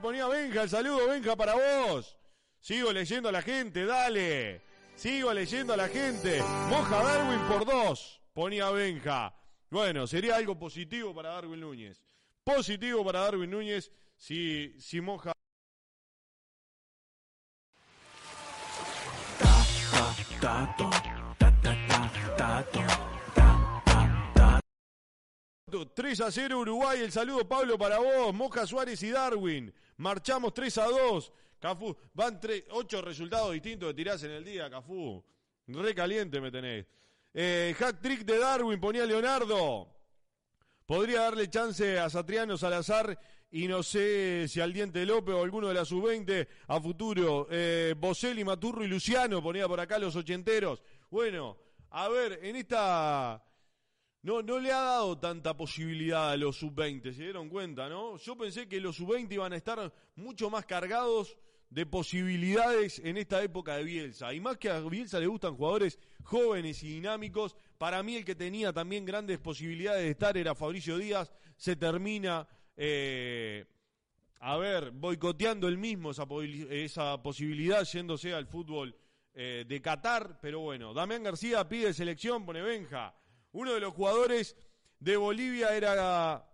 Ponía Benja, el saludo Benja para vos. Sigo leyendo a la gente, dale. Sigo leyendo a la gente. Moja Darwin por dos, ponía Benja. Bueno, sería algo positivo para Darwin Núñez. Positivo para Darwin Núñez si, si moja. 3 a 0 Uruguay, el saludo Pablo para vos, Moja Suárez y Darwin. Marchamos 3 a 2. Cafú, van 8 resultados distintos que tirás en el día, Cafú. Re caliente me tenés. Eh, trick de Darwin, ponía Leonardo. Podría darle chance a Satriano Salazar y no sé si al Diente López o alguno de la sub-20 a futuro. Eh, Boselli, Maturro y Luciano, ponía por acá los ochenteros. Bueno, a ver, en esta no, no le ha dado tanta posibilidad a los sub-20, ¿se dieron cuenta, no? Yo pensé que los sub-20 iban a estar mucho más cargados de posibilidades en esta época de Bielsa. Y más que a Bielsa le gustan jugadores jóvenes y dinámicos, para mí el que tenía también grandes posibilidades de estar era Fabricio Díaz, se termina, eh, a ver, boicoteando el mismo esa, esa posibilidad yéndose al fútbol eh, de Qatar, pero bueno, Damián García pide selección, pone Benja. Uno de los jugadores de Bolivia era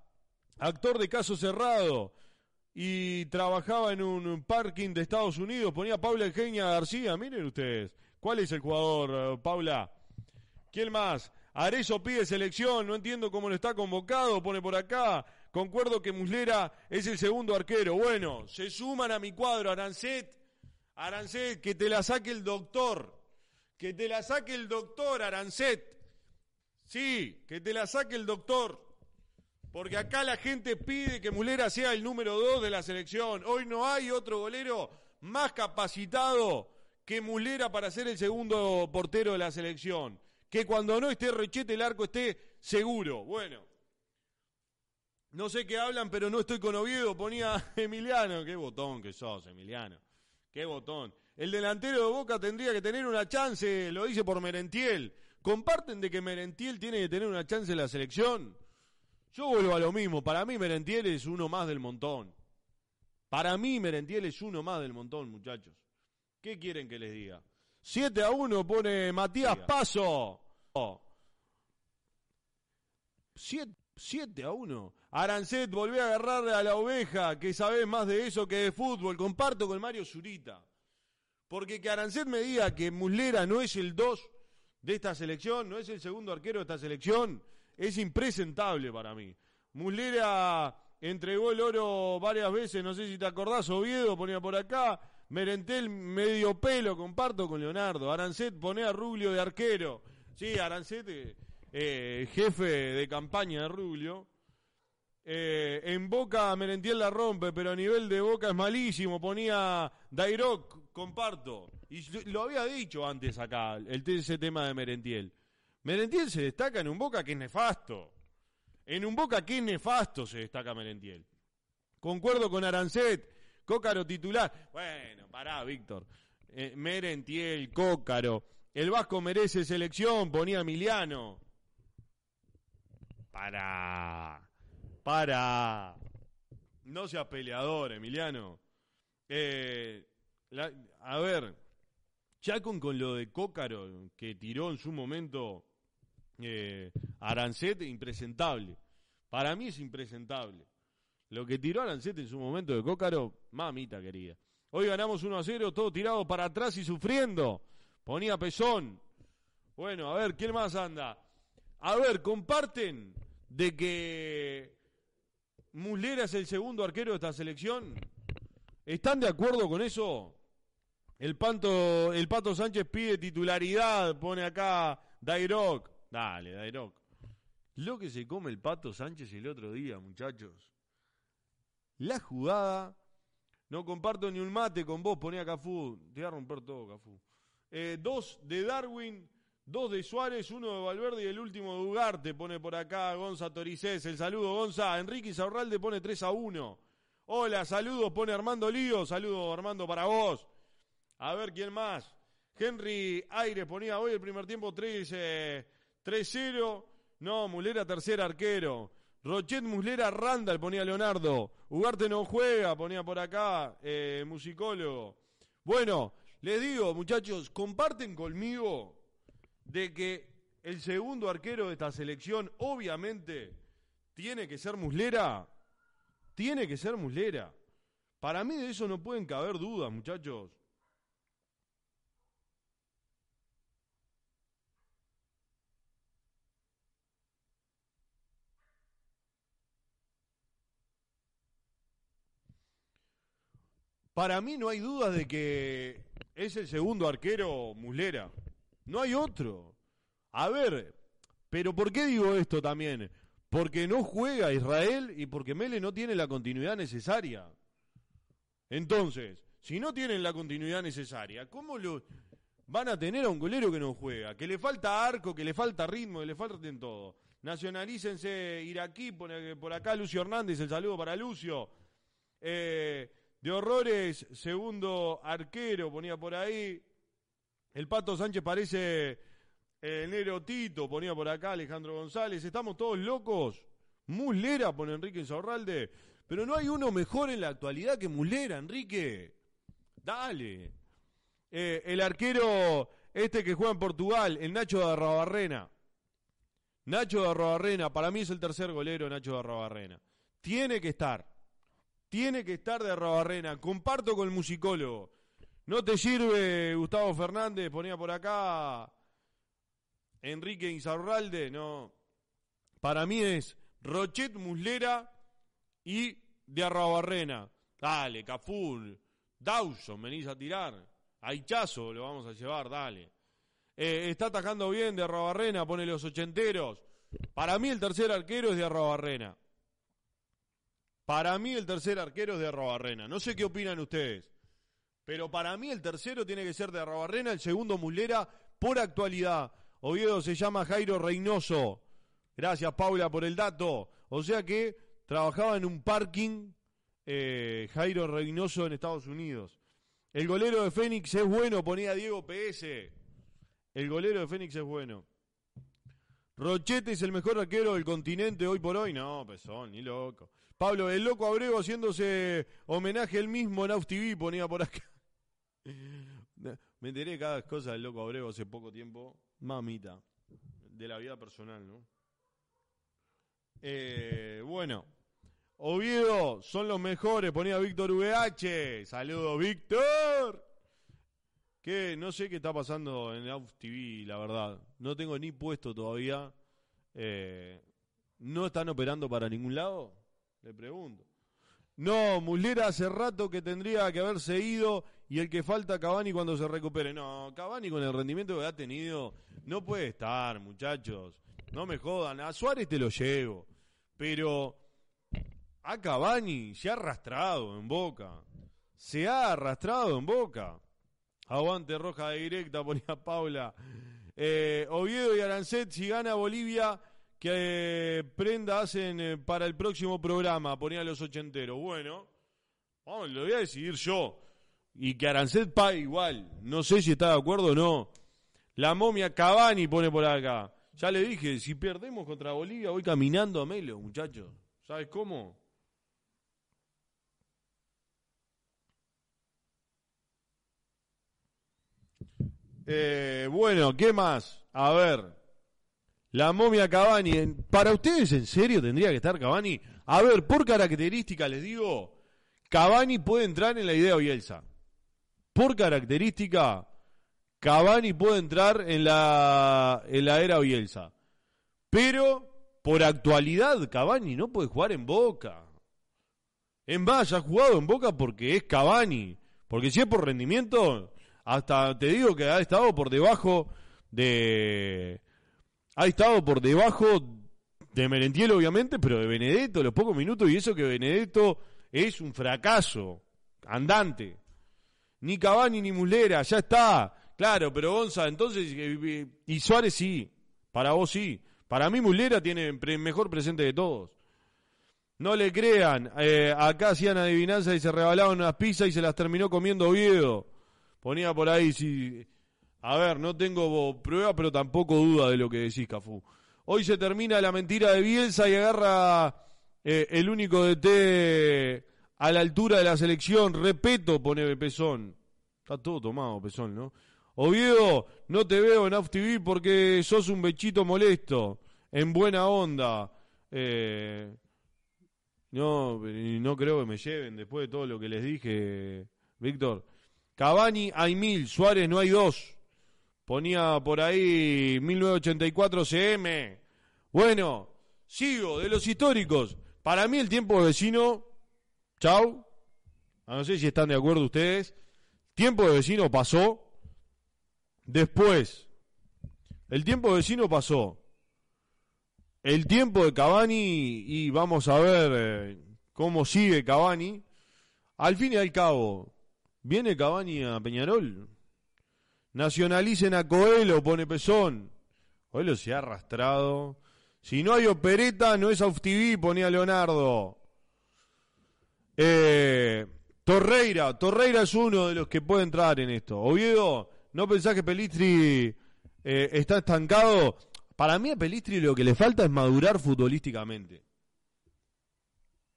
actor de caso cerrado y trabajaba en un parking de Estados Unidos. Ponía Paula Eugenia García. Miren ustedes. ¿Cuál es el jugador, eh, Paula? ¿Quién más? Arezo pide selección. No entiendo cómo lo está convocado. Pone por acá. Concuerdo que Muslera es el segundo arquero. Bueno, se suman a mi cuadro. Arancet. Arancet, que te la saque el doctor. Que te la saque el doctor, Arancet. Sí, que te la saque el doctor. Porque acá la gente pide que Mulera sea el número dos de la selección. Hoy no hay otro golero más capacitado que Mulera para ser el segundo portero de la selección. Que cuando no esté Rechete el arco esté seguro. Bueno. No sé qué hablan, pero no estoy con Oviedo, ponía Emiliano. Qué botón que sos, Emiliano. Qué botón. El delantero de Boca tendría que tener una chance, lo dice por Merentiel. ¿Comparten de que Merentiel tiene que tener una chance en la selección? Yo vuelvo a lo mismo. Para mí Merentiel es uno más del montón. Para mí Merentiel es uno más del montón, muchachos. ¿Qué quieren que les diga? 7 a 1 pone Matías Paso. 7 a 1. Arancet volvió a agarrarle a la oveja, que sabe más de eso que de fútbol. Comparto con Mario Zurita. Porque que Arancet me diga que Muslera no es el 2 de esta selección, no es el segundo arquero de esta selección, es impresentable para mí. Muslera entregó el oro varias veces, no sé si te acordás, Oviedo ponía por acá, Merentel medio pelo, comparto con Leonardo, Arancet pone a Rubio de arquero, sí, Arancet, eh, eh, jefe de campaña de Rubio, eh, en Boca Merentiel la rompe, pero a nivel de Boca es malísimo. Ponía Dairoc, comparto. Y lo había dicho antes acá, el, ese tema de Merentiel. Merentiel se destaca en un Boca que es nefasto. En un Boca que es nefasto se destaca Merentiel. Concuerdo con Arancet, Cócaro titular. Bueno, pará, Víctor. Eh, Merentiel, Cócaro. El Vasco merece selección, ponía Emiliano. Para para. No seas peleador, Emiliano. Eh, a ver, ya con, lo de Cócaro, que tiró en su momento eh, Arancet, impresentable. Para mí es impresentable. Lo que tiró Arancet en su momento de Cócaro, mamita querida. Hoy ganamos 1 a 0, todo tirado para atrás y sufriendo. Ponía pezón. Bueno, a ver, ¿quién más anda? A ver, comparten de que Muslera es el segundo arquero de esta selección. ¿Están de acuerdo con eso? El, el Pato Sánchez pide titularidad, pone acá Dairoc. Dale, Dairoc. Lo que se come el Pato Sánchez el otro día, muchachos. La jugada. No comparto ni un mate con vos, ponía Cafú. Te voy a romper todo, Cafú. Eh, dos de Darwin, Dos de Suárez, uno de Valverde y el último de Ugarte, pone por acá Gonza Toricés. El saludo, Gonza. Enrique Isaurralde pone 3 a 1. Hola, saludos, pone Armando Lío. Saludo, Armando, para vos. A ver quién más. Henry Aires ponía hoy el primer tiempo 3, 0 eh, No, Mulera tercer arquero. Rochet Muslera Randall, ponía Leonardo. Ugarte no juega, ponía por acá, eh, musicólogo. Bueno, les digo, muchachos, comparten conmigo de que el segundo arquero de esta selección, obviamente, tiene que ser Muslera. Tiene que ser Muslera. Para mí de eso no pueden caber dudas, muchachos. Para mí no hay dudas de que es el segundo arquero Muslera. No hay otro. A ver, pero ¿por qué digo esto también? Porque no juega Israel y porque Mele no tiene la continuidad necesaria. Entonces, si no tienen la continuidad necesaria, ¿cómo lo van a tener a un golero que no juega? Que le falta arco, que le falta ritmo, que le falta en todo. Nacionalícense iraquí, por acá Lucio Hernández, el saludo para Lucio. Eh, de horrores, segundo arquero, ponía por ahí. El Pato Sánchez parece el Nero Tito, ponía por acá Alejandro González. Estamos todos locos. Muslera, pone Enrique Insaurralde. Pero no hay uno mejor en la actualidad que Muslera, Enrique. Dale. Eh, el arquero este que juega en Portugal, el Nacho de Arrobarrena. Nacho de Arrobarrena, para mí es el tercer golero Nacho de Arrobarrena. Tiene que estar. Tiene que estar de Arrobarrena. Comparto con el musicólogo. No te sirve Gustavo Fernández, ponía por acá Enrique Insaurralde, no. Para mí es Rochet Muslera y de Arrabarrena. Dale, Cafún, Dawson, venís a tirar. Aichazo lo vamos a llevar, dale. Eh, está atajando bien de Arrabarrena, pone los ochenteros. Para mí el tercer arquero es de Arrabarrena. Para mí el tercer arquero es de Arrabarrena. No sé qué opinan ustedes. Pero para mí el tercero tiene que ser de Arrabarrena, el segundo Muslera por actualidad. Oviedo se llama Jairo Reynoso. Gracias Paula por el dato. O sea que trabajaba en un parking eh, Jairo Reynoso en Estados Unidos. El golero de Fénix es bueno, ponía Diego PS. El golero de Fénix es bueno. Rochete es el mejor arquero del continente hoy por hoy. No, pesón, ni loco. Pablo, el loco Abrego haciéndose homenaje él mismo en Auf TV, ponía por acá. Me enteré de cada cosa del loco Abrego hace poco tiempo. Mamita. De la vida personal, ¿no? Eh, bueno, Oviedo, son los mejores, ponía Víctor VH. Saludos, Víctor. Que no sé qué está pasando en Auf TV, la verdad. No tengo ni puesto todavía. Eh, ¿No están operando para ningún lado? Le pregunto. No, Muslera hace rato que tendría que haberse ido y el que falta Cavani cuando se recupere. No, Cavani con el rendimiento que ha tenido no puede estar, muchachos. No me jodan. A Suárez te lo llevo. Pero a Cavani se ha arrastrado en boca. Se ha arrastrado en boca. Aguante roja de directa, ponía Paula. Eh, Oviedo y Arancet, si gana Bolivia, que prenda hacen eh, para el próximo programa, ponía los ochenteros. Bueno, vamos, lo voy a decidir yo. Y que Arancet pague igual. No sé si está de acuerdo o no. La momia Cavani pone por acá. Ya le dije, si perdemos contra Bolivia, voy caminando a Melo, muchachos. ¿Sabes cómo? Eh, bueno, ¿qué más? A ver. La momia Cavani. ¿Para ustedes en serio tendría que estar Cavani? A ver, por característica les digo, Cavani puede entrar en la idea Bielsa. Por característica, Cavani puede entrar en la, en la era Bielsa. Pero por actualidad, Cavani no puede jugar en Boca. En más, ha jugado en Boca porque es Cavani. Porque si es por rendimiento, hasta te digo que ha estado por debajo de. Ha estado por debajo de Merentiel, obviamente, pero de Benedetto, los pocos minutos, y eso que Benedetto es un fracaso andante. Ni Cavani ni Mulera, ya está. Claro, pero Gonza, entonces, eh, y Suárez sí, para vos sí. Para mí Mulera tiene mejor presente de todos. No le crean, eh, acá hacían adivinanza y se rebalaban unas pizzas y se las terminó comiendo Oviedo. Ponía por ahí, sí. A ver, no tengo prueba, pero tampoco duda de lo que decís, Cafú. Hoy se termina la mentira de Bielsa y agarra eh, el único DT a la altura de la selección. Repeto, pone Pezón. Está todo tomado, Pezón, ¿no? Oviedo, no te veo en Off TV porque sos un bechito molesto. En buena onda. Eh, no, no creo que me lleven después de todo lo que les dije, Víctor. Cavani hay mil, Suárez no hay dos. Ponía por ahí 1984 CM. Bueno, sigo de los históricos. Para mí el tiempo vecino, chau. No sé si están de acuerdo ustedes. Tiempo de vecino pasó. Después, el tiempo de vecino pasó. El tiempo de Cavani y vamos a ver eh, cómo sigue Cavani. Al fin y al cabo, ¿viene Cavani a Peñarol? Nacionalicen a Coelho, pone Pezón. Coelho se ha arrastrado. Si no hay opereta, no es Auf TV, ponía Leonardo. Eh, Torreira, Torreira es uno de los que puede entrar en esto. Oviedo, ¿no pensás que Pelistri eh, está estancado? Para mí a Pelistri lo que le falta es madurar futbolísticamente.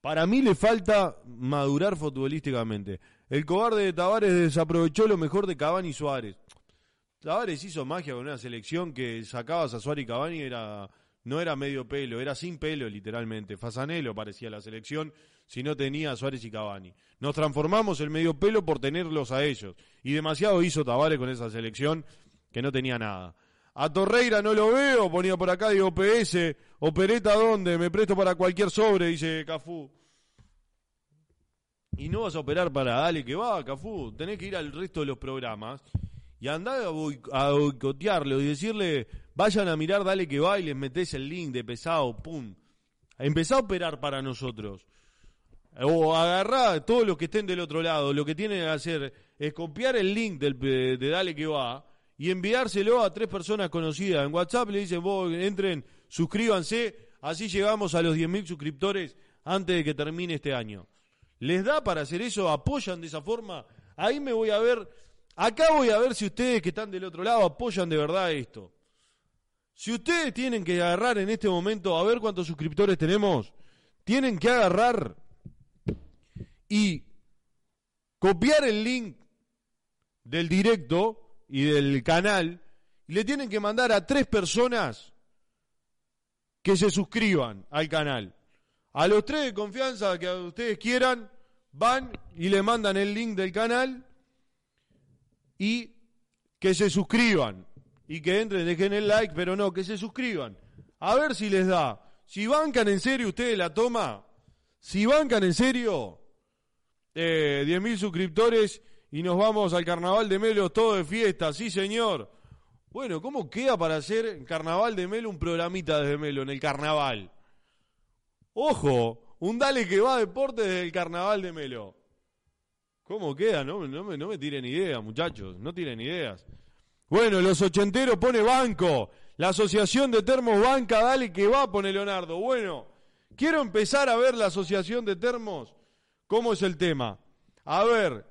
Para mí le falta madurar futbolísticamente. El cobarde de Tavares desaprovechó lo mejor de Cavani y Suárez. Tavares hizo magia con una selección que sacabas a Suárez y Cavani era no era medio pelo, era sin pelo literalmente. Fasanelo parecía la selección si no tenía a Suárez y Cavani. Nos transformamos el medio pelo por tenerlos a ellos. Y demasiado hizo Tavares con esa selección que no tenía nada. A Torreira no lo veo, ponía por acá, digo PS, opereta dónde, me presto para cualquier sobre, dice Cafú. Y no vas a operar para Dale que va, Cafú, tenés que ir al resto de los programas y andar a, boicotearlo y decirle, vayan a mirar Dale que va y les metés el link de pesado, pum. Empezá a operar para nosotros. O agarrá todos los que estén del otro lado, lo que tienen que hacer es copiar el link de Dale que va y enviárselo a tres personas conocidas. En WhatsApp le dicen, vos entren, suscríbanse, así llegamos a los 10.000 suscriptores antes de que termine este año. ¿Les da para hacer eso? ¿Apoyan de esa forma? Ahí me voy a ver, acá voy a ver si ustedes que están del otro lado apoyan de verdad esto. Si ustedes tienen que agarrar en este momento, a ver cuántos suscriptores tenemos, tienen que agarrar y copiar el link del directo y del canal y le tienen que mandar a tres personas que se suscriban al canal. A los tres de confianza que ustedes quieran, van y le mandan el link del canal y que se suscriban. Y que entren, dejen el like, pero no, que se suscriban. A ver si les da. Si bancan en serio ustedes la toma, si bancan en serio, eh, 10.000 suscriptores y nos vamos al carnaval de Melo todo de fiesta, sí señor. Bueno, ¿cómo queda para hacer carnaval de Melo un programita desde Melo en el carnaval? Ojo, un dale que va a deporte desde el carnaval de Melo. ¿Cómo queda? No, me tiren ideas, muchachos, no tiren ideas. Bueno, los ochenteros pone banco. La asociación de termos banca, dale que va, pone Leonardo. Bueno, quiero empezar a ver la asociación de termos. ¿Cómo es el tema? A ver,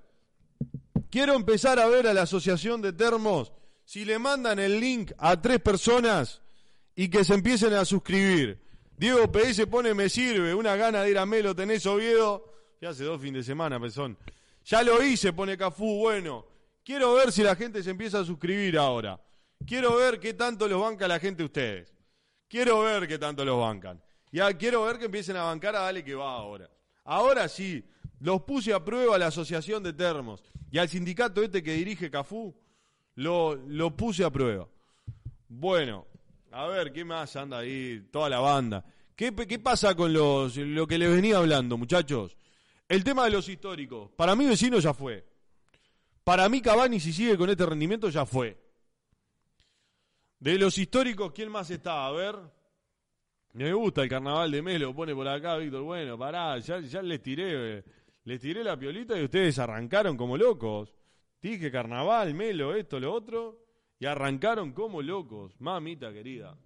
Quiero empezar a ver a la Asociación de Termos si le mandan el link a tres personas y que se empiecen a suscribir. Diego PS pone me sirve, una gana de ir a Melo, tenés Oviedo. Ya hace dos fines de semana, pezón. Ya lo hice, pone Cafú, bueno. Quiero ver si la gente se empieza a suscribir ahora. Quiero ver qué tanto los banca la gente ustedes. Quiero ver qué tanto los bancan. Ya quiero ver que empiecen a bancar a Dale que va ahora. Ahora sí, los puse a prueba a la Asociación de Termos y al sindicato este que dirige Cafú, lo, lo puse a prueba. Bueno, a ver, ¿qué más anda ahí? Toda la banda. ¿Qué, qué pasa con los, lo que les venía hablando, muchachos? El tema de los históricos. Para mí vecino ya fue. Para mí Cavani, si sigue con este rendimiento, ya fue. De los históricos, ¿quién más está? A ver. Me gusta el carnaval de Melo, pone por acá Víctor. Bueno, pará, ya, ya les tiré. Les tiré la piolita y ustedes arrancaron como locos. Dije carnaval, melo, esto, lo otro. Y arrancaron como locos. Mamita querida.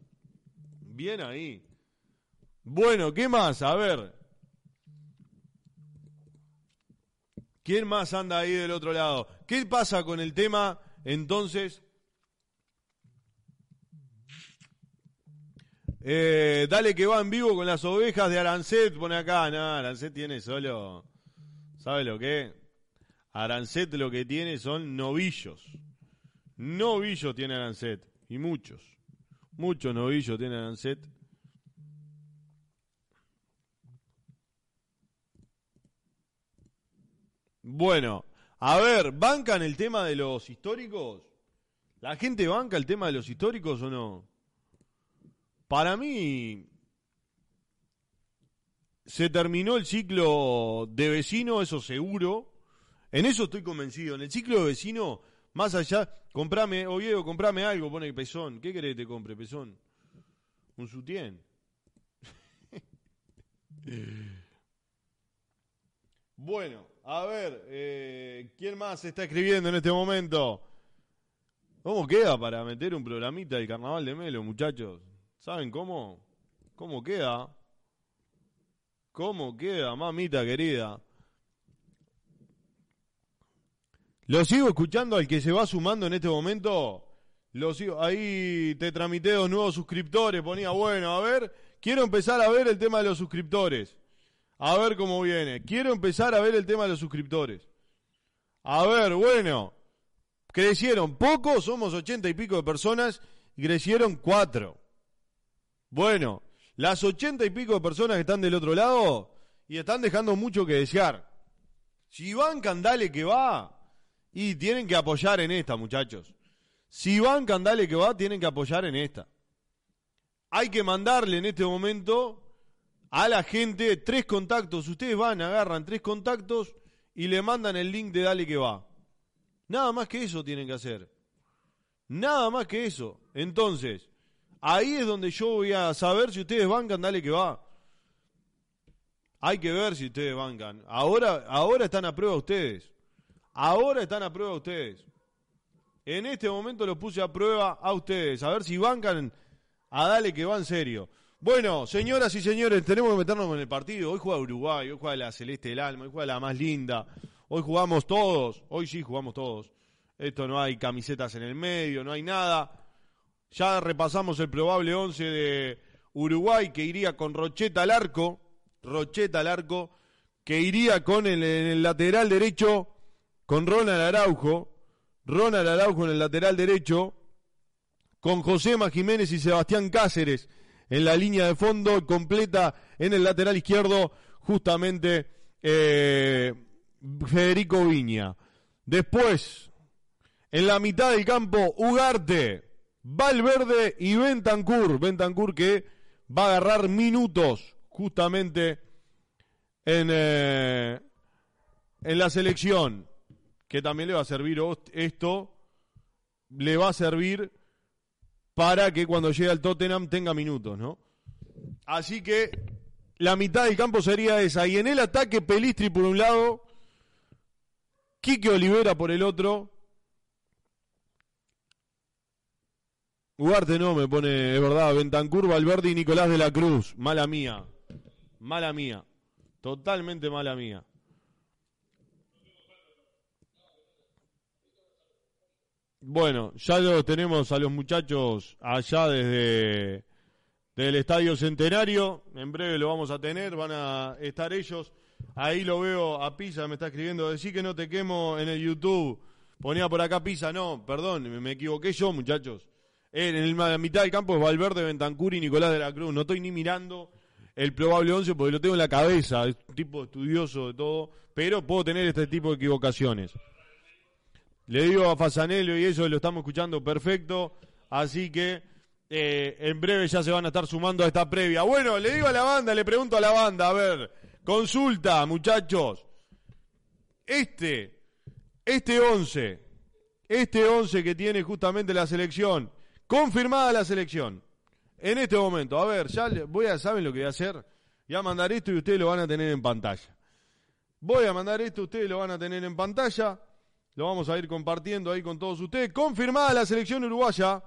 Bien ahí. Bueno, ¿qué más? A ver. ¿Quién más anda ahí del otro lado? ¿Qué pasa con el tema entonces Eh, dale que va en vivo con las ovejas de Arancet. Pone acá. No, Arancet tiene solo. ¿Sabe lo que? Arancet lo que tiene son novillos. Novillos tiene Arancet. Y muchos. Muchos novillos tiene Arancet. Bueno, a ver, ¿bancan el tema de los históricos? ¿La gente banca el tema de los históricos o no? Para mí, se terminó el ciclo de vecino, eso seguro. En eso estoy convencido. En el ciclo de vecino, más allá, comprame, Oviedo, comprame algo, pone pezón. ¿Qué querés que te compre, pezón? Un sutién. bueno, a ver, eh, ¿quién más está escribiendo en este momento? ¿Cómo queda para meter un programita del carnaval de Melo, muchachos? ¿Saben cómo? ¿Cómo queda? ¿Cómo queda, mamita querida? Lo sigo escuchando al que se va sumando en este momento. Lo sigo. Ahí te tramité dos nuevos suscriptores. Ponía, bueno, a ver, quiero empezar a ver el tema de los suscriptores. A ver cómo viene. Quiero empezar a ver el tema de los suscriptores. A ver, bueno. Crecieron poco, somos ochenta y pico de personas y crecieron cuatro. Bueno, las ochenta y pico de personas que están del otro lado y están dejando mucho que desear. Si van, candale que va. Y tienen que apoyar en esta, muchachos. Si van, candale que va, tienen que apoyar en esta. Hay que mandarle en este momento a la gente tres contactos. Ustedes van, agarran tres contactos y le mandan el link de Dale que va. Nada más que eso tienen que hacer. Nada más que eso. Entonces, ahí es donde yo voy a saber si ustedes bancan, dale que va. Hay que ver si ustedes bancan. Ahora, ahora están a prueba ustedes. Ahora están a prueba ustedes. En este momento los puse a prueba a ustedes. A ver si bancan a dale que va en serio. Bueno, señoras y señores, tenemos que meternos con el partido. Hoy juega Uruguay, hoy juega la Celeste del Alma, hoy juega la más linda. Hoy jugamos todos, hoy sí jugamos todos. Esto no hay camisetas en el medio, no hay nada. Ya repasamos el probable 11 de Uruguay que iría con Rocheta al arco, Rocheta al arco, que iría con el, lateral derecho con Ronald Araujo, Ronald Araujo en el lateral derecho, con Josema Jiménez y Sebastián Cáceres en la línea de fondo, completa en el lateral izquierdo, justamente eh, Federico Viña. Después, en la mitad del campo, Ugarte, Valverde y Bentancur. Bentancur que va a agarrar minutos justamente en, eh, en la selección. Que también le va a servir esto, le va a servir para que cuando llegue al Tottenham tenga minutos, ¿no? Así que la mitad del campo sería esa. Y en el ataque, Pelistri por un lado, Quique Olivera por el otro. Ugarte no me pone, es verdad, Bentancur, Valverde y Nicolás de la Cruz. Mala mía. Mala mía. Totalmente mala mía. Bueno, ya los tenemos a los muchachos allá desde el Estadio Centenario. En breve lo vamos a tener, van a estar ellos. Ahí lo veo a Pisa, me está escribiendo, decí que no te quemo en el YouTube. Ponía por acá Pisa, no, perdón, me, equivoqué yo, muchachos. En la mitad del campo es Valverde, Bentancur y Nicolás de la Cruz. No estoy ni mirando el probable 11 porque lo tengo en la cabeza, es un tipo estudioso de todo, pero puedo tener este tipo de equivocaciones. Le digo a Fasanello y eso lo estamos escuchando perfecto. Así que eh, en breve ya se van a estar sumando a esta previa. Bueno, le digo a la banda, le pregunto a la banda, a ver, consulta, muchachos. Este, este 11, este 11 que tiene justamente la selección, confirmada la selección, en este momento, a ver, ya voy a, ¿saben lo que voy a hacer? Voy a mandar esto y ustedes lo van a tener en pantalla. Voy a mandar esto, ustedes lo van a tener en pantalla. Lo vamos a ir compartiendo ahí con todos ustedes. Confirmada la selección uruguaya.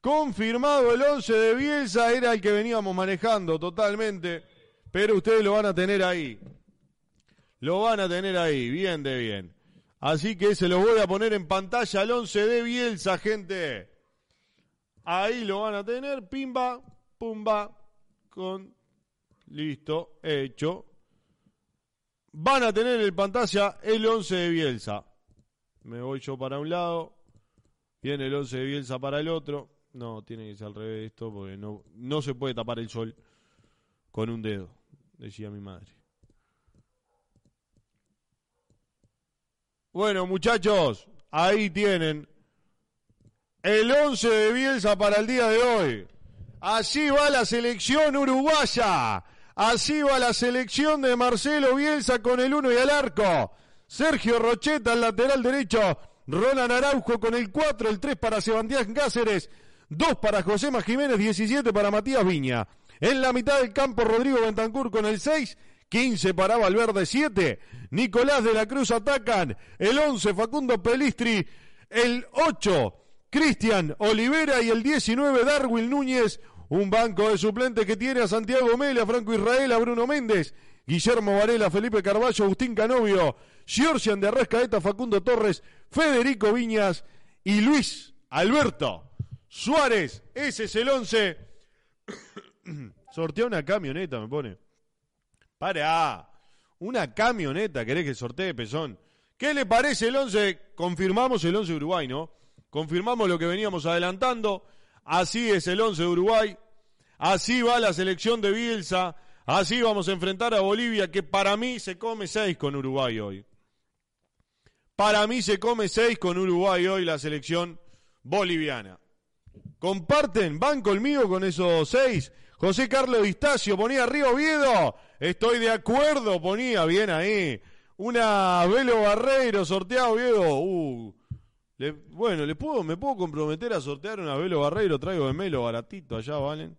Confirmado el 11 de Bielsa. Era el que veníamos manejando totalmente. Pero ustedes lo van a tener ahí. Lo van a tener ahí. Bien de bien. Así que se lo voy a poner en pantalla al 11 de Bielsa, gente. Ahí lo van a tener. Pimba. pumba, con, listo, hecho. Van a tener en pantalla el 11 de Bielsa. Me voy yo para un lado, viene el 11 de Bielsa para el otro. No, tiene que ser al revés esto, porque no, no se puede tapar el sol con un dedo, decía mi madre. Bueno, muchachos, ahí tienen el 11 de Bielsa para el día de hoy. Así va la selección uruguaya. Así va la selección de Marcelo Bielsa con el 1 y el arco. Sergio Rocheta, al lateral derecho. Roland Araujo con el 4, el 3 para Sebastián Cáceres, 2 para José Jiménez, 17 para Matías Viña. En la mitad del campo, Rodrigo Bentancur con el 6 15 para Valverde 7. Nicolás de la Cruz atacan. El 11 Facundo Pelistri. El 8 Cristian Olivera y el 19 Darwin Núñez. Un banco de suplentes que tiene a Santiago Mela, Franco Israel, a Bruno Méndez, Guillermo Varela, Felipe Carballo, Agustín Canovio, Giorgian de Arrascaeta, Facundo Torres, Federico Viñas y Luis Alberto Suárez. Ese es el 11. Sortea una camioneta, me pone. Para. Una camioneta, querés que sortee pezón. ¿Qué le parece el 11? Confirmamos el 11 de Uruguay, ¿no? Confirmamos lo que veníamos adelantando. Así es el 11 de Uruguay. Así va la selección de Bielsa. Así vamos a enfrentar a Bolivia, que para mí se come 6 con Uruguay hoy. Para mí se come 6 con Uruguay hoy la selección boliviana. ¿Comparten? ¿Van conmigo con esos 6? José Carlos Distacio ponía Río Oviedo. Estoy de acuerdo, ponía bien ahí. Una Velo Barreiro sorteado, Oviedo. Uh, bueno, ¿le puedo, me puedo comprometer a sortear una Velo Barreiro. Traigo de Melo baratito allá, ¿valen?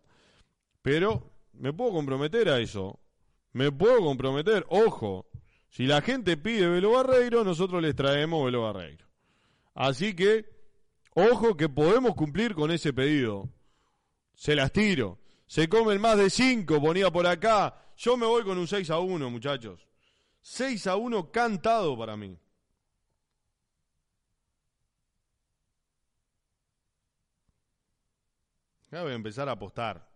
Pero me puedo comprometer a eso. Me puedo comprometer. Ojo, si la gente pide Velo Barreiro, nosotros les traemos Velo Barreiro. Así que, ojo que podemos cumplir con ese pedido. Se las tiro se comen más de 5, ponía por acá. Yo me voy con un 6 a 1, muchachos. 6 a 1 cantado para mí. Ya voy a empezar a apostar.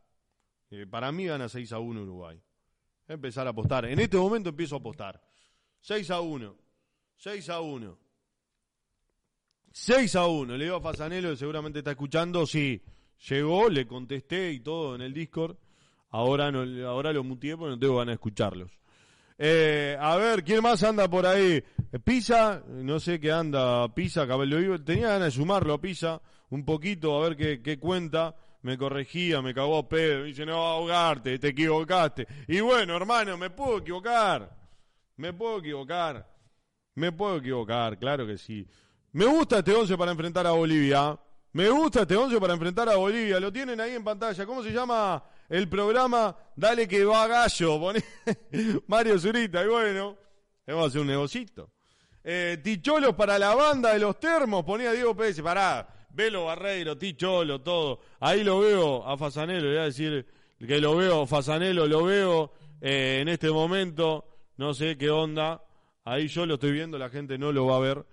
Eh, para mí gana 6 a 1 Uruguay. Empezar a apostar. En este momento empiezo a apostar. 6 a 1. 6 a 1. 6 a 1. Le digo a Fasanelo, que seguramente está escuchando, sí. Llegó, le contesté y todo en el Discord. Ahora no, ahora lo muteé porque no tengo ganas de escucharlos. Eh, a ver, ¿quién más anda por ahí? Pisa, no sé qué anda Pisa, Cabello Tenía ganas de sumarlo a Pisa un poquito, a ver qué, qué cuenta. Me corregía, me cagó a pedo. Me dice, no, ahogarte, te equivocaste. Y bueno, hermano, me puedo equivocar. Me puedo equivocar. Me puedo equivocar, claro que sí. Me gusta este 11 para enfrentar a Bolivia. Me gusta este once para enfrentar a Bolivia. Lo tienen ahí en pantalla. ¿Cómo se llama el programa? Dale que va gallo. Mario Zurita. Y bueno, vamos a hacer un negocito. Eh, Ticholo para la banda de los termos. Ponía Diego Pérez. Pará. Velo Barreiro, Ticholo, todo. Ahí lo veo a Fasanelo. Voy a decir que lo veo. Fasanelo lo veo eh, en este momento. No sé qué onda. Ahí yo lo estoy viendo. La gente no lo va a ver.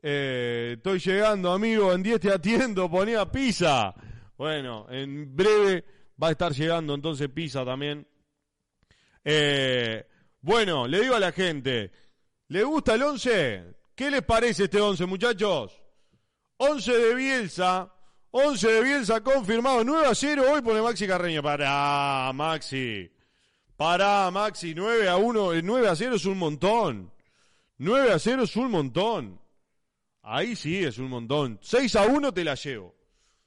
Eh, estoy llegando, amigo, en 10 te atiendo, ponía pizza. Bueno, en breve va a estar llegando entonces pizza también. Eh, bueno, le digo a la gente, ¿le gusta el 11? ¿Qué les parece este 11, muchachos? 11 de Bielsa, 11 de Bielsa confirmado, 9 a 0 hoy pone Maxi Carreño. Pará, Maxi. Pará, Maxi, 9 a 1, 9 a 0 es un montón. 9 a 0 es un montón. Ahí sí es un montón. 6 a 1 te la llevo.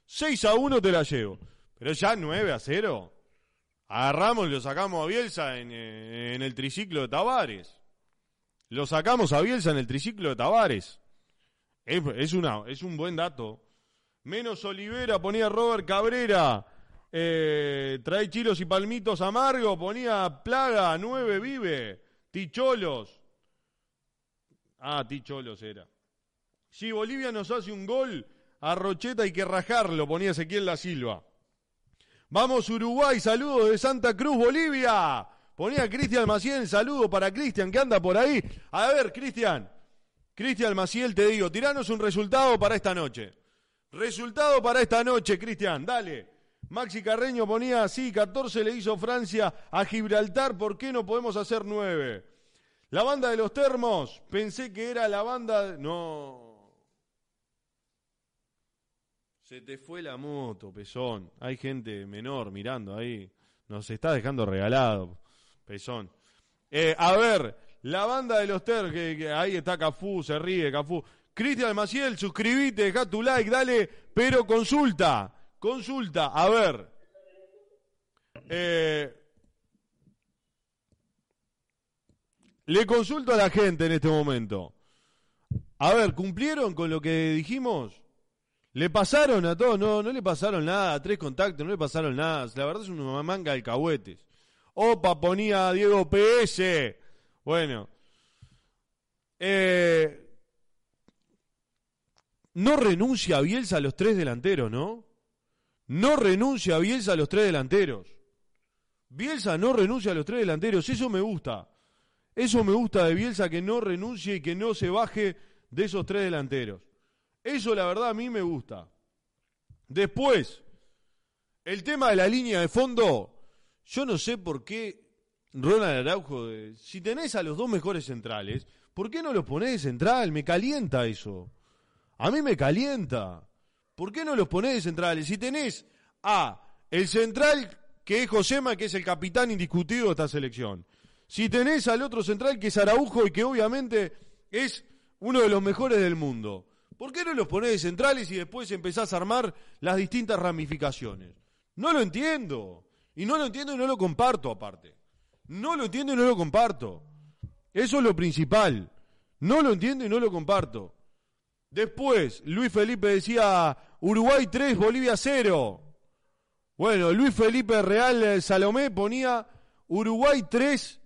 6 a 1 te la llevo. Pero ya 9 a 0. Agarramos y lo sacamos a Bielsa en, eh, en el triciclo de Tavares. Lo sacamos a Bielsa en el triciclo de Tavares. Es, es, un buen dato. Menos Olivera ponía Robert Cabrera. Eh, trae chilos y palmitos amargo. Ponía Plaga, 9 vive. Ticholos. Ah, Ticholos era. Si Bolivia nos hace un gol, a Rocheta hay que rajarlo, ponía Ezequiel La Silva. Vamos Uruguay, saludos de Santa Cruz, Bolivia. Ponía Cristian Maciel, saludo para Cristian que anda por ahí. A ver, Cristian. Cristian Maciel, te digo, tiranos un resultado para esta noche. Resultado para esta noche, Cristian, dale. Maxi Carreño ponía así, 14 le hizo Francia a Gibraltar, ¿por qué no podemos hacer 9? La banda de los termos, pensé que era la banda... No. Se te fue la moto, pezón. Hay gente menor mirando ahí. Nos está dejando regalado, pezón. Eh, a ver, la banda de los termos, que, ahí está Cafú, se ríe Cafú. Cristian Maciel, suscríbete, deja tu like, dale, pero consulta, consulta, a ver. Eh, le consulto a la gente en este momento. A ver, ¿cumplieron con lo que dijimos? ¿Le pasaron a todos? No, no le pasaron nada. Tres contactos, no le pasaron nada. La verdad es una manga de cahuetes. Opa, ponía Diego PS. Bueno. Eh, no renuncia a Bielsa a los tres delanteros, ¿no? No renuncia a Bielsa a los tres delanteros. Bielsa no renuncia a los tres delanteros, eso me gusta. Eso me gusta de Bielsa que no renuncie y que no se baje de esos tres delanteros. Eso la verdad a mí me gusta. Después, el tema de la línea de fondo, yo no sé por qué Ronald Araujo, si tenés a los dos mejores centrales, ¿por qué no los ponés de central? Me calienta eso. A mí me calienta. ¿Por qué no los ponés de centrales? Si tenés a el central que es Josema, que es el capitán indiscutido de esta selección. Si tenés al otro central que es Araujo y que obviamente es uno de los mejores del mundo. ¿Por qué no los ponés de centrales y después empezás a armar las distintas ramificaciones? No lo entiendo. Y no lo entiendo y no lo comparto aparte. No lo entiendo y no lo comparto. Eso es lo principal. No lo entiendo y no lo comparto. Después, Luis Felipe decía Uruguay 3, Bolivia 0. Bueno, Luis Felipe Real eh, Salomé ponía Uruguay 3,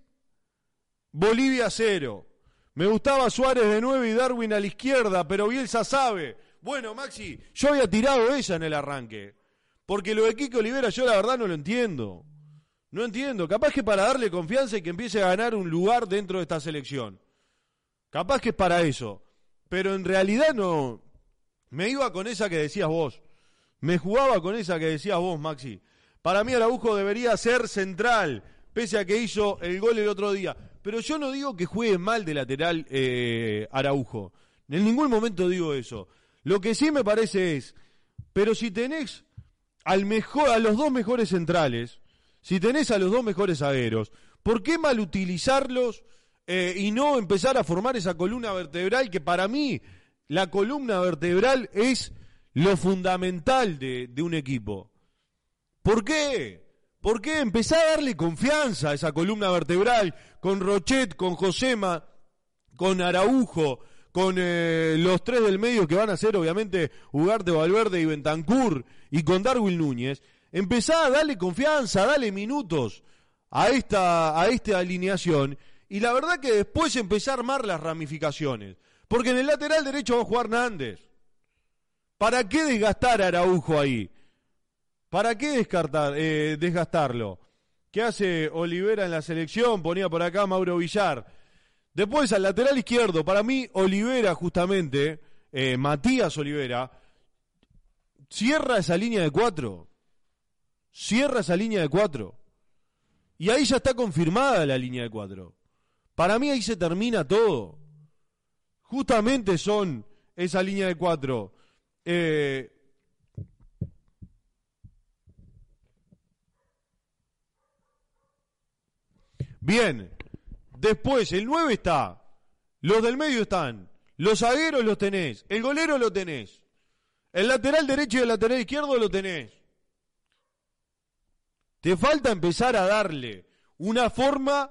Bolivia 0. Me gustaba Suárez de 9 y Darwin a la izquierda, pero Bielsa sabe. Bueno, Maxi, yo había tirado ella en el arranque. Porque lo de Kiko Olivera yo la verdad no lo entiendo. No entiendo. Capaz que para darle confianza y que empiece a ganar un lugar dentro de esta selección. Capaz que es para eso pero en realidad no. Me iba con esa que decías vos. Me jugaba con esa que decías vos, Maxi. Para mí Araujo debería ser central, pese a que hizo el gol el otro día. Pero yo no digo que juegue mal de lateral eh, Araujo. En ningún momento digo eso. Lo que sí me parece es, pero si tenés al mejor, a los dos mejores centrales, si tenés a los dos mejores zagueros, ¿por qué mal utilizarlos eh, y no empezar a formar esa columna vertebral que para mí la columna vertebral es lo fundamental de, un equipo. ¿Por qué? ¿Por qué empezar a darle confianza a esa columna vertebral con Rochet, con Josema, con Araujo, con eh, los tres del medio que van a ser obviamente Ugarte, Valverde y Bentancur y con Darwin Núñez? Empezar a darle confianza, a darle minutos a esta, a esta alineación y la verdad que después empecé a armar las ramificaciones. Porque en el lateral derecho va a jugar Nández. ¿Para qué desgastar a Araujo ahí? ¿Para qué descartar, eh, desgastarlo? ¿Qué hace Olivera en la selección? Ponía por acá Mauro Villar. Después al lateral izquierdo, para mí Olivera justamente, eh, Matías Olivera, cierra esa línea de cuatro. Cierra esa línea de cuatro. Y ahí ya está confirmada la línea de cuatro. Para mí ahí se termina todo. Justamente son esa línea de cuatro. Eh, bien, después el 9 está, los del medio están, los zagueros los tenés, el golero lo tenés, el lateral derecho y el lateral izquierdo lo tenés. Te falta empezar a darle una forma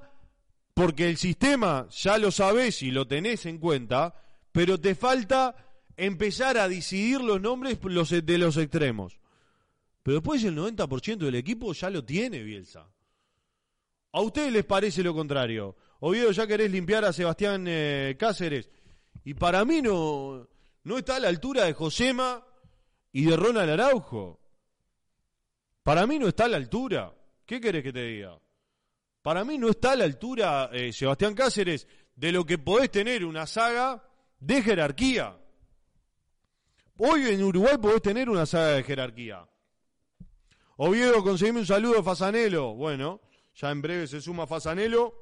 porque el sistema ya lo sabés y lo tenés en cuenta, pero te falta empezar a decidir los nombres de los extremos. Pero después el 90% del equipo ya lo tiene Bielsa. ¿A ustedes les parece lo contrario? Oviedo, ya querés limpiar a Sebastián eh, Cáceres. Y para mí no, no está a la altura de Josema y de Ronald Araujo. Para mí no está a la altura. ¿Qué querés que te diga? Para mí no está a la altura, eh, Sebastián Cáceres, de lo que podés tener una saga de jerarquía. Hoy en Uruguay podés tener una saga de jerarquía. Oviedo, conseguime un saludo Fasanelo. Bueno, ya en breve se suma Fasanelo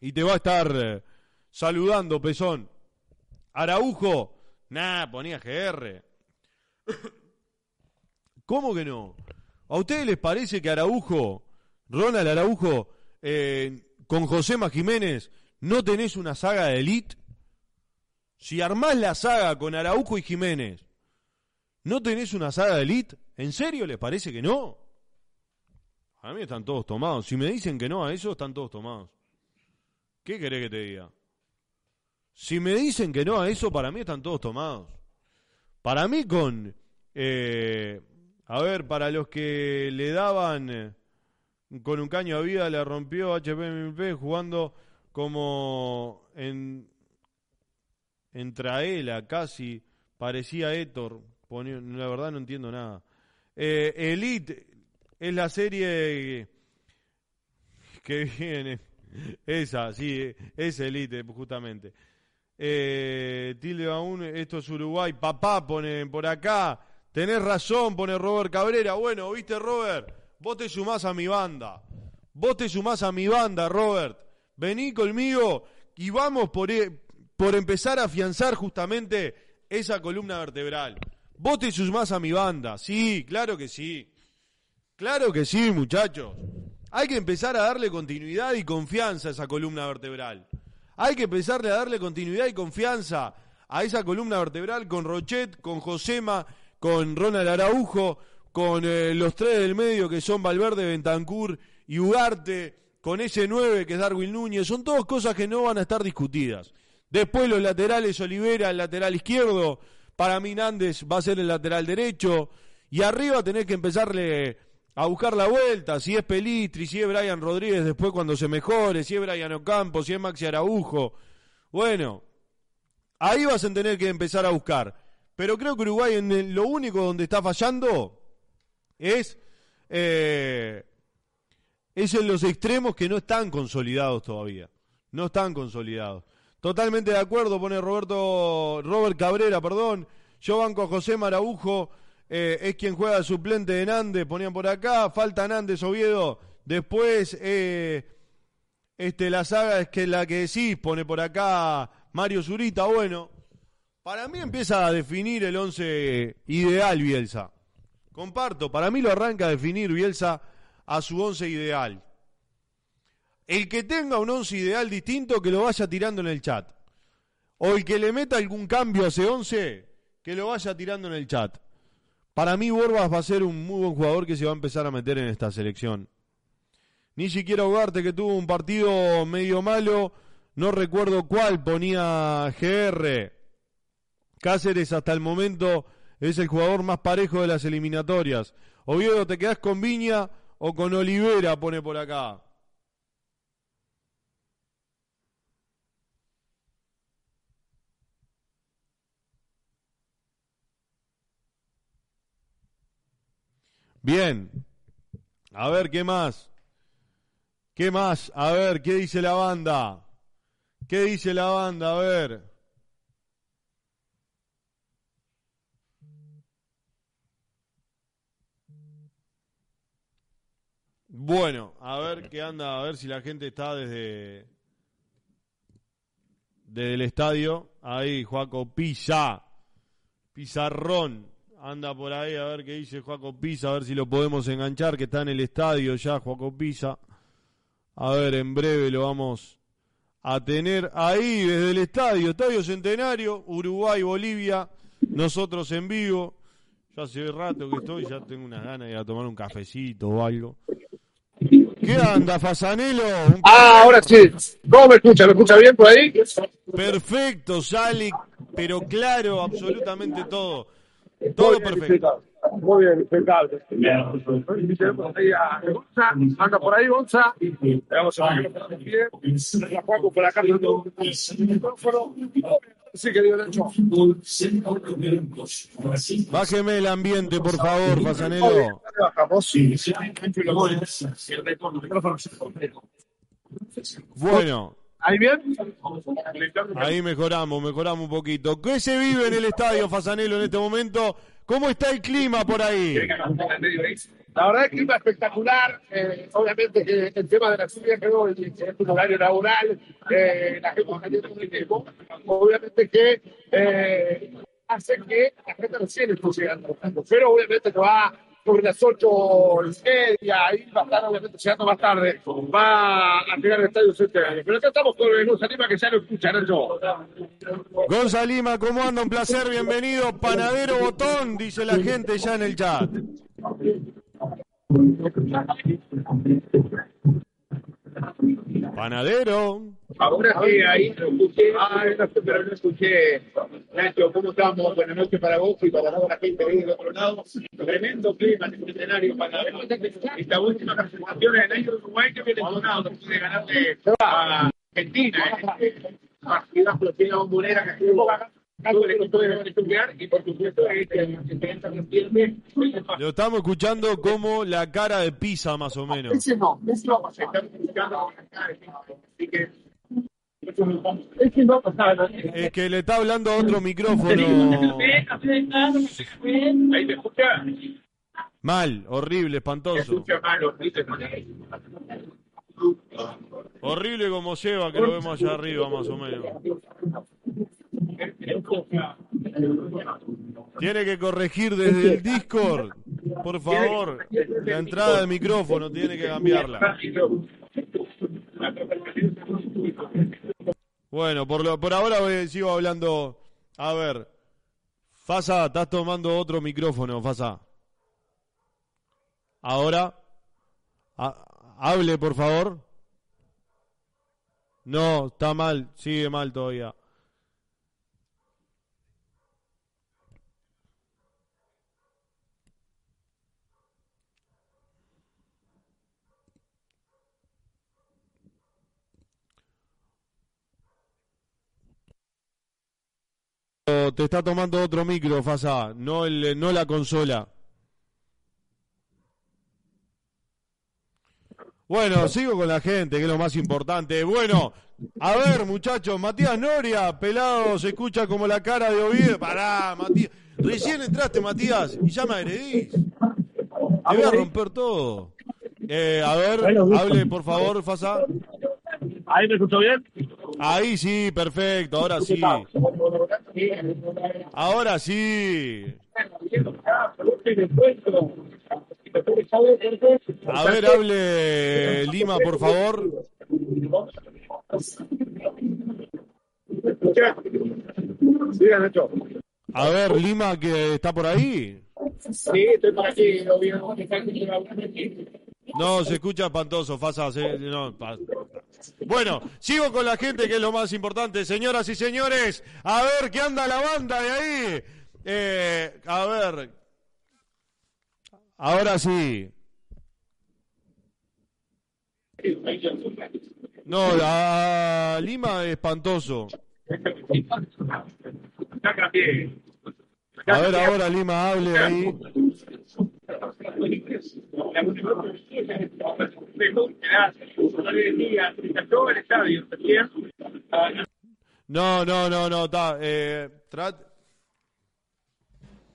y te va a estar eh, saludando, pezón. Araujo, nah, ponía GR. ¿Cómo que no? ¿A ustedes les parece que Araujo, Ronald Araujo, eh, con Josema Jiménez, no tenés una saga de elite? Si armás la saga con Araujo y Jiménez, ¿no tenés una saga de elite? ¿En serio les parece que no? A mí están todos tomados. Si me dicen que no a eso, están todos tomados. ¿Qué querés que te diga? Si me dicen que no a eso, para mí están todos tomados. Para mí con... Eh, a ver, para los que le daban eh, con un caño a vida, le rompió HPMP jugando como en, en Traela, casi parecía Héctor. La verdad no entiendo nada. Eh, Elite es la serie que viene. Esa, sí, es Elite, justamente. Eh, tilde aún, esto es Uruguay. Papá pone por acá. Tenés razón, pone Robert Cabrera. Bueno, viste, Robert, vos te sumás a mi banda. Vos te sumás a mi banda, Robert. Vení conmigo y vamos por, e, por empezar a afianzar justamente esa columna vertebral. Vos te sumás a mi banda. Sí, claro que sí. Claro que sí, muchachos. Hay que empezar a darle continuidad y confianza a esa columna vertebral. Hay que empezarle a darle continuidad y confianza a esa columna vertebral con Rochet, con Josema, con Ronald Araujo, con eh, los tres del medio que son Valverde, Bentancur y Ugarte, con ese nueve que es Darwin Núñez. Son todas cosas que no van a estar discutidas. Después los laterales, Olivera, el lateral izquierdo. Para mí Nández va a ser el lateral derecho. Y arriba tenés que empezarle a buscar la vuelta, si es Pelistri, si es Brian Rodríguez después cuando se mejore, si es Brian Ocampo, si es Maxi Araujo. Bueno, ahí vas a tener que empezar a buscar. Pero creo que Uruguay en lo único donde está fallando es, eh, es en los extremos que no están consolidados todavía. No están consolidados. Totalmente de acuerdo, pone Roberto, Robert Cabrera, perdón. Yo banco a José Maraujo eh, es quien juega suplente de Nández, ponían por acá, falta Nández, Oviedo, después eh, este, la saga es que la que decís, pone por acá Mario Zurita, bueno, para mí empieza a definir el once ideal Bielsa. Comparto, para mí lo arranca a definir Bielsa a su once ideal. El que tenga un once ideal distinto, que lo vaya tirando en el chat. O el que le meta algún cambio a ese once, que lo vaya tirando en el chat. Para mí Borbas va a ser un muy buen jugador que se va a empezar a meter en esta selección. Ni siquiera Ugarte que tuvo un partido medio malo, no recuerdo cuál ponía GR. Cáceres hasta el momento es el jugador más parejo de las eliminatorias. Oviedo, ¿te quedás con Viña o con Olivera? Pone por acá. Bien. A ver, ¿qué más? ¿Qué más? A ver, ¿qué dice la banda? ¿Qué dice la banda? A ver. Bueno, a ver qué anda, a ver si la gente está desde, desde el estadio. Ahí, Juaco Pisa, Pizarrón anda por ahí a ver qué dice Juaco Pisa, a ver si lo podemos enganchar, que está en el estadio ya, Juaco Pisa. A ver, en breve lo vamos a tener ahí desde el estadio, Estadio Centenario, Uruguay, Bolivia, nosotros en vivo. Ya hace rato que estoy, ya tengo unas ganas de ir a tomar un cafecito o algo. ¿Qué anda, Fasanelo? Ah, ahora sí. ¿Cómo me escucha? ¿Me escucha bien por ahí? Perfecto, sale, pero claro, absolutamente todo. Todo perfecto. Muy bien, impecable. A anda por ahí, Gonza. Vamos a ver La Juaco por acá. Sí, querido Nacho. Bájeme el ambiente, por favor, Pasanelo. Bueno, ¿Ahí bien? Ahí mejoramos, mejoramos un poquito. ¿Qué se vive en el estadio Fasanelo en este momento? ¿Cómo está el clima por ahí? La verdad que clima espectacular. Eh, obviamente que el tema de la lluvia quedó en un horario laboral. Eh, la gente cayendo muy tiempo. Obviamente que eh, hace que la gente recién esté llegando. Pero obviamente que va sobre las ocho y media, ahí va a estar obviamente llegando más tarde, va a llegar al estadio Centenario. Pero acá estamos con Gonzalima que ya lo escucha, Nacho. Gonzalima, ¿cómo anda? Un placer, bienvenido. Panadero Botón, dice la gente ya en el chat. Panadero. Ahora sí, ahí lo escuché. Ah, no sé, pero no escuché. Nacho, ¿cómo estamos? Buenas noches para vos y para toda la gente ahí del otro lado. Tremendo clima en el escenario para esta última presentación el de Uruguay que viene sonado después de ganarle a Argentina. ¿eh? Partida flotina bombonera que estuvo y por supuesto Lo estamos escuchando como la cara de Pisa, más o menos. Ese no, ese no pasa. Así que Es que le está hablando a otro micrófono. Mal, horrible, espantoso. Horrible como lleva, que lo vemos allá arriba, más o menos. Tiene que corregir desde el Discord, por favor. La entrada del micrófono tiene que cambiarla. Bueno, por, lo, por ahora voy- sigo hablando. A ver, Fasa, estás tomando otro micrófono, Fasa. Ahora, ha- hable, por favor. No, está mal, sigue mal todavía. Te está tomando otro micro, Fasa, no, el, no la consola. Bueno, sigo con la gente, que es lo más importante. Bueno, a ver, muchachos, Matías Noria, pelado, se escucha como la cara de Oviedo. Pará, Matías. Recién entraste, Matías, y ya me agredís. Te voy a romper todo. Eh, a ver, hable, por favor, Fasa. ¿Ahí me escuchó bien? Ahí sí, perfecto, ahora sí. Ahora sí. A ver, hable Lima, por favor. A ver, Lima, que está por ahí. Sí, estoy por aquí. No, se escucha espantoso, Fasa. no, bueno, sigo con la gente, que es lo más importante. Señoras y señores, a ver qué anda la banda de ahí. Eh, a ver. Ahora sí. No, a Lima es espantoso. A ver ahora, Lima, hable ahí. No, no, no, no, está. Eh,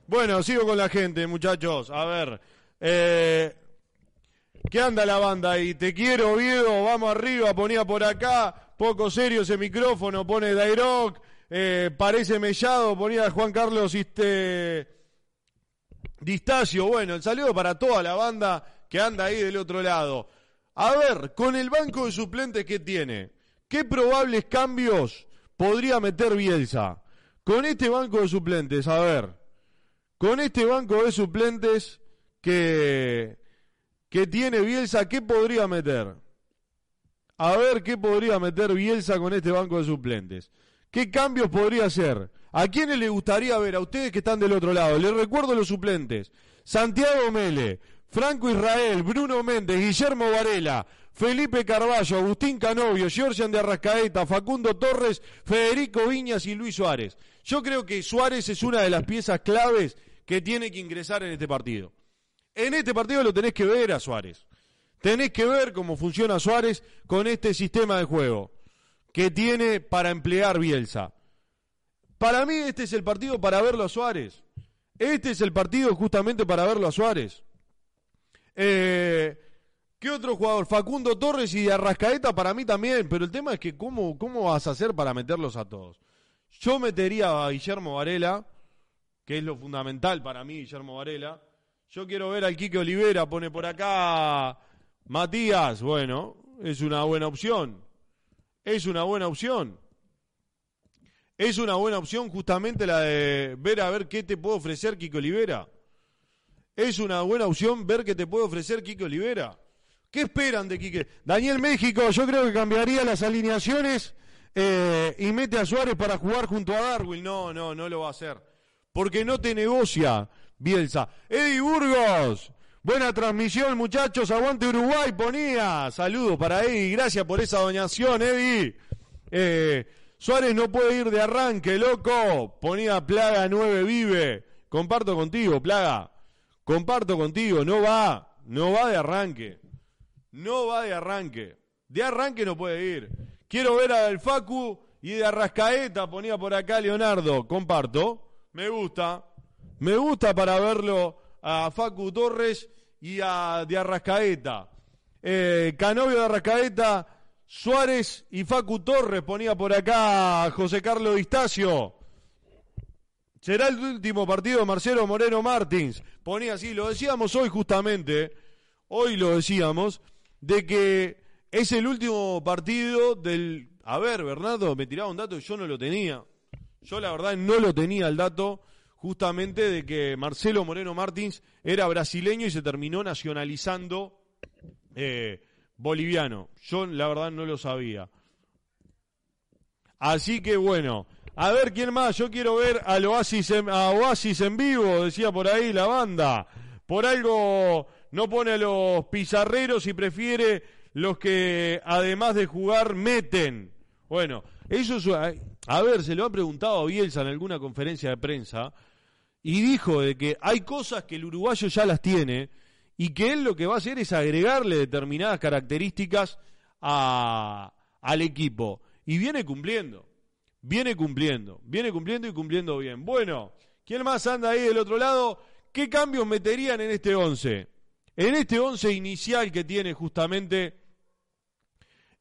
Bueno, sigo con la gente, muchachos. A ver. Eh, ¿Qué anda la banda ahí? Te quiero, Oviedo. Vamos arriba. Ponía por acá. Poco serio ese micrófono. Pone Dairoc. Eh, parece mellado. Ponía Juan Carlos este, Distacio. Bueno, el saludo para toda la banda que anda ahí del otro lado. A ver, con el banco de suplentes que tiene, ¿qué probables cambios podría meter Bielsa? Con este banco de suplentes, a ver, con este banco de suplentes que, que tiene Bielsa, ¿qué podría meter? A ver qué podría meter Bielsa con este banco de suplentes. ¿Qué cambios podría hacer? ¿A quiénes le gustaría ver? A ustedes que están del otro lado. Les recuerdo los suplentes. Santiago Mele, Franco Israel, Bruno Méndez, Guillermo Varela, Felipe Carballo, Agustín Canovio, Georgian de Arrascaeta, Facundo Torres, Federico Viñas y Luis Suárez. Yo creo que Suárez es una de las piezas claves que tiene que ingresar en este partido. En este partido lo tenés que ver a Suárez. Tenés que ver cómo funciona Suárez con este sistema de juego que tiene para emplear Bielsa. Para mí este es el partido para verlo a Suárez. Este es el partido justamente para verlo a Suárez. Eh, ¿Qué otro jugador? Facundo Torres y Arrascaeta para mí también, pero el tema es que ¿cómo, cómo vas a hacer para meterlos a todos? Yo metería a Guillermo Varela, que es lo fundamental para mí, Guillermo Varela. Yo quiero ver al Quique Olivera, pone por acá Matías, bueno, es una buena opción. Es una buena opción. Es una buena opción justamente la de ver a ver qué te puede ofrecer Quique Olivera. Es una buena opción ver qué te puede ofrecer Quique Olivera. ¿Qué esperan de Quique? Daniel México, yo creo que cambiaría las alineaciones eh, y mete a Suárez para jugar junto a Darwin. No, no, no lo va a hacer. Porque no te negocia Bielsa. Eddie Burgos, buena transmisión muchachos, aguante Uruguay, ponía. Saludos para Eddie, gracias por esa donación, Eddie. Eh, Suárez no puede ir de arranque, loco. Ponía Plaga 9 vive. Comparto contigo, Plaga. Comparto contigo, no va, no va de arranque. No va de arranque. De arranque no puede ir. Quiero ver al Facu y de Arrascaeta, ponía por acá Leonardo. Comparto. Me gusta. Me gusta para verlo a Facu Torres y a de Arrascaeta. Eh, Canovio de Arrascaeta, Suárez y Facu Torres, ponía por acá José Carlos Distacio. Será el último partido de Marcelo Moreno Martins. Ponía así, lo decíamos hoy justamente, hoy lo decíamos, de que es el último partido del... A ver, Bernardo, me tiraba un dato y yo no lo tenía. Yo la verdad no lo tenía el dato justamente de que Marcelo Moreno Martins era brasileño y se terminó nacionalizando eh, boliviano. Yo la verdad no lo sabía. Así que bueno, a ver quién más. Yo quiero ver al Oasis en, a Oasis en vivo, decía por ahí la banda. Por algo no pone a los pizarreros y prefiere los que además de jugar meten. Bueno, eso es, a ver, se lo ha preguntado a Bielsa en alguna conferencia de prensa y dijo de que hay cosas que el uruguayo ya las tiene y que él lo que va a hacer es agregarle determinadas características a, al equipo. Y viene cumpliendo, viene cumpliendo, viene cumpliendo y cumpliendo bien. Bueno, ¿quién más anda ahí del otro lado? ¿Qué cambios meterían en este 11? En este 11 inicial que tiene justamente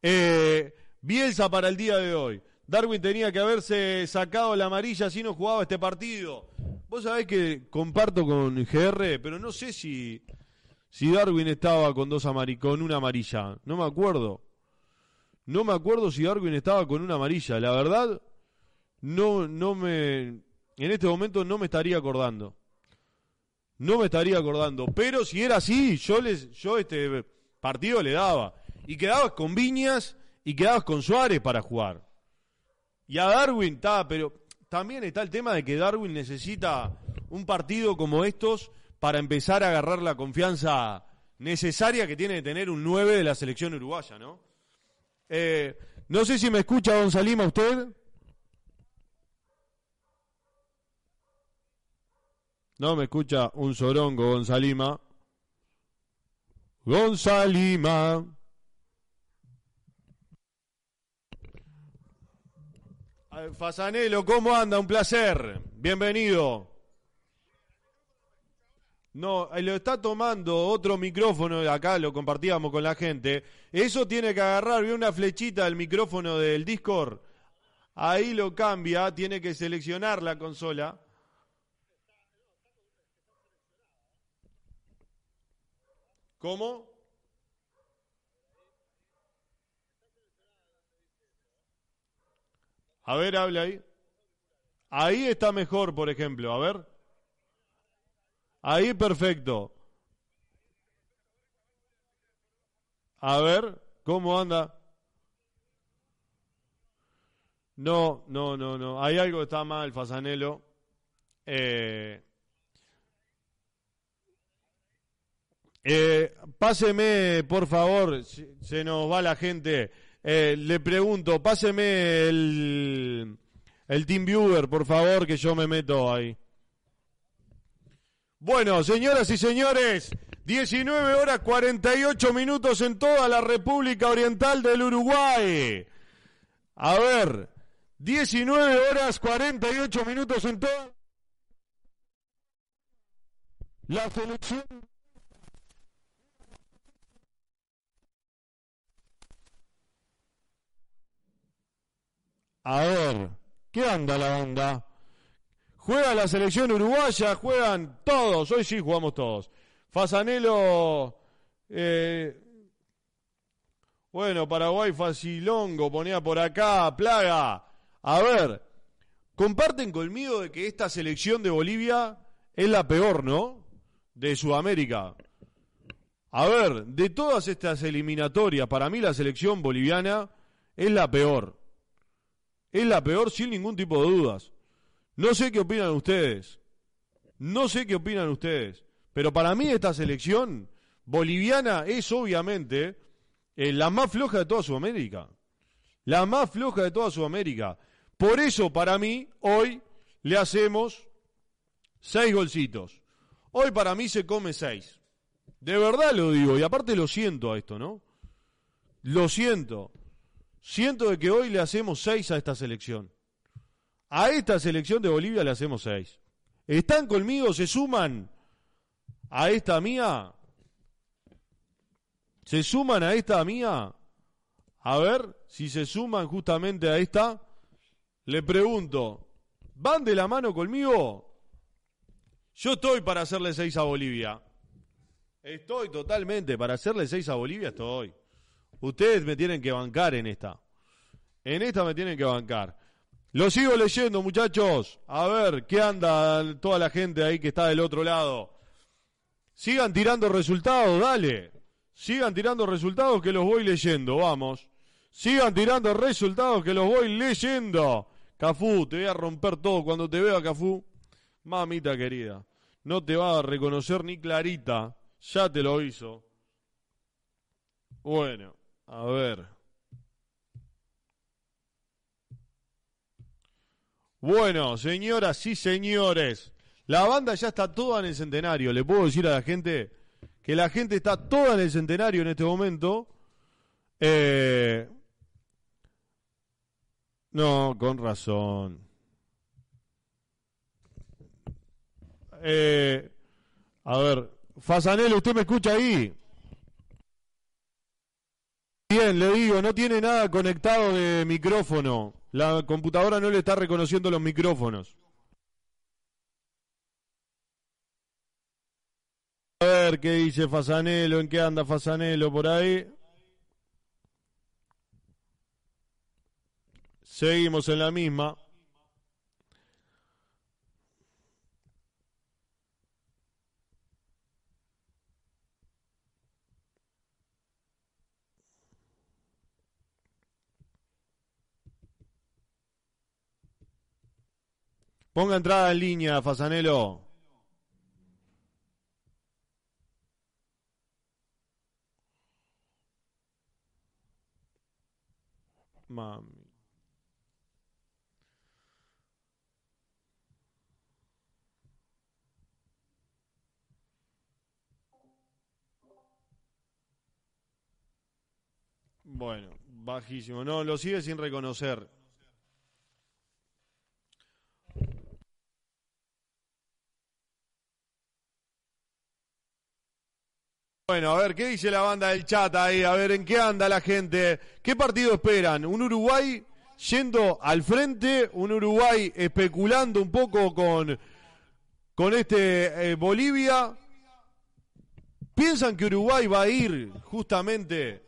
eh, Bielsa para el día de hoy. Darwin tenía que haberse sacado la amarilla si no jugaba este partido. Vos sabés que comparto con GR, pero no sé si, si Darwin estaba con dos amari con una amarilla. No me acuerdo. No me acuerdo si Darwin estaba con una amarilla. La verdad, no, no me. En este momento no me estaría acordando. No me estaría acordando. Pero si era así, yo les, yo este partido le daba. Y quedabas con Viñas y quedabas con Suárez para jugar. Y a Darwin está, pero también está el tema de que Darwin necesita un partido como estos para empezar a agarrar la confianza necesaria que tiene de tener un 9 de la selección uruguaya, ¿no? Eh, no sé si me escucha Don Salima usted. No me escucha un sorongo, Gonzalima. Gonzalima. Fasanelo, ¿cómo anda? Un placer. Bienvenido. No, eh, lo está tomando otro micrófono, acá lo compartíamos con la gente. Eso tiene que agarrar, ve una flechita del micrófono del Discord. Ahí lo cambia, tiene que seleccionar la consola. ¿Cómo? A ver, habla ahí. Ahí está mejor, por ejemplo. A ver. Ahí perfecto. A ver, ¿cómo anda? No, no, no, no. Hay algo que está mal, Fasanelo. Eh, Eh, páseme, por favor, se nos va la gente. Eh, le pregunto, páseme el, el Viewer, por favor, que yo me meto ahí. Bueno, señoras y señores, 19 horas 48 minutos en toda la República Oriental del Uruguay. A ver, 19 horas 48 minutos en toda la selección. A ver, ¿qué anda la onda? Juega la selección uruguaya, juegan todos, hoy sí jugamos todos. Fasanelo, eh, bueno, Paraguay Facilongo, ponía por acá, Plaga. A ver, comparten conmigo de que esta selección de Bolivia es la peor, ¿no? De Sudamérica. A ver, de todas estas eliminatorias, para mí la selección boliviana es la peor. Es la peor sin ningún tipo de dudas. No sé qué opinan ustedes. No sé qué opinan ustedes. Pero para mí esta selección boliviana es obviamente eh, la más floja de toda Sudamérica. La más floja de toda Sudamérica. Por eso para mí hoy le hacemos seis golcitos. Hoy para mí se come seis. De verdad lo digo. Y aparte lo siento a esto, ¿no? Lo siento. Siento de que hoy le hacemos seis a esta selección. A esta selección de Bolivia le hacemos seis. ¿Están conmigo? ¿Se suman a esta mía? ¿Se suman a esta mía? A ver si se suman justamente a esta. Le pregunto, ¿van de la mano conmigo? Yo estoy para hacerle seis a Bolivia. Estoy totalmente para hacerle seis a Bolivia, estoy. Ustedes me tienen que bancar en esta. En esta me tienen que bancar. Lo sigo leyendo, muchachos. A ver, ¿qué anda toda la gente ahí que está del otro lado? Sigan tirando resultados, dale. Sigan tirando resultados que los voy leyendo, vamos. Sigan tirando resultados que los voy leyendo. Cafú, te voy a romper todo cuando te vea, Cafú. Mamita querida, no te va a reconocer ni Clarita. Ya te lo hizo. Bueno, a ver. Bueno, señoras y señores, la banda ya está toda en el centenario. Le puedo decir a la gente que la gente está toda en el centenario en este momento. Eh, no, con razón. Eh, a ver, Fasanelo, ¿usted me escucha ahí? Bien, le digo, no tiene nada conectado de micrófono. La computadora no le está reconociendo los micrófonos. A ver qué dice Fasanelo, en qué anda Fasanelo por ahí. Seguimos en la misma. Ponga entrada en línea, Fasanelo. Mami. Bueno, bajísimo. No, lo sigue sin reconocer. Bueno, a ver, ¿qué dice la banda del chat ahí? A ver, ¿en qué anda la gente? ¿Qué partido esperan? ¿Un Uruguay yendo al frente? ¿Un Uruguay especulando un poco con, con este eh, Bolivia? ¿Piensan que Uruguay va a ir justamente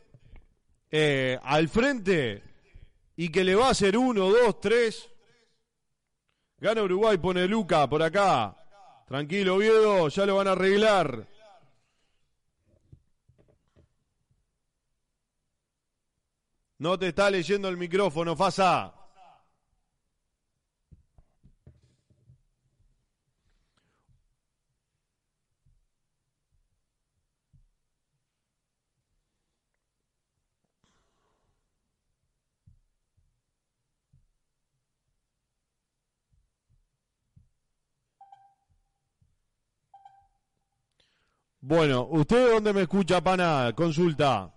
eh, al frente y que le va a hacer uno, dos, tres? Gana Uruguay, pone Luca por acá. Tranquilo, Viedo, ya lo van a arreglar. No te está leyendo el micrófono, Fasa. Bueno, ¿usted dónde me escucha, pana? Consulta.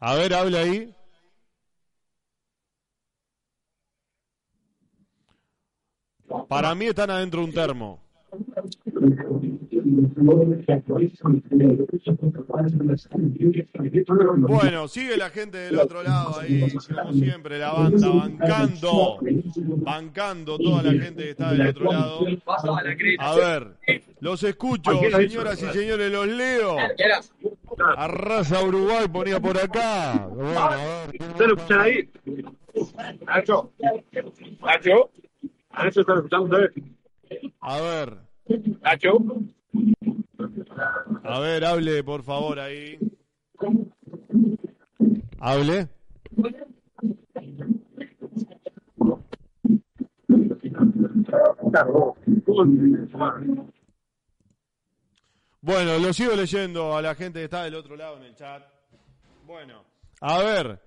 A ver, habla ahí. Para mí están adentro de un termo. Bueno, sigue la gente del otro lado ahí, como siempre, la banda bancando, bancando toda la gente que está del otro lado. A ver, los escucho, señoras y señores, los leo. Arrasa Uruguay ponía por acá. Bueno, a ver. ¿Ustedes lo escuchan ahí? Nacho. Nacho. Nacho, ¿están escuchando? A ver, Nacho. a ver, hable por favor ahí. Hable. Bueno, lo sigo leyendo a la gente que está del otro lado en el chat. Bueno, a ver.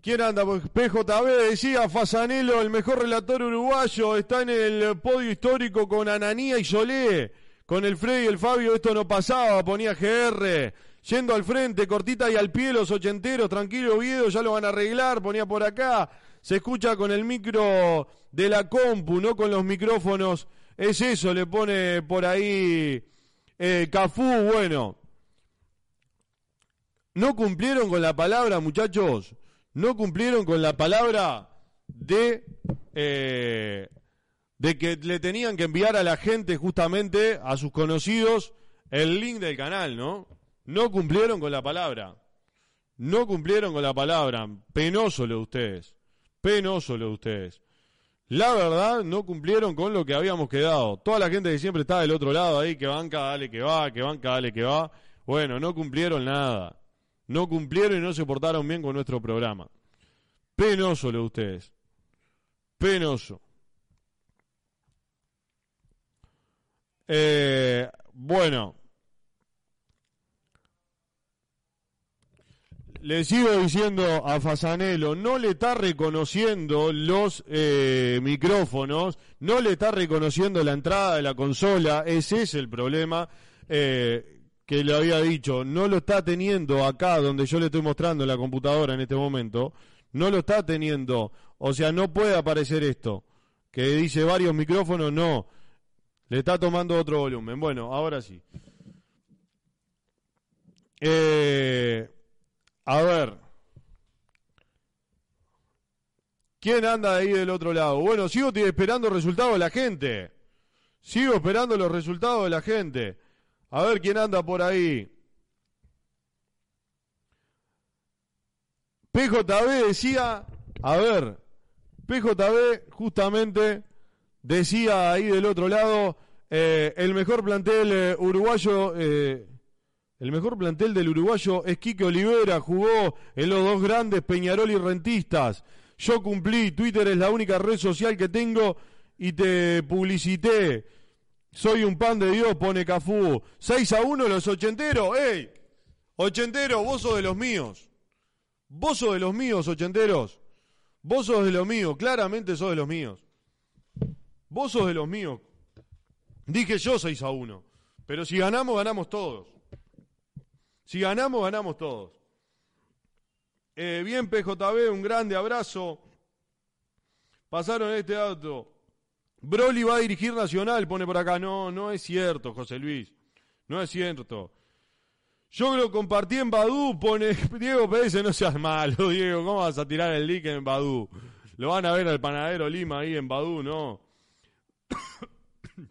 ¿Quién anda? Pues PJB decía, Fasanelo, el mejor relator uruguayo, está en el podio histórico con Ananía y Solé. Con el Freddy y el Fabio esto no pasaba, ponía GR. Yendo al frente, cortita y al pie, los ochenteros, tranquilo Oviedo, ya lo van a arreglar, ponía por acá. Se escucha con el micro de la compu, no con los micrófonos. Es eso, le pone por ahí eh, Cafú, bueno. No cumplieron con la palabra, muchachos. No cumplieron con la palabra de, eh, de que le tenían que enviar a la gente, justamente, a sus conocidos, el link del canal, ¿no? No cumplieron con la palabra. No cumplieron con la palabra. Penoso lo de ustedes. Penoso lo de ustedes. La verdad, no cumplieron con lo que habíamos quedado. Toda la gente que siempre está del otro lado ahí, que banca, dale que va, que banca, dale que va. Bueno, no cumplieron nada. No cumplieron y no se portaron bien con nuestro programa. Penoso lo de ustedes. Penoso. Eh, bueno. Le sigo diciendo a Fasanelo, no le está reconociendo los eh, micrófonos, no le está reconociendo la entrada de la consola, ese es el problema eh, que le había dicho, no lo está teniendo acá donde yo le estoy mostrando la computadora en este momento, no lo está teniendo, o sea, no puede aparecer esto, que dice varios micrófonos, no, le está tomando otro volumen. Bueno, ahora sí. Eh, a ver. ¿Quién anda ahí del otro lado? Bueno, sigo esperando resultados de la gente. Sigo esperando los resultados de la gente. A ver quién anda por ahí. PJB decía, a ver, PJB justamente decía ahí del otro lado, eh, el mejor plantel eh, uruguayo, eh, el mejor plantel del uruguayo es Quique Olivera, jugó en los dos grandes, Peñarol y Rentistas. Yo cumplí, Twitter es la única red social que tengo y te publicité. Soy un pan de Dios, pone Cafú. 6 a 1 los ochenteros, ¡ey! Ochenteros, vos sos de los míos. Vos sos de los míos, ochenteros. Vos sos de los míos, claramente sos de los míos. Vos sos de los míos. Dije yo 6 a 1. Pero si ganamos, ganamos todos. Si ganamos, ganamos todos. Eh, bien, PJB, un grande abrazo. Pasaron este dato. Broly va a dirigir Nacional, pone por acá. No, no es cierto, José Luis. No es cierto. Yo lo compartí en Badú, pone Diego Pérez, no seas malo, Diego. ¿Cómo vas a tirar el link en Badú? Lo van a ver al panadero Lima ahí en Badú, no.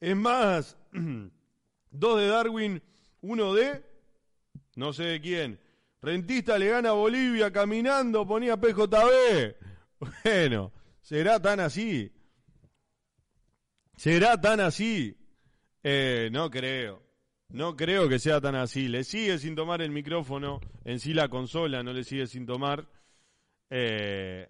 Es más, dos de Darwin, uno de, no sé de quién. Rentista le gana a Bolivia caminando, ponía PJB. Bueno, será tan así. ¿Será tan así? Eh, no creo. No creo que sea tan así. Le sigue sin tomar el micrófono. En sí la consola no le sigue sin tomar. Eh,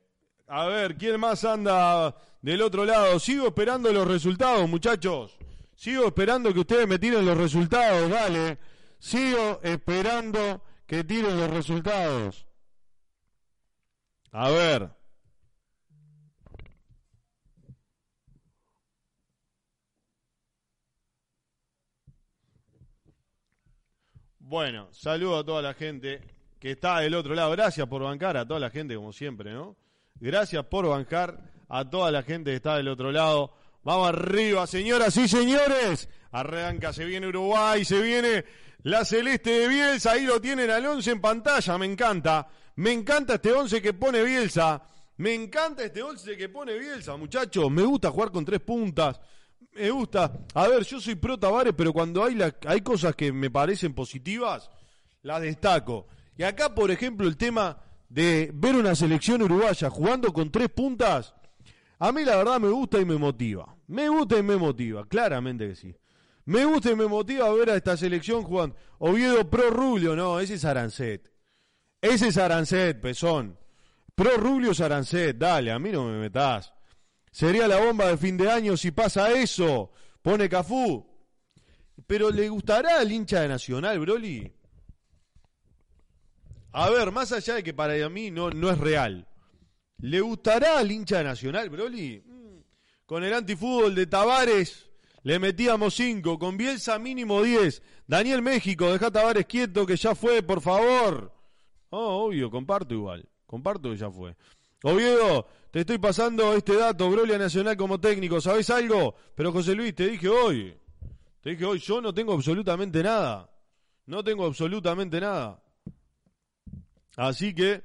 a ver, ¿quién más anda del otro lado? Sigo esperando los resultados, muchachos. Sigo esperando que ustedes me tiren los resultados, dale. Sigo esperando que tiren los resultados. A ver. Bueno, saludo a toda la gente que está del otro lado. Gracias por bancar a toda la gente, como siempre, ¿no? Gracias por bancar a toda la gente que está del otro lado. Vamos arriba, señoras y señores. Arranca, se viene Uruguay, se viene la celeste de Bielsa. Ahí lo tienen al 11 en pantalla. Me encanta. Me encanta este 11 que pone Bielsa. Me encanta este 11 que pone Bielsa, muchachos. Me gusta jugar con tres puntas. Me gusta. A ver, yo soy pro Tavares, pero cuando hay, la, hay cosas que me parecen positivas, las destaco. Y acá, por ejemplo, el tema de ver una selección uruguaya jugando con tres puntas, a mí la verdad me gusta y me motiva. Me gusta y me motiva, claramente que sí. Me gusta y me motiva ver a esta selección jugando. Oviedo Pro Rubio, no, ese es Arancet. Ese es Arancet, pezón. Pro Rubio es Arancet, dale, a mí no me metas. Sería la bomba de fin de año si pasa eso. Pone Cafú. Pero ¿le gustará al hincha de Nacional, Broly? A ver, más allá de que para mí no, no es real. ¿Le gustará al hincha Nacional, Broly? Mm. Con el antifútbol de Tavares le metíamos 5, con Bielsa mínimo 10. Daniel México, deja Tavares quieto que ya fue, por favor. Oh, obvio, comparto igual. Comparto que ya fue. Oviedo, te estoy pasando este dato, Broly Nacional como técnico, ¿sabés algo? Pero José Luis, te dije hoy. Te dije hoy, yo no tengo absolutamente nada. No tengo absolutamente nada. Así que,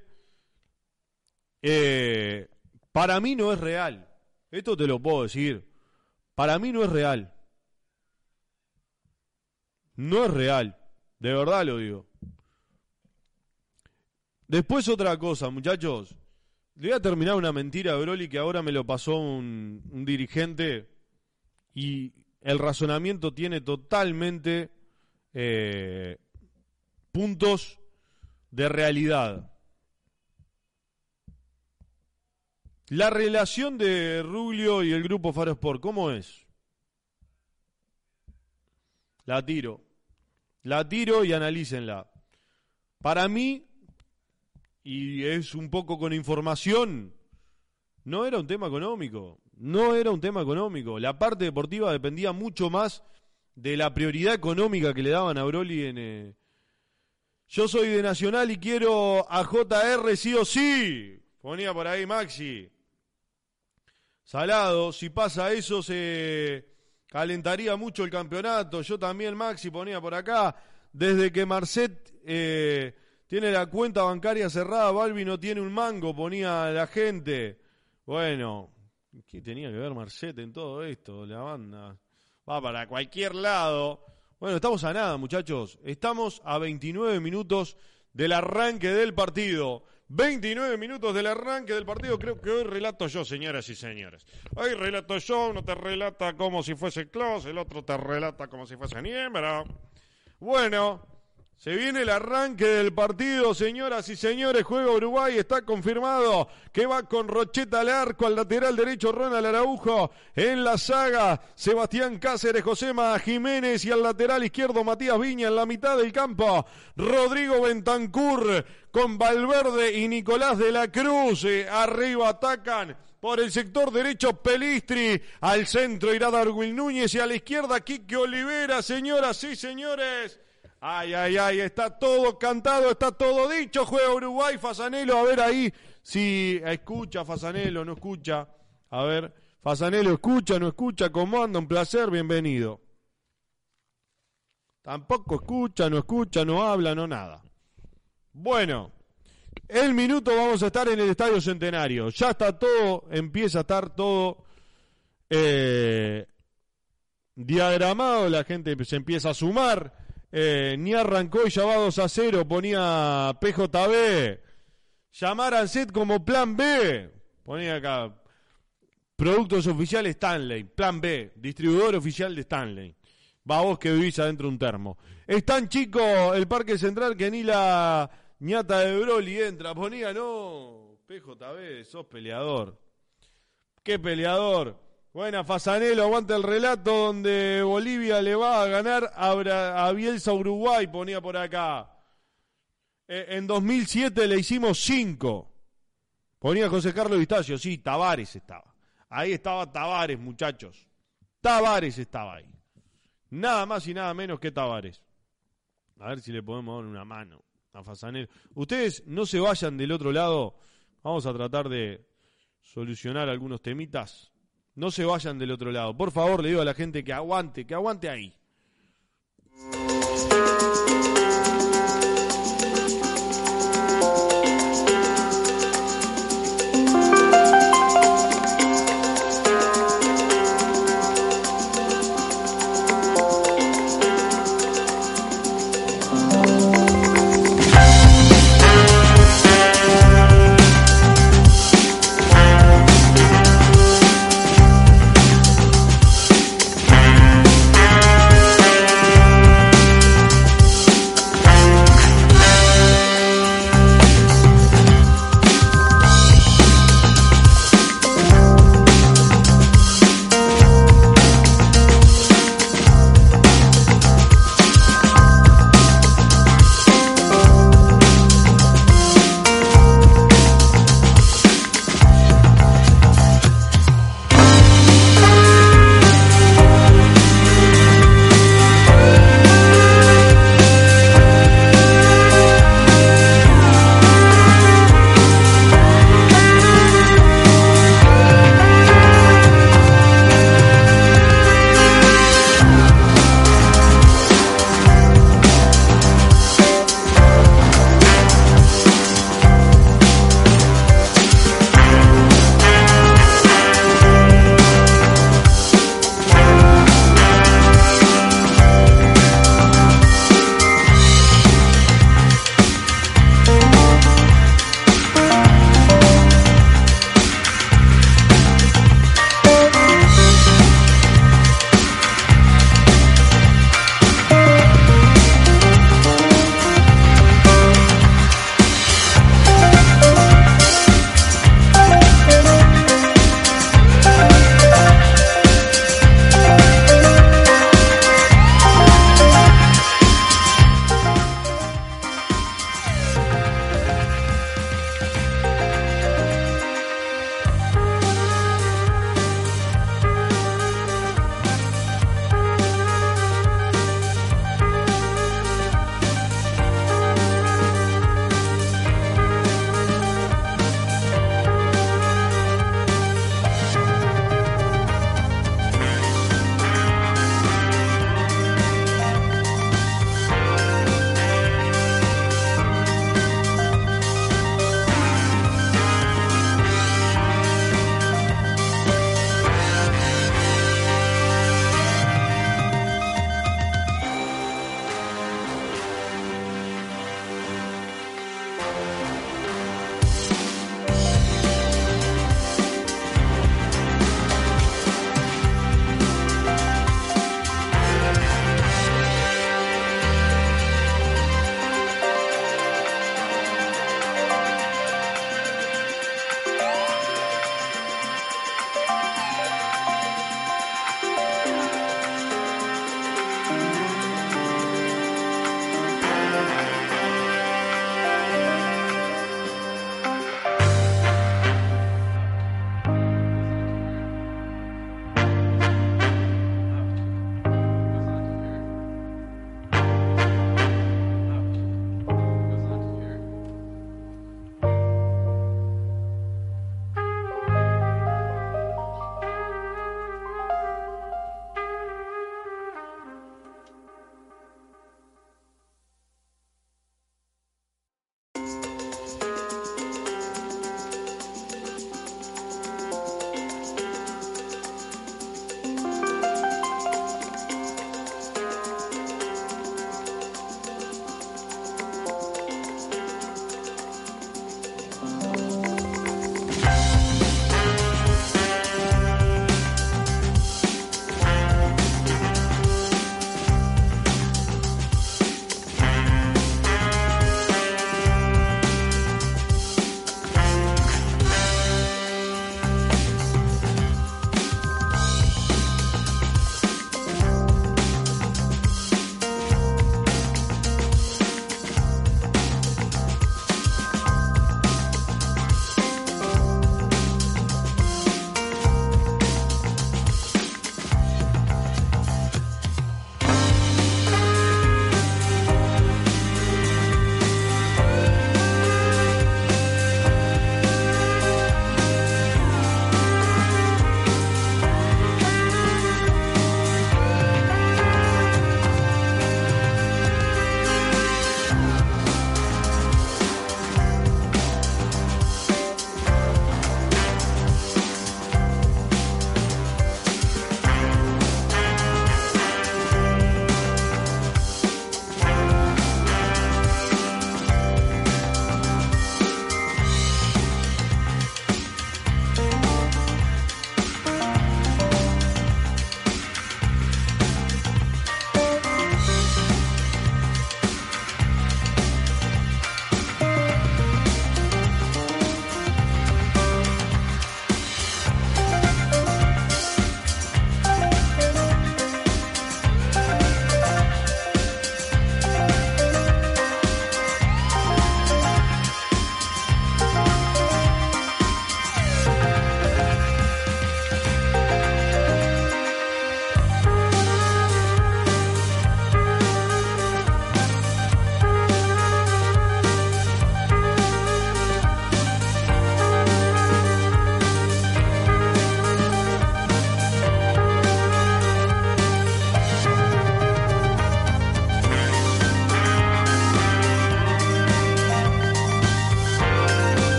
eh, para mí no es real. Esto te lo puedo decir. Para mí no es real. No es real. De verdad lo digo. Después otra cosa, muchachos. Le voy a terminar una mentira a Broly que ahora me lo pasó un, dirigente y el razonamiento tiene totalmente eh, puntos de realidad. La relación de Rubio y el grupo Faro Sport, ¿cómo es? La tiro. La tiro y analícenla. Para mí, y es un poco con información, no era un tema económico. No era un tema económico. La parte deportiva dependía mucho más de la prioridad económica que le daban a Broly en, eh, yo soy de Nacional y quiero a JR sí o sí. Ponía por ahí Maxi. Salado, si pasa eso se calentaría mucho el campeonato. Yo también, Maxi, ponía por acá. Desde que Marcet eh, tiene la cuenta bancaria cerrada, Balbi no tiene un mango, ponía la gente. Bueno, ¿qué tenía que ver Marcet en todo esto? La banda va para cualquier lado. Bueno, estamos a nada, muchachos. Estamos a 29 minutos del arranque del partido. 29 minutos del arranque del partido. Creo que hoy relato yo, señoras y señores. Hoy relato yo, uno te relata como si fuese Klaus, el otro te relata como si fuese Niembra. Bueno, se viene el arranque del partido, señoras y señores. Juega Uruguay, está confirmado que va con Rocheta al arco, al lateral derecho Ronald Araujo. En la saga, Sebastián Cáceres, Josema Jiménez y al lateral izquierdo Matías Viña en la mitad del campo. Rodrigo Bentancur con Valverde y Nicolás de la Cruz. Eh, arriba atacan por el sector derecho Pelistri, al centro irá Darwin Núñez y a la izquierda Quique Olivera, señoras y señores. Ay, ay, ay, está todo cantado, está todo dicho. Juega Uruguay, Fasanelo, a ver ahí si escucha Fasanelo, no escucha. A ver, Fasanelo escucha, no escucha, ¿cómo anda? Un placer, bienvenido. Tampoco escucha, no escucha, no habla, no nada. Bueno, el minuto vamos a estar en el Estadio Centenario. Ya está todo, empieza a estar todo eh, diagramado, la gente se empieza a sumar. Eh, ni arrancó y ya va 2 a 0, ponía PJB. Llamar a set como plan B. Ponía acá. Productos oficiales Stanley, plan B, distribuidor oficial de Stanley. Va vos que vivís adentro de un termo. Es tan chico el Parque Central que ni la ñata de Broly entra. Ponía, no, PJB, sos peleador. ¿Qué peleador? Buena, Fasanelo, aguanta el relato donde Bolivia le va a ganar a, Bielsa Uruguay, ponía por acá. Eh, en 2007 le hicimos 5. Ponía José Carlos Vistacio, sí, Tavares estaba. Ahí estaba Tavares, muchachos. Tavares estaba ahí. Nada más y nada menos que Tavares. A ver si le podemos dar una mano a Fasanelo. Ustedes no se vayan del otro lado. Vamos a tratar de solucionar algunos temitas No se vayan del otro lado. Por favor, le digo a la gente que aguante, que aguante ahí.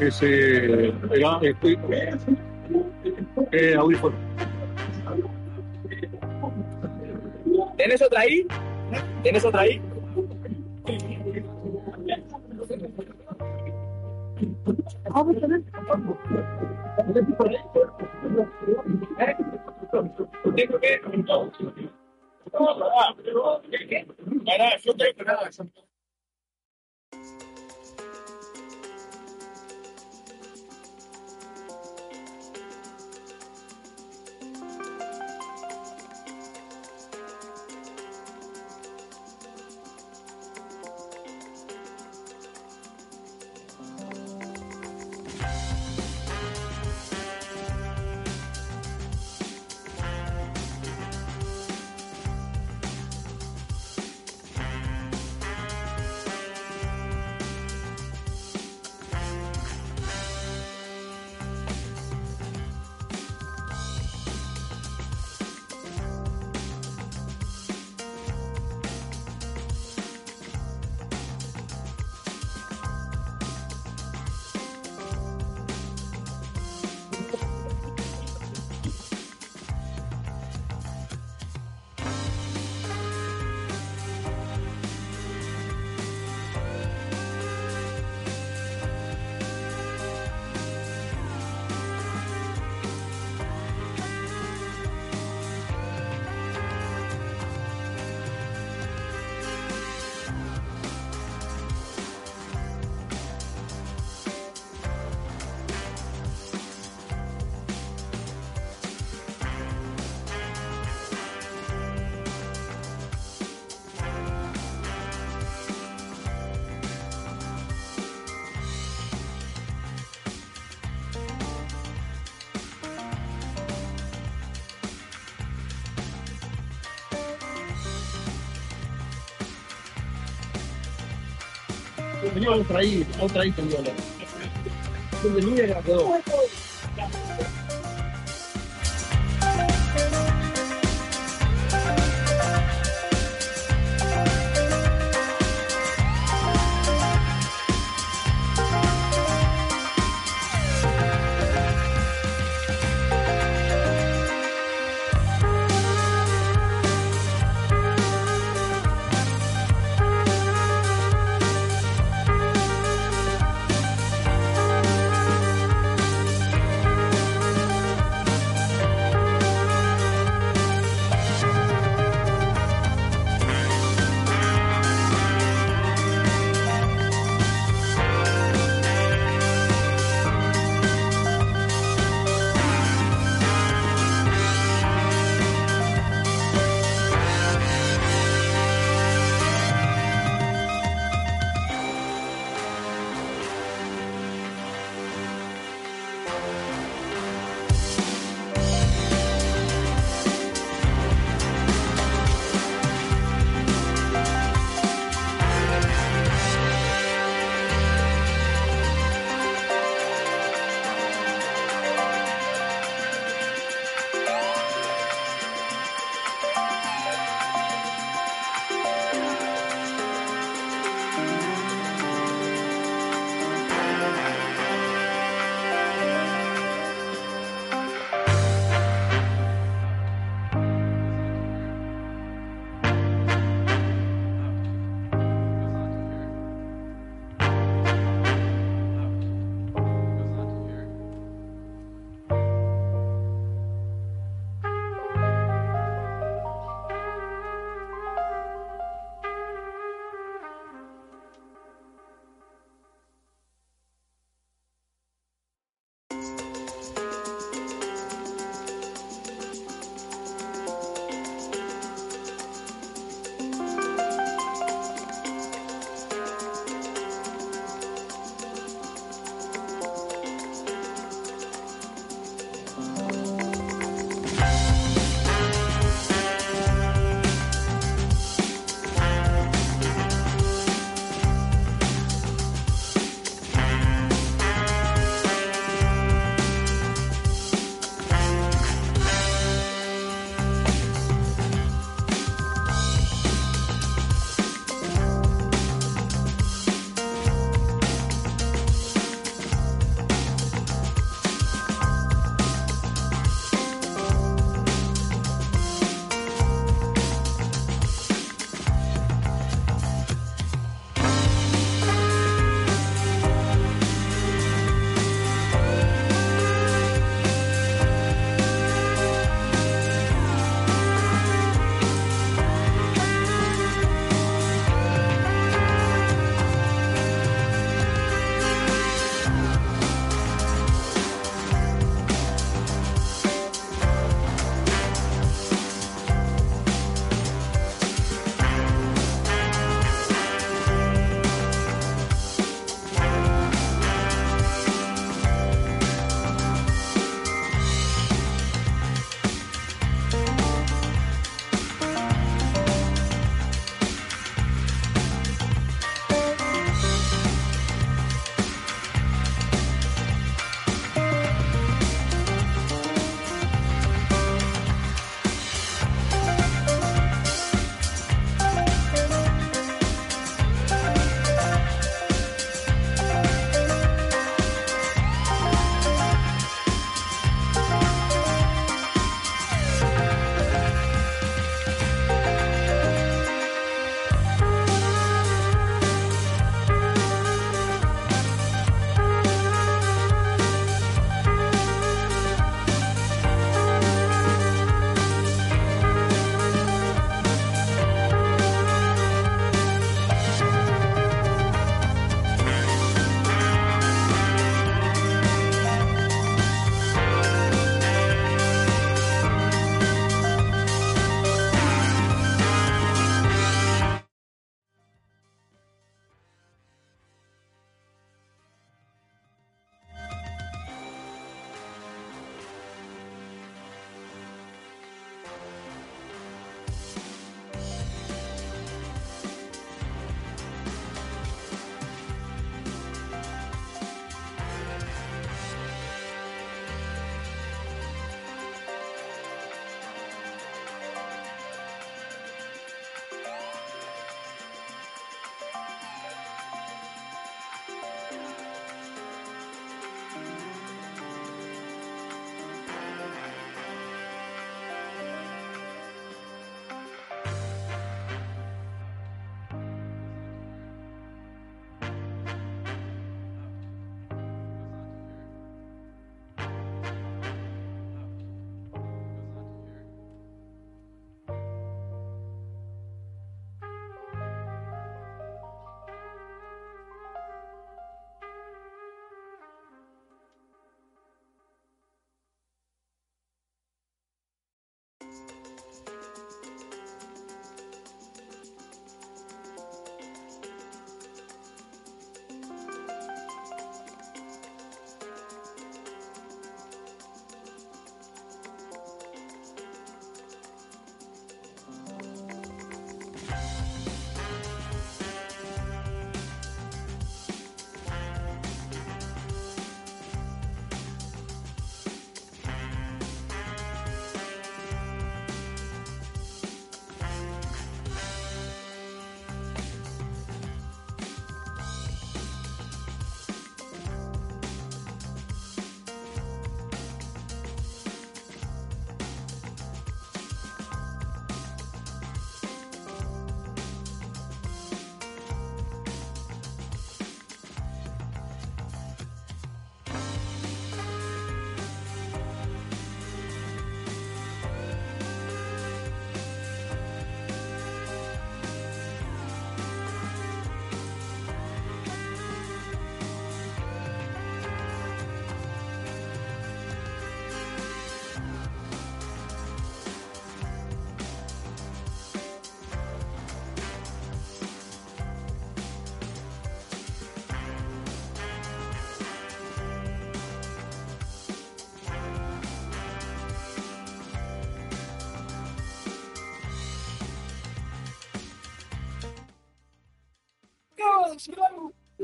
Ese, este, eh, audífono. ¿Tenés otra ahí? ¿Tenés otra ahí? Tenía otra ahí, otra ahí tenía la.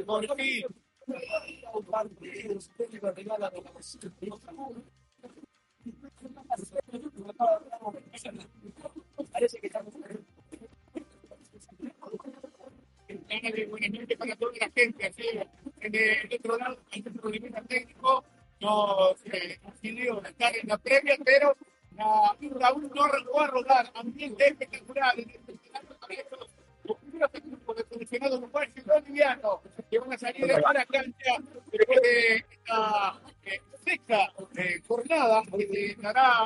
La quedó. Parece que estamos buenas noches para toda la gente. Así, en el este técnico nos eh, estar en la previa, pero 1 no arrancó a rodar. Ambiente espectacular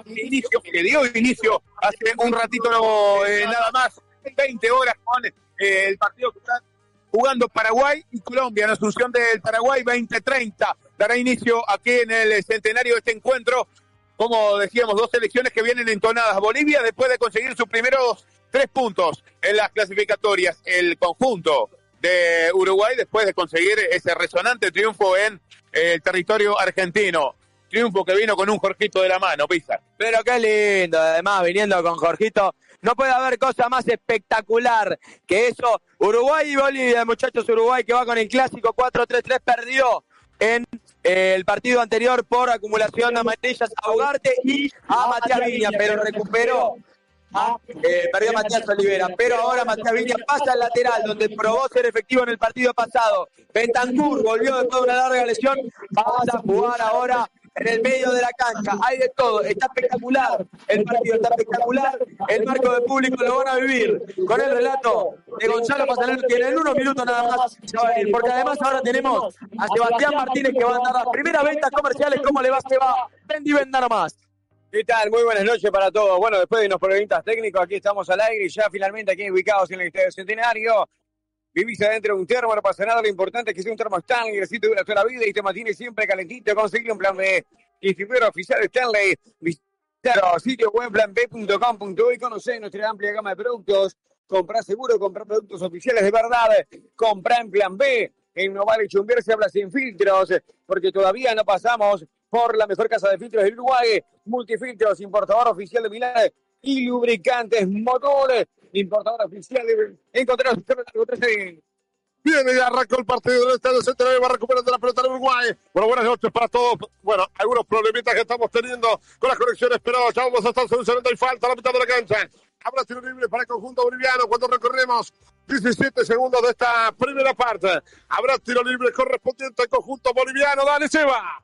inicio, que dio inicio hace un ratito eh, nada más, 20 horas con eh, el partido que están jugando Paraguay y Colombia en Asunción del Paraguay 2030. Dará inicio aquí en el centenario de este encuentro. Como decíamos, dos selecciones que vienen entonadas. Bolivia, después de conseguir sus primeros tres puntos en las clasificatorias, el conjunto de Uruguay, después de conseguir ese resonante triunfo en el territorio argentino. Triunfo que vino con un Jorgito de la mano, Pizar. Pero qué lindo, además viniendo con Jorgito. No puede haber cosa más espectacular que eso. Uruguay y Bolivia, muchachos, Uruguay que va con el clásico 4-3-3, perdió en eh, el partido anterior por acumulación de amarillas a Ugarte y a Matías Viña, pero recuperó a, eh, perdió Matías Olivera, pero ahora Matías Viña pasa al lateral, donde probó ser efectivo en el partido pasado. Bentancur volvió después de una larga lesión, vamos a jugar ahora en el medio de la cancha, hay de todo, está espectacular, el partido está espectacular, el marco de público lo van a vivir, con el relato de Gonzalo Pasanero, que en unos minutos nada más porque además ahora tenemos a Sebastián Martínez que va a dar las primeras ventas comerciales, ¿cómo le va Seba? Vendi venda nomás. ¿Qué tal? Muy buenas noches para todos. Bueno, después de unos problemas técnicos, aquí estamos al aire y ya finalmente aquí ubicados en el Estadio Centenario. Vivís adentro de un termo, no pasa nada, lo importante es que sea un termo Stanley, el sitio dura toda la vida y te mantiene siempre calentito. Conseguir un plan B. Distribuidor oficial Stanley. Visita sitio web planb.com.uy, conocer nuestra amplia gama de productos. Comprar seguro, comprar productos oficiales de verdad. Comprar en plan B. En Novale Chumbier se habla sin filtros, porque todavía no pasamos por la mejor casa de filtros del Uruguay. Multifiltros, importador oficial de Milán y lubricantes motores. Importador oficial de encontrar Bien, y arrancó el partido del Estadio Centenario, va recuperando la pelota del Uruguay. Bueno, buenas noches para todos. Bueno, algunos problemitas que estamos teniendo con las conexiones, pero ya vamos a estar solucionando. Hay falta a la mitad de la cancha. Habrá tiro libre para el conjunto boliviano cuando recorremos 17 segundos de esta primera parte. Habrá tiro libre correspondiente al conjunto boliviano. Dale, Seba.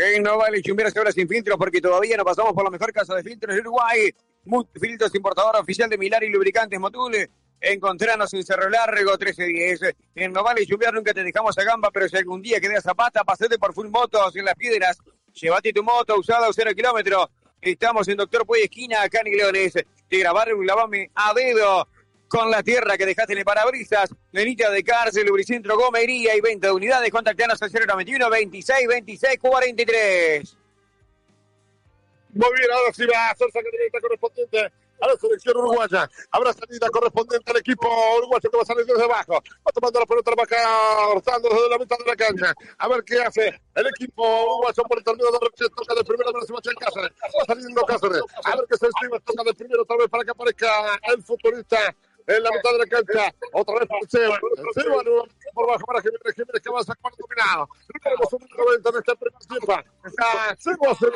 En no vale chumbear ahora sin filtros porque todavía no pasamos por la mejor casa de filtros de Uruguay. Multifiltros importador oficial de Milar y Lubricantes Motule. Encontranos en Cerro Largo 1310. En Novales y Chumbear nunca te dejamos a gamba, pero si algún día quedas zapata, pasate por Full Motos en las piedras. Llévate tu moto usada o cero kilómetros. Estamos en Doctor Puey Esquina, acá en Leones. Te grabaron un lavame a dedo con la tierra que dejaste en el parabrisas. Nenita de cárcel, lubricentro, gomería y venta de unidades. Contactanos al 091 26 26 43. Muy bien, ahora sí va a hacer directa correspondiente a la selección uruguaya. Habrá salida correspondiente al equipo uruguayo que va a salir desde abajo. Va tomando la pelota, va cortando desde la mitad de la cancha. A ver qué hace el equipo uruguayo por el torneo de Roche. Toca de primero de Sebastián Cáceres. Va saliendo Cáceres. A ver qué se estima. Toca de primero otra vez para que aparezca el futbolista en la mitad de la cancha. Otra vez para Seba. Seba por bajo para Jiménez. Jiménez que va a sacar dominado. Tenemos un 90 en este primer tiempo. Seba. Se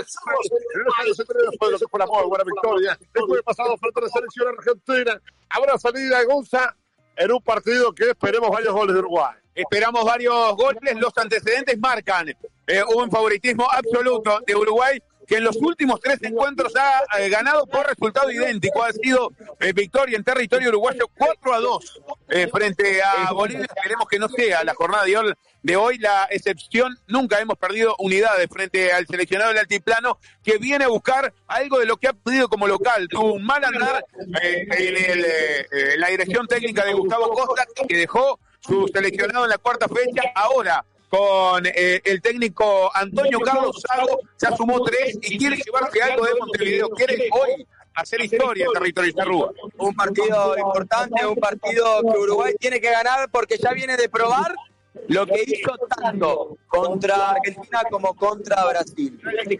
después de la muy buena victoria. El jueves pasado frente a la selección argentina. Habrá salida de Gonza en un partido que esperemos varios goles de Uruguay. Esperamos varios goles. Los antecedentes marcan eh, un favoritismo absoluto de Uruguay que en los últimos tres encuentros ha eh, ganado por resultado idéntico. Ha sido eh, victoria en territorio uruguayo 4 a 2 eh, frente a Bolivia. Esperemos que no sea la jornada de hoy, de hoy la excepción. Nunca hemos perdido unidades frente al seleccionado del altiplano que viene a buscar algo de lo que ha pedido como local. Tuvo un mal andar en el, eh, la dirección técnica de Gustavo Costa que dejó su seleccionado en la cuarta fecha. Ahora con eh, el técnico Antonio Carlos Sago, ya sumó tres y quiere llevarse algo de Montevideo, quiere hoy hacer historia en territorio Charrúa. Un partido importante, un partido que Uruguay tiene que ganar porque ya viene de probar lo que hizo tanto contra Argentina como contra Brasil.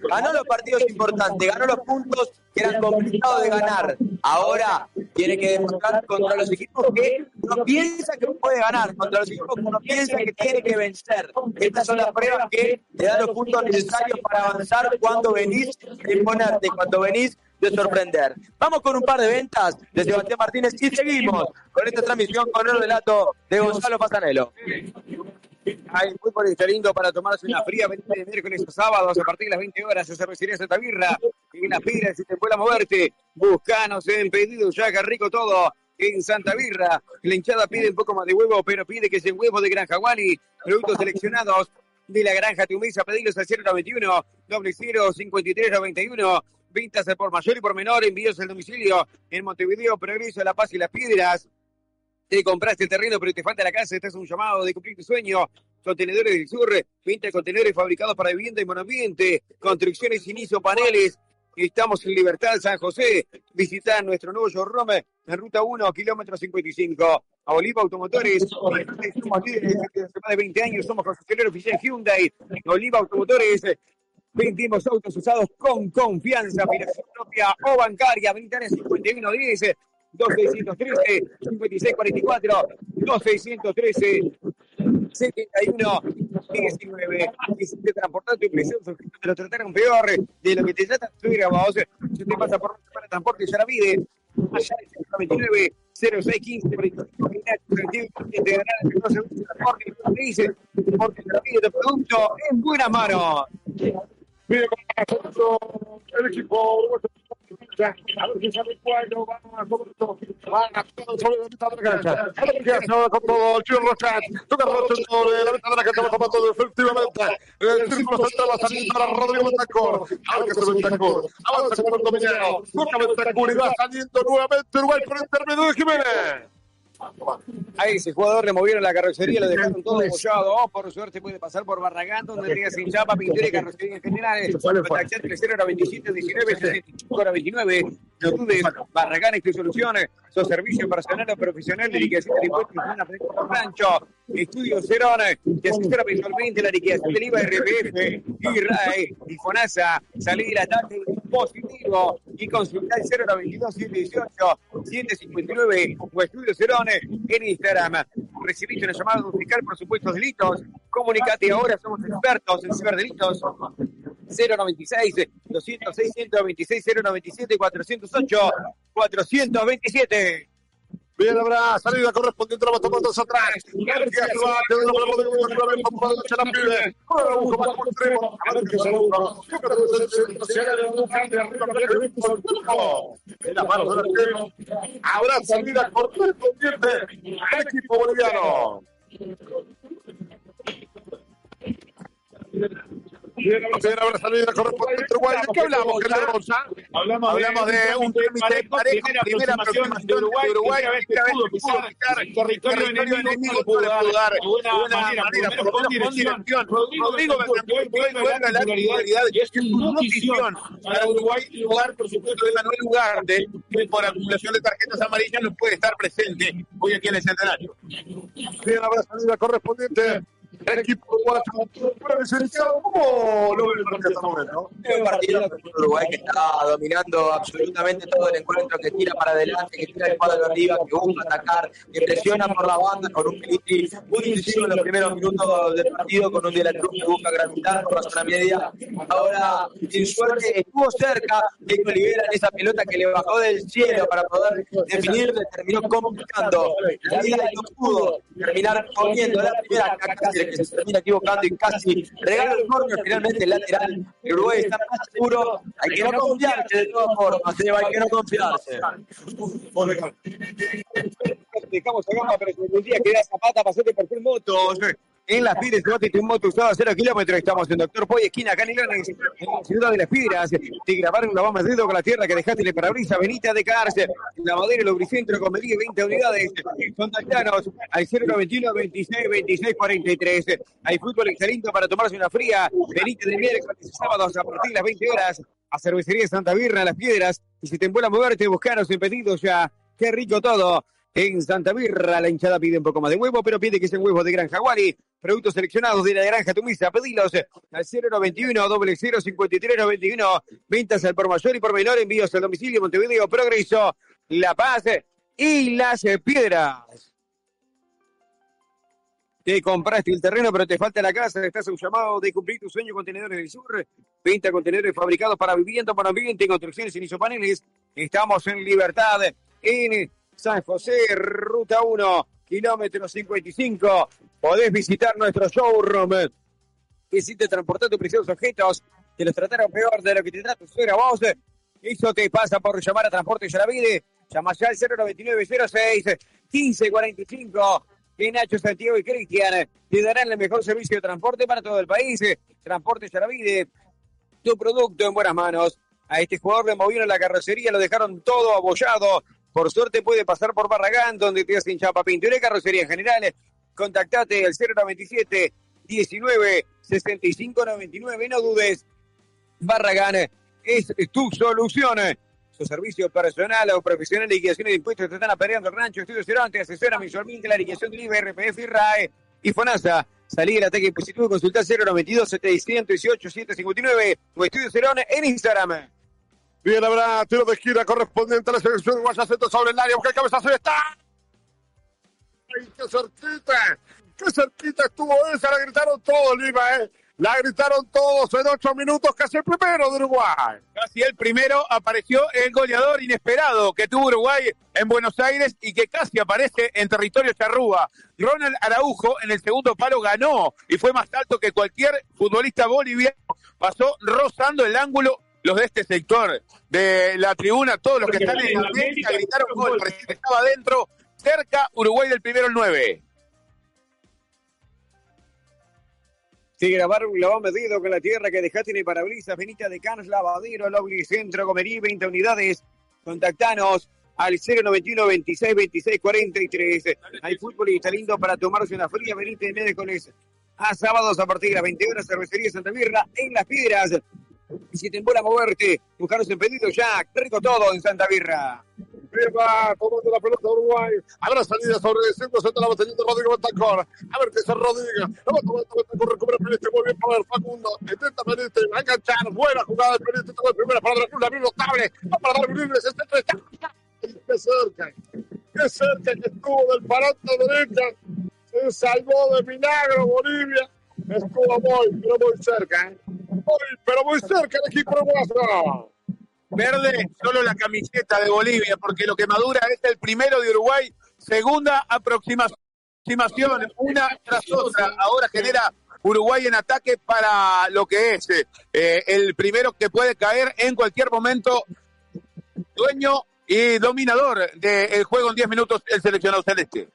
Ganó los partidos importantes, ganó los puntos que eran complicados de ganar. Ahora tiene que demostrar contra los equipos que uno piensa que puede ganar, contra los equipos que uno piensa que tiene que vencer. Estas son las pruebas que te dan los puntos necesarios para avanzar cuando venís imponerte, cuando venís de sorprender. Vamos con un par de ventas de Sebastián Martínez y seguimos con esta transmisión con el relato de Gonzalo Pasanelo. Hay fútbol está lindo para tomarse una fría venida de miércoles a sábados a partir de las 20 horas en Cervecería Santa Birra. En la fila, si te puede moverte, buscanos en pedido ya, que rico todo. En Santa Birra, la hinchada pide un poco más de huevo, pero pide que sea huevo de Granja Wally. Productos seleccionados de la Granja Tumisa, pedidos al 091 00 53 91. Ventas por mayor y por menor, envíos al domicilio en Montevideo, Progreso, La Paz y Las Piedras. Te compraste el terreno, pero te falta la casa. Este es un llamado de cumplir tu sueño. Contenedores del Sur, 20 contenedores fabricados para vivienda y monoambiente. Construcciones, inicio, paneles. Estamos en Libertad, San José. Visita nuestro nuevo showroom en ruta 1, kilómetro 55. A Oliva Automotores. Somos líderes desde hace más de 20 años. Somos concesionario oficial Hyundai. Oliva Automotores. Vendimos autos usados con confianza, financiación propia o bancaria. Ventana 5110 2613 5644 2613 71 19 y te tu impresión te lo trataron peor de lo que te tratan tu vos. Si te pasa por para transporte ya la vide allá en 99 0615 dice porque la vide de producto en buena mano Mire cómo el equipo a ver si sabe cuándo van a van a sobre la mitad de la cancha. Con todo el Rochat. Toca Rochat sobre la mitad de la cancha. Va tomando efectivamente. El círculo central va saliendo para Rodrigo Bentacor. A ver qué se. Avanza con el dominado. Y va saliendo nuevamente Uruguay por el intermedio de Jiménez. A ese jugador le movieron la carrocería, lo dejaron todo apoyado. Oh, por suerte puede pasar por Barragán, donde tenía sin chapa, pintura y carrocería en general. Contactar 30 era 27 19 65 era 29. No dudes, Barragán es tu solución. Su servicio personal o profesional de liquidación de impuestos en una por rancho. Estudio Cerón, que asesora visualmente la liquidación del IVA, RPF, IRAE y FONASA. Salí de la tarde positivo y consultar el 092 718 759 o Estudio Cerón en Instagram. Recibiste una llamada fiscal por supuestos delitos. Comunicate ahora, somos expertos en ciberdelitos. 096 206 126 097 408 427. Bien, habrá salida correspondiente, la tomando hacia atrás. García la pibe. Ahora busca más por extremo. A ver qué se logra. Se haga de un de arriba, pero que visto el equipo boliviano. Bien, habrá salida correspondiente Uruguay. ¿De qué hablamos? Hablamos, Hablamos de, un trámite pareja, primera aproximación de Uruguay, Uruguay primera vez que pudo pisar territorio enemigo, pudo dar de buena manera, por lo menos con dirección. Rodrigo Bentancur vuelve la titularidad y es su notición para Uruguay lugar, por supuesto, de Manuel Ugarte, que por acumulación de tarjetas amarillas no puede estar presente hoy aquí en el Centenario. Bien, salida correspondiente el equipo uruguayo. Bueno, licenciado, ¿cómo lo ve el partido hasta el momento? Un partido de Uruguay que está dominando absolutamente todo el encuentro, que tira para adelante, que tira el cuadro arriba, que busca atacar, que presiona por la banda con un Militri muy decisivo en los primeros minutos del partido, con un De la Cruz que busca gravitar por la zona media. Ahora, sin suerte, estuvo cerca de que liberan esa pelota que le bajó del cielo para poder definir, le terminó complicando. La vida no pudo terminar comiendo la primera casi se termina equivocando y casi regala el corner finalmente el lateral. El Uruguay está más seguro. Hay que no confiarse de todas formas, hay que no confiarse. Dejamos a gama, pero el día que da Zapata, pasate por full motos. En las Piedras, te un moto usado a 0 kilómetros. Estamos en Doctor Poy, esquina Canilones, en la ciudad de las Piedras. Te grabaron una bomba de dedo con la tierra que dejaste en el parabrisas. Venite a decarse. La madera, el lubricentro, con medida 20 unidades. Contactanos al 091 26 26 43. Hay fútbol excelente para tomarse una fría. Venite de miércoles y sábados a partir de las 20 horas a Cervecería Santa Birra, Las Piedras. Y si te envuelve a moverte, buscaros en pedidos ya. Qué rico todo. En Santa Birra, la hinchada pide un poco más de huevo, pero pide que sea un huevo de Gran Jaguari. productos seleccionados de la granja Tumisa. Pedilos al 091 0053 91. Ventas al por mayor y por menor. Envíos al domicilio Montevideo, Progreso, La Paz y Las Piedras. Te compraste el terreno, pero te falta la casa. Estás a un llamado de cumplir tu sueño. Contenedores del Sur. 20 contenedores fabricados para vivienda, para ambiente, construcciones sin isopaneles. Estamos en Libertad, en San José, Ruta 1, kilómetro 55. Podés visitar nuestro showroom. Visite transportando preciosos objetos. Te los trataron peor de lo que te trata fuera vos. Eso te pasa por llamar a Transporte Yaravide. Llama ya al 099 06 1545 que Nacho, Santiago y Cristian te darán el mejor servicio de transporte para todo el país. Transporte Yaravide, tu producto en buenas manos. A este jugador le movieron la carrocería, lo dejaron todo abollado. Por suerte puede pasar por Barragán, donde te hacen chapa pintura y carrocería en general. Contactate al 097 19 65 99. No dudes. Barragán es tu solución. Su servicio personal o profesional de liquidación de impuestos te están apedreando el rancho. Estudio Cerón te asesora mensualmente la liquidación del IVA, RPF y RAE y FONASA. Salí del ataque impositivo consulta 092 718 759 o Estudio Cerón en Instagram. Bien, habrá tiro de esquina correspondiente a la selección uruguaya. Centro sobre el área. Busca el cabezazo está. ¡Ay, qué cerquita! ¡Qué cerquita estuvo esa! La gritaron todos, Lima, ¿eh? La gritaron todos en ocho minutos, casi el primero de Uruguay. Casi el primero apareció el goleador inesperado que tuvo Uruguay en Buenos Aires y que casi aparece en territorio charrúa. Ronald Araujo en el segundo palo ganó y fue más alto que cualquier futbolista boliviano. Pasó rozando el ángulo los de este sector de la tribuna, todos los que están en la mesa gritaron gol, parecía que estaba adentro, cerca Uruguay del primero el 9. Sigue grabar un lavado medido con la tierra que dejaste en el parabrisas. Benita de Canos, Lavadero, Lobby Centro, Comerí, 20 unidades. Contactanos al 091 26 26 43. Hay fútbol y está lindo para tomarse una fría. Benita de miércoles a sábados a partir de las 20 horas. Cervecería Santa Mirra en Las Piedras. Y si te embola moverte, buscaros en pedido ya. Rico todo en Santa Birra. Firma, tomando la pelota de Uruguay. Habrá salida sobre el centro, se la va teniendo Rodrigo Bentancor. A ver qué se Rodrigo. La va tomando Bentancor, recupera Peliste, muy bien para el Facundo. Intenta Peliste, va a enganchar. Buena jugada de Peliste, toma primera para Dracula, David notable. Va para dar libre, se está Qué cerca, qué cerca que estuvo del parante derecha. Se salvó de milagro Bolivia. Estuvo muy, pero muy cerca. ¿eh? Muy, pero muy cerca el equipo uruguayo. Verde, solo la camiseta de Bolivia, porque lo que madura es el primero de Uruguay, segunda aproximación, una tras otra. Ahora genera Uruguay en ataque para lo que es eh, el primero que puede caer en cualquier momento, dueño y dominador del juego en 10 minutos, el seleccionado celeste.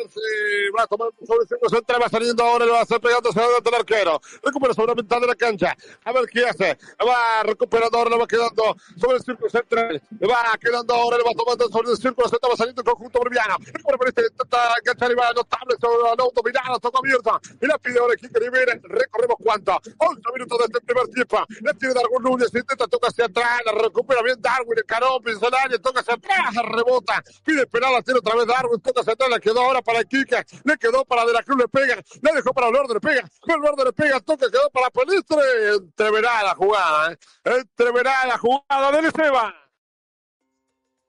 A si va a tomar sobre el centro central, va saliendo ahora, le va a hacer pegando hacia adelante el arquero. Recupera sobre la mitad de la cancha. A ver qué hace. Va recuperando ahora, le va quedando sobre el círculo central. Le va quedando ahora, le va tomando sobre el círculo central, va saliendo el conjunto boliviano. Recupera por este, intenta enganchar y va notable sobre el auto, mirada, toca abierta. Y la pide ahora Quique Rivera. Recorremos cuánto. 11 minutos de este primer tiempo. La tiene Darwin Núñez, intenta, toca hacia atrás, la recupera bien Darwin, el carón, pincelaria, toca hacia atrás, rebota. Pide esperar, la tiene otra vez Darwin, toca hacia atrás, la quedó ahora para Kika, le quedó para De la Cruz, le pega, le dejó para Valverde, le pega, Valverde le pega, toca, quedó para Pelistre, entreverá la jugada, ¿eh? entreverá la jugada del Esteban.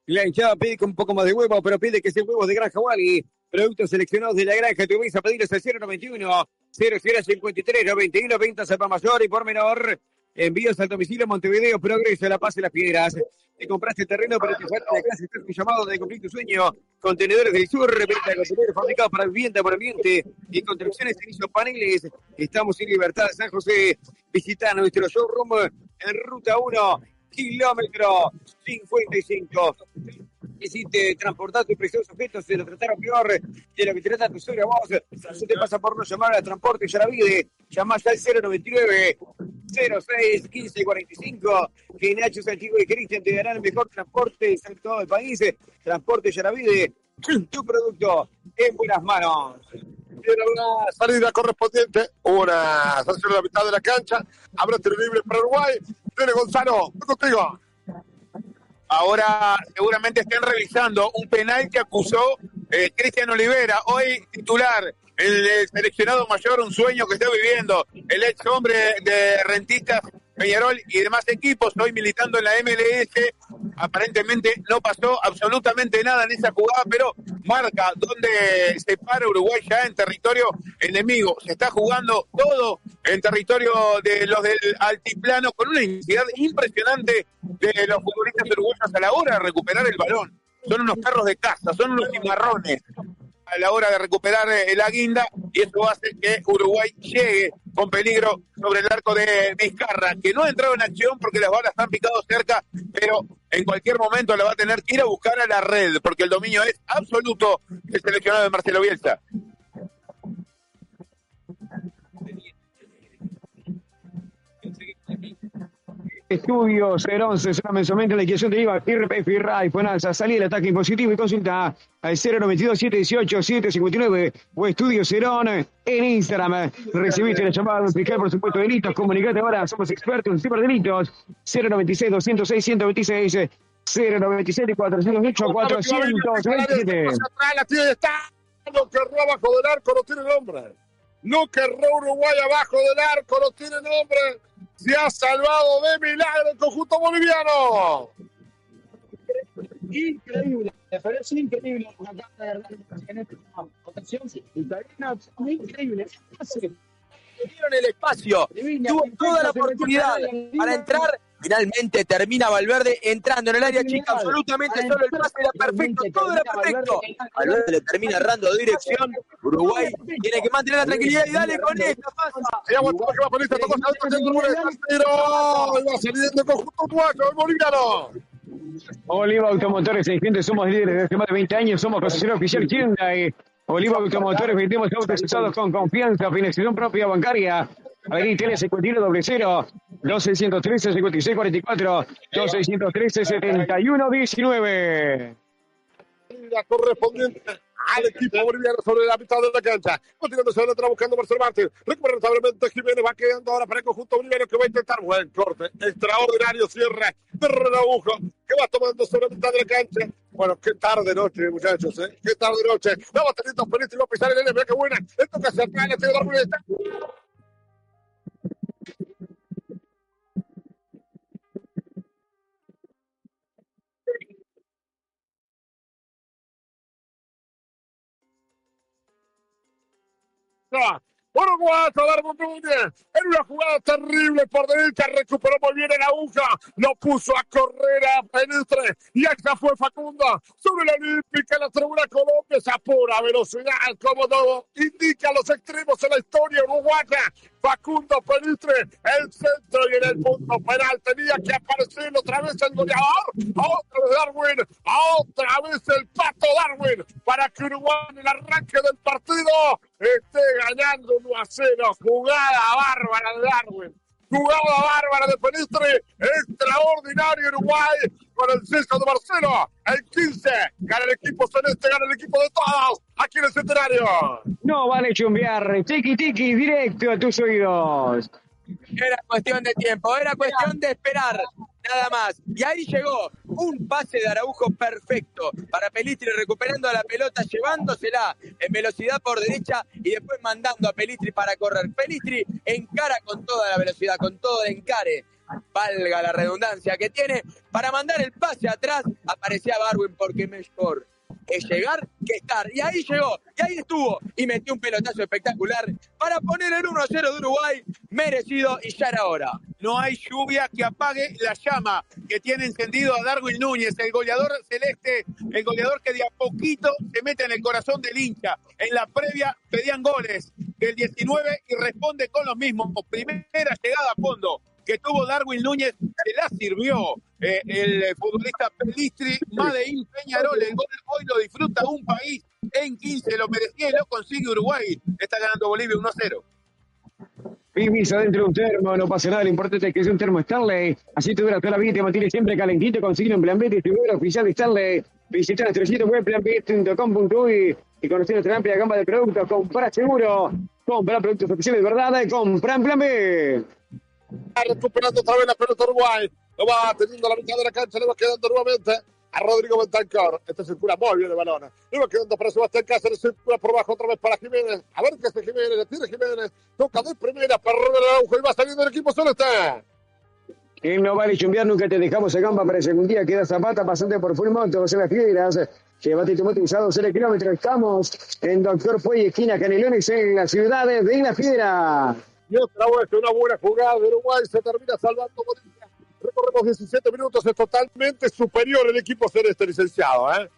La hinchada pide un poco más de huevo, pero pide que sean huevos de granja Wally. Productos seleccionados de la granja, te vais a pedirles al 091 0053 91 ventas al mayor y por menor. Envíos al domicilio Montevideo, Progreso, La Paz y Las Piedras. Te compraste terreno, pero te falta la casa. Estás llamado de cumplir tu sueño. Contenedores del Sur, venta de contenedores fabricados para vivienda, por ambiente y construcciones en paneles. Estamos en Libertad, San José. Visita nuestro showroom en Ruta 1, kilómetro 55. Hiciste transportar tus preciosos objetos, se lo trataron peor de lo que trata tu suegra vos. Eso te pasa por no llamar al transporte Yaravide. Llamás al 099 06 15 45. Que Nacho Santiago y Cristian te darán el mejor transporte en todo el país. Transporte Yaravide, tu producto en buenas manos. Tiene una salida correspondiente, una sanción en la mitad de la cancha. Habrá tiro libre para Uruguay. Tiene Gonzalo, contigo. Ahora seguramente estén revisando un penal que acusó eh, Cristian Olivera, hoy titular, el, eh, seleccionado mayor, un sueño que está viviendo, el ex hombre de Rentistas Peñarol y demás equipos, hoy militando en la MLS, aparentemente no pasó absolutamente nada en esa jugada, pero marca donde se para Uruguay ya en territorio enemigo. Se está jugando todo en territorio de los del altiplano con una intensidad impresionante de los futbolistas uruguayos a la hora de recuperar el balón. Son unos perros de casa, son unos cimarrones a la hora de recuperar eh, la guinda y eso hace que Uruguay llegue con peligro sobre el arco de Vizcarra, que no ha entrado en acción porque las balas están picado cerca, pero en cualquier momento la va a tener que ir a buscar a la red, porque el dominio es absoluto del seleccionado de Marcelo Bielsa. Estudios, Cerón, será mensualmente la liquidación de IVA, IRPF y RAI, Fonalza, salida el ataque impositivo y consulta al 092-718-759 o Estudio Cerón en Instagram. Recibiste la llamada de por supuesto delitos, comunicate ahora, somos expertos en ciberdelitos. 096-206-126, 097-408-427. La tiene está. Lo que erró abajo del arco no tiene nombre. Lo que erró Uruguay abajo del arco no tiene nombre. Se ha salvado de milagro el conjunto boliviano. Increíble, me parece increíble lo que acaba de dar en esta votación italiana. Increíble. Dieron el espacio, tuvo toda la oportunidad para entrar. Finalmente termina Valverde entrando en el área chica, absolutamente solo el pase era perfecto, todo era perfecto. Valverde le termina errando dirección. Uruguay tiene que mantener la tranquilidad y dale con esta pasa. Y aguantó que va por esta, tocó va saliendo el conjunto uruguayo, el boliviano. Oliva Automotores 600, somos líderes desde hace más de 20 años, somos concesionario oficial Hyundai. Oliva Automotores, vendemos autos usados con confianza, financiación propia bancaria. Avenida Tele 51 00 2613 5644 2613 7119. La correspondiente al equipo boliviano sobre la mitad de la cancha. Continuando sobre atrás buscando Marcelo Martín. Recupera notablemente Jiménez. Va quedando ahora para el conjunto boliviano que va a intentar buen corte. Extraordinario cierre de Renabujo que va tomando sobre la mitad de la cancha. Bueno, qué tarde noche, muchachos, ¿eh? Qué tarde noche. La va teniendo feliz y va a pisar el N. Mira qué buena. Esto que se acaba, tiene. Uruguay a Darwin Núñez en una jugada terrible por derecha, recuperó muy bien el aguja, lo puso a correr a Penistre y esta fue Facundo. Sobre la Olímpica, la tribuna Colombia, esa pura velocidad, como todo indica los extremos en la historia uruguaya. Facundo Penistre, el centro y en el punto penal. Tenía que aparecer otra vez el goleador, otra vez Darwin, otra vez el pato Darwin, para que Uruguay en el arranque del partido esté ganando 1 a 0. Jugada bárbara de Darwin. Jugada bárbara de Penistre. Extraordinario Uruguay con el sexto de Marcelo. El 15. Gana el equipo celeste, gana el equipo de todos. Aquí en el centenario. No vale chumbear, tiki tiki, directo a tus oídos. Era cuestión de tiempo, era cuestión de esperar, nada más. Y ahí llegó un pase de Araujo perfecto para Pelistri recuperando la pelota, llevándosela en velocidad por derecha y después mandando a Pelistri para correr. Pelistri encara con toda la velocidad, con todo el encare, valga la redundancia que tiene, para mandar el pase atrás. Aparecía Darwin porque mejor es llegar que estar. Y ahí llegó, y ahí estuvo, y metió un pelotazo espectacular para poner el 1-0 de Uruguay, merecido y ya era hora. No hay lluvia que apague la llama que tiene encendido a Darwin Núñez, el goleador celeste, el goleador que de a poquito se mete en el corazón del hincha. En la previa pedían goles del 19 y responde con los mismos. Primera llegada a fondo que tuvo Darwin Núñez, se la sirvió eh, el futbolista Pelistri, Madein Peñarol, el gol hoy lo disfruta un país en 15, lo merecía y lo consigue Uruguay, está ganando Bolivia 1-0. Vivís adentro de un termo, no pasa nada, lo importante es que es un termo Stanley. Así te dura toda la vida, te mantiene siempre calentito, consigue un plan B, distribuidor oficial de Stanley. Visita nuestro sitio web planb.com.uy y conocer nuestra amplia gama de productos. Compra seguro, compra productos oficiales de verdad, compra en plan B. Recuperando otra vez la pelota Uruguay. Lo va teniendo a la mitad de la cancha, le va quedando nuevamente a Rodrigo Bentancor. Este circula muy bien el balón. Y va quedando para Sebastián Cáceres. Circula por bajo otra vez para Jiménez. A ver qué hace Jiménez. Le tira Jiménez. Toca de primera para Ronald Araujo y va saliendo el equipo celeste. En no vale chumbear, nunca te dejamos a gamba para el segundo día. Queda Zapata pasando por full montos en las piedras. Llévate tu motorizado 0 kilómetros. Estamos en Doctor Puey, esquina Canelones, en la ciudad de La Piedra. Y otra vez una buena jugada de Uruguay. Se termina salvando Bolivia. Recorremos 17 minutos. Es totalmente superior el equipo celeste, licenciado. ¿eh?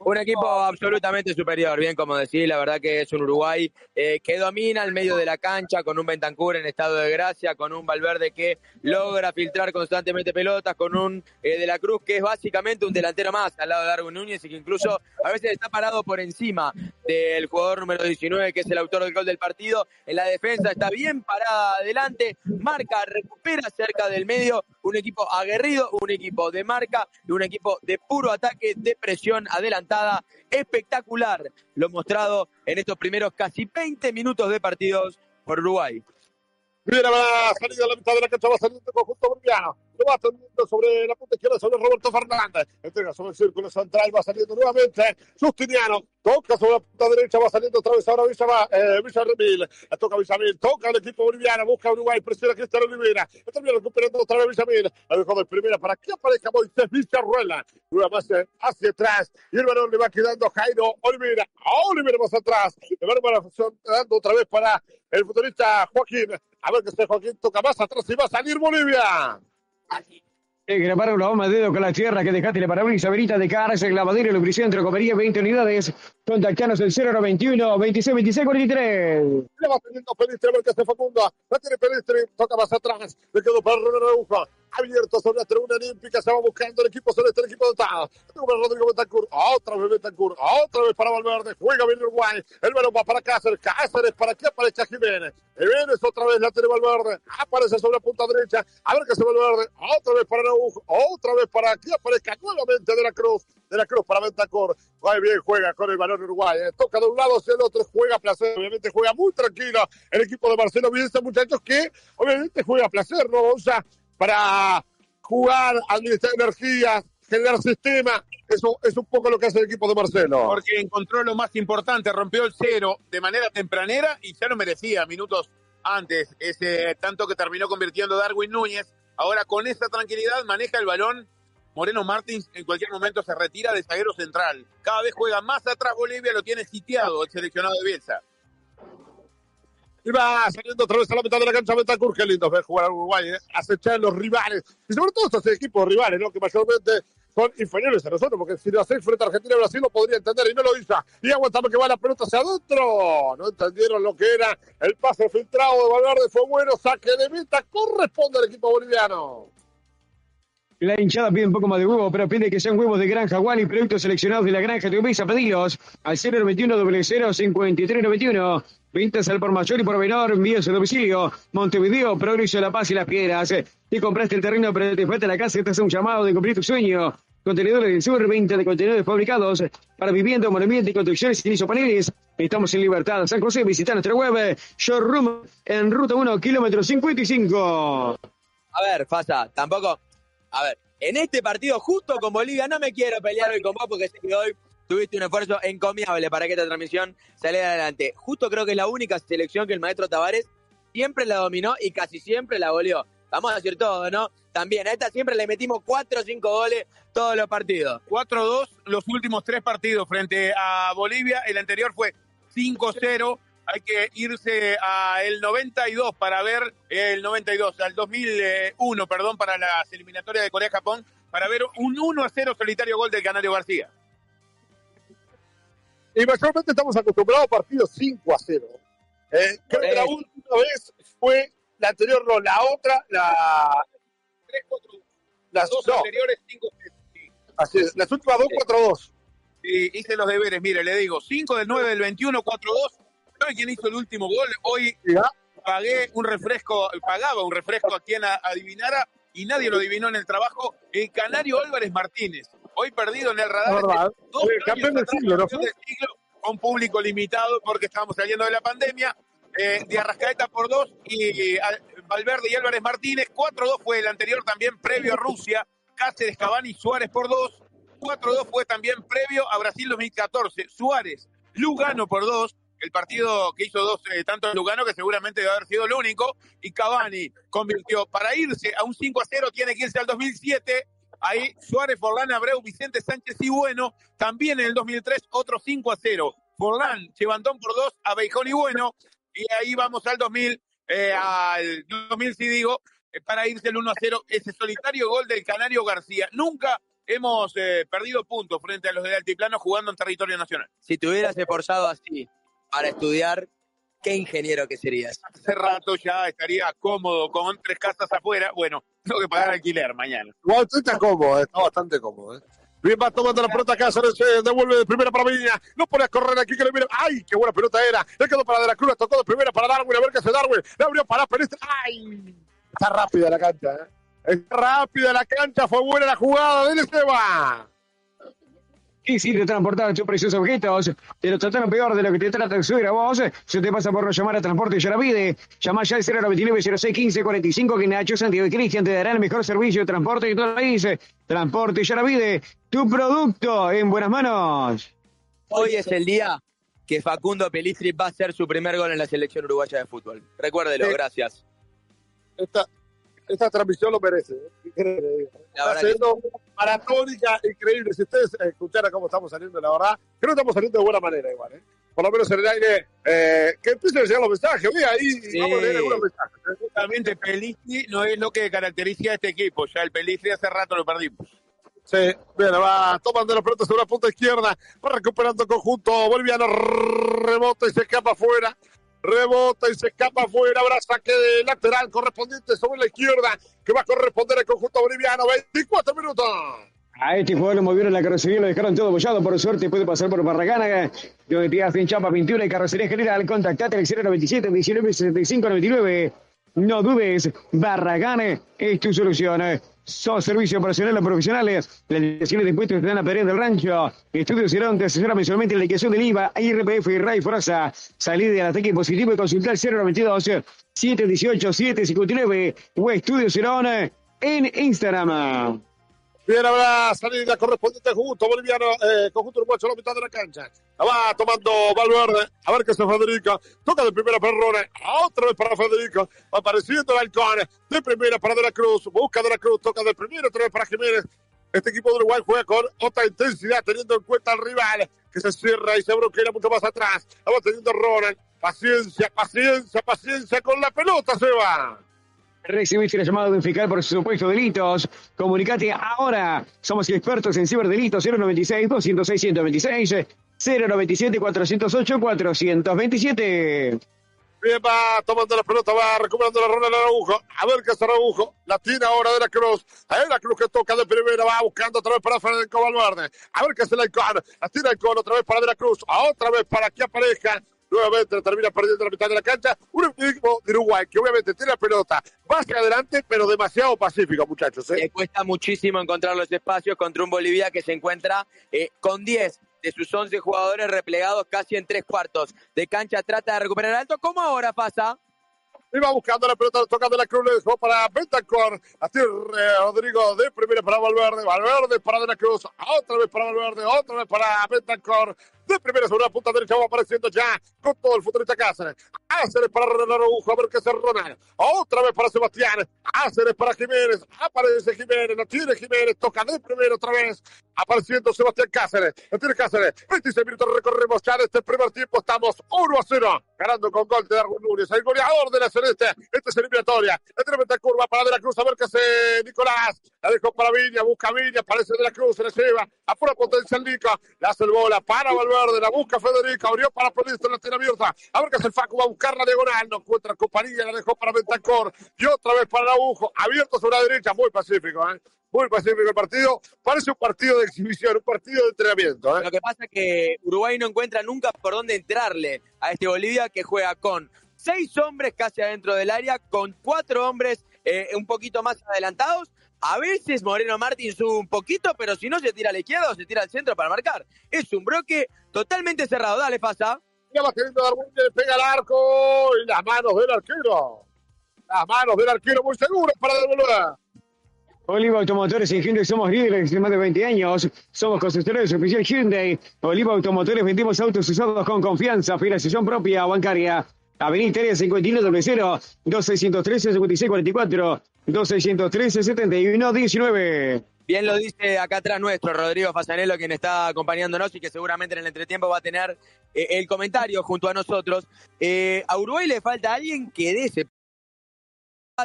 Un equipo absolutamente superior, bien como decís, la verdad que es un Uruguay eh, que domina el medio de la cancha con un Bentancur en estado de gracia, con un Valverde que logra filtrar constantemente pelotas, con un eh, De la Cruz que es básicamente un delantero más al lado de Darwin Núñez y que incluso a veces está parado por encima del jugador número 19 que es el autor del gol del partido. En la defensa está bien parada adelante, marca, recupera cerca del medio, un equipo aguerrido, un equipo de marca y un equipo de puro ataque, de presión espectacular lo mostrado en estos primeros casi 20 minutos de partidos por Uruguay. Mira la salida a la mitad de la cancha, va saliendo el conjunto boliviano. Lo va atendiendo sobre la punta izquierda, sobre Roberto Fernández. Entrega sobre el círculo central, va saliendo nuevamente Justiniano. Toca sobre la punta derecha, va saliendo otra vez ahora Villa, eh, Villarreal. La toca Villamil, toca el equipo boliviano, busca Uruguay, presiona Cristiano Olivera. Termina recuperando otra vez Villamil. La dejó de primera para que aparezca Moisés Villarruela. Nuevamente hacia atrás. Y el balón le va quedando Jairo Olivera. A Olivera más atrás. Le va dando otra vez para el futbolista Joaquín. A ver que este Joaquín toca más atrás y va a salir Bolivia. Eh, grabar una bomba de dedo con la tierra que dejaste la parabrisas, verita de cárcel, lavadero, lubricentro, comería 20 unidades. Contactanos el 091 26 26 43. Le va teniendo Pelistri, a ver qué hace Facundo. La tiene Pelistri, toca más atrás. Le quedó para Ronald Araujo. Abierto sobre la tribuna olímpica, se va buscando el equipo celeste, el equipo. Para Rodrigo Betancourt, otra vez Betancourt, otra vez para Valverde. Juega bien Uruguay. El balón va para Cáceres. Cáceres para que aparezca Jiménez. Jiménez otra vez la tiene Valverde. Aparece sobre la punta derecha. A ver qué se Valverde. Otra vez para Araujo. Otra vez para que aparezca nuevamente de la Cruz. De la Cruz para Betancourt. Va bien, juega con el balón Uruguay. eh. Toca de un lado hacia el otro. Juega placer. Obviamente juega muy tranquilo el equipo de Marcelo Bielsa, muchachos, que obviamente juega placer, ¿no? O sea, para jugar, administrar energías, generar sistema. Eso es un poco lo que hace el equipo de Marcelo. Porque encontró lo más importante, rompió el cero de manera tempranera y ya lo merecía minutos antes. Ese tanto que terminó convirtiendo Darwin Núñez. Ahora con esa tranquilidad maneja el balón. Moreno Martins en cualquier momento se retira de zaguero central. Cada vez juega más atrás Bolivia, lo tiene sitiado el seleccionado de Bielsa. Y va saliendo otra vez a la mitad de la cancha Betancourt. Qué lindo ver jugar a Uruguay, ¿eh? acechar a los rivales. Y sobre todo estos equipos rivales, ¿no? Que mayormente son inferiores a nosotros, porque si lo hacéis frente a Argentina y Brasil lo podría entender y no lo hizo. Y aguantamos que va la pelota hacia adentro. No entendieron lo que era el pase filtrado de Valverde. Fue bueno, saque de meta. Corresponde al equipo boliviano. La hinchada pide un poco más de huevo, pero pide que sean huevos de granja Wally, productos seleccionados de la granja de Ubisa. Pedilos al 091 005391. Ventas al por mayor y por menor, envíos a domicilio. Montevideo, Progreso, La Paz y Las Piedras. Si compraste el terreno, pero te falta la casa, este es un llamado de cumplir tu sueño. Contenedores del sur, venta de contenedores fabricados para vivienda, monumentos y construcciones y paneles. Estamos en Libertad, San José. Visita nuestra web, showroom en ruta 1, kilómetro 55. A ver, Fasa, tampoco. A ver, en este partido justo con Bolivia no me quiero pelear hoy con vos porque sé que hoy tuviste un esfuerzo encomiable para que esta transmisión saliera adelante. Justo creo que es la única selección que el maestro Tavares siempre la dominó y casi siempre la goleó. Vamos a decir todo, ¿no? También a esta siempre le metimos 4 o 5 goles todos los partidos. 4-2 los últimos tres partidos frente a Bolivia. El anterior fue 5-0. Hay que irse al 92 para ver el 92, al 2001, perdón, para las eliminatorias de Corea-Japón, para ver un 1-0 solitario gol del Canario García. Y mayormente estamos acostumbrados a partidos 5 a 0. Eh, creo que la Sí. última vez fue la anterior, no, la otra, la. 3-4-2. Las, Dos no, anteriores, 5 así es, las últimas dos, 4-2. Y hice los deberes, mire, le digo, 5 del 9 del 21, 4-2. ¿Sabe quién hizo el último gol? Hoy ¿Ya? pagué un refresco, pagaba un refresco a quien adivinara y nadie lo adivinó en el trabajo. El Canario Álvarez Martínez. Hoy perdido en el radar. Es verdad. Dos Oye, campeón del siglo, ¿no del siglo, con público limitado porque estábamos saliendo de la pandemia. Eh, de Arrascaeta por dos y eh, Valverde y Álvarez Martínez. 4-2 fue el anterior también previo a Rusia. Cáceres, Cavani, Suárez por dos. 4-2 fue también previo a Brasil 2014. Suárez, Lugano por dos. El partido que hizo dos eh, tantos Lugano, que seguramente debe haber sido el único. Y Cavani convirtió. Para irse a un 5 a 0, tiene que irse al 2007. Ahí Suárez, Forlán, Abreu, Vicente Sánchez y Bueno. También en el 2003, otro 5 a 0. Forlán, Chevantón por dos, a Beijón y Bueno. Y ahí vamos al 2000, eh, al 2000, si digo, eh, para irse el 1 a 0. Ese solitario gol del Canario García. Nunca hemos eh, perdido puntos frente a los del Altiplano jugando en territorio nacional. Si te hubieras esforzado así para estudiar, qué ingeniero que serías. Hace rato ya estaría cómodo con tres casas afuera. Bueno, tengo que pagar alquiler mañana. Igual usted está cómodo, eh, está bastante cómodo. eh. Bien, va tomando la pelota Cáceres, se devuelve de primera para Viña. No pone a correr aquí que le mira. ¡Ay, qué buena pelota era! Le quedó para De la Cruz, tocó de primera para Darwin, a ver qué hace Darwin. Le abrió para Peristre. ¡Ay! Está rápida la cancha, ¿eh? Está rápida la cancha, fue buena la jugada del Esteban. Quisiste transportar tus preciosos objetos, te lo trataron peor de lo que te trata el suegro a vos. Se te pasa por no llamar a Transporte Yaravide. Llama ya al 099 06 15 45 que Nacho Santiago y Cristian te darán el mejor servicio de transporte de todo el país. Transporte Yaravide, tu producto en buenas manos. Hoy es el día que Facundo Pelistri va a hacer su primer gol en la selección uruguaya de fútbol. Recuérdelo, Sí. gracias. Esta, esta transmisión lo merece. ¿eh? Está verdad que siendo maratónica, increíble. Si ustedes escucharan cómo estamos saliendo, la verdad, creo que estamos saliendo de buena manera igual. ¿eh? Por lo menos en el aire, eh, que empiecen a llegar los mensajes. Oye, ahí Sí. vamos a leer algunos mensajes. ¿eh? Justamente Pelistri no es lo que caracteriza a este equipo. Ya el Pelistri hace rato lo perdimos. Sí, bien, va tomando la pelota sobre la punta izquierda, va recuperando el conjunto boliviano, rebota y se escapa afuera, rebota y se escapa afuera, habrá saque lateral correspondiente sobre la izquierda, que va a corresponder al conjunto boliviano, 24 minutos. A este jugador lo movieron la carrocería lo dejaron todo bollado. Por suerte puede pasar por Barragana, donde te hacen chapa, pintura y carrocería general. Contactate al 097 19 75 99. No dudes, Barragana es tu solución. Sos servicio operacional o profesionales. Las liquidaciones de impuestos están la pared del rancho. Estudios Cerón te asesora mensualmente en la liquidación del IVA, IRPF y RAI Forasa. Salí de ataque positivo y consultar 092 718 759 o Estudios Cerón en Instagram. Bien, habrá salida correspondiente al conjunto boliviano, eh, conjunto uruguayo a la mitad de la cancha. La va tomando Valverde, a ver qué hace Federico. Toca de primera para Rone, otra vez para Federico. Va apareciendo el halcón, de primera para De la Cruz, busca De la Cruz, toca de primera, otra vez para Jiménez. Este equipo de Uruguay juega con otra intensidad, teniendo en cuenta al rival, que se cierra y se bloquea mucho más atrás. La va teniendo Ronald. Paciencia, paciencia, paciencia con la pelota, se va. Recibiste la llamada de fiscal por supuestos delitos. Comunicate ahora. Somos expertos en ciberdelitos 096 206 126 097 408 427. Bien, va tomando la pelota, va recuperando la ronda de Araujo. A ver qué hace Araujo. La tiene ahora de la Cruz. A la Cruz que toca de primera, va buscando otra vez para Federico Valverde. A ver qué hace el Icon. La tira Icon otra vez para de la Cruz. A otra vez para que aparezca. Nuevamente termina perdiendo la mitad de la cancha. Un equipo de Uruguay que obviamente tiene la pelota. Va hacia adelante, pero demasiado pacífico, muchachos. ¿eh? Le cuesta muchísimo encontrar los espacios contra un Bolivia que se encuentra eh, con 10 de sus 11 jugadores replegados casi en tres cuartos de cancha. Trata de recuperar alto. ¿Cómo ahora pasa? Iba buscando la pelota, toca de la Cruz, le dejó para Betancourt. Así Rodrigo de primera para Valverde, Valverde para de la Cruz, otra vez para Valverde, otra vez para Betancourt. De primera sobre la punta derecha va apareciendo ya con todo el futbolista Cáceres. Cáceres para Renan Araujo, a ver qué hace Ronald. Otra vez para Sebastián. Cáceres para Jiménez. Aparece Jiménez, no tiene Jiménez, toca de primera otra vez. Apareciendo Sebastián Cáceres. No tiene Cáceres. 26 minutos recorremos ya en este primer tiempo. Estamos 1 a 0. Ganando con gol de Darwin Núñez. El goleador de la Celeste. Esta es eliminatoria. La tiene meta curva para De la Cruz. A ver qué hace Nicolás. La dejó para Viña. Busca Viña. Aparece De la Cruz. Se la lleva. A pura potencia el Nico. Le hace el bola para Valverde. La busca Federico. Abrió para Pelistri. La tiene abierta. A ver qué hace el Facu. Va a buscar la diagonal. No encuentra compañía. La dejó para Bentancor. Y otra vez para Araujo. Abierto sobre la derecha. Muy pacífico, ¿eh? Muy pacífico el partido. Parece un partido de exhibición, un partido de entrenamiento. ¿eh? Lo que pasa es que Uruguay no encuentra nunca por dónde entrarle a este Bolivia que juega con seis hombres casi adentro del área, con cuatro hombres eh, un poquito más adelantados. A veces Moreno Martín sube un poquito, pero si no se tira a la izquierda o se tira al centro para marcar. Es un bloque totalmente cerrado. Dale, pasa. Ya va queriendo dar vuelta, le pega al arco y las manos del arquero. Las manos del arquero muy seguras para devolver. Oliva Automotores en Hyundai somos líderes de más de 20 años. Somos concesionarios oficial Hyundai. Oliva Automotores vendimos autos usados con confianza, financiación propia bancaria. Avenida Italia 5100 2613 5644 2613 7119. Bien lo dice acá atrás nuestro Rodrigo Fasanello, quien está acompañándonos y que seguramente en el entretiempo va a tener eh, el comentario junto a nosotros. Eh, a Uruguay le falta alguien que dé ese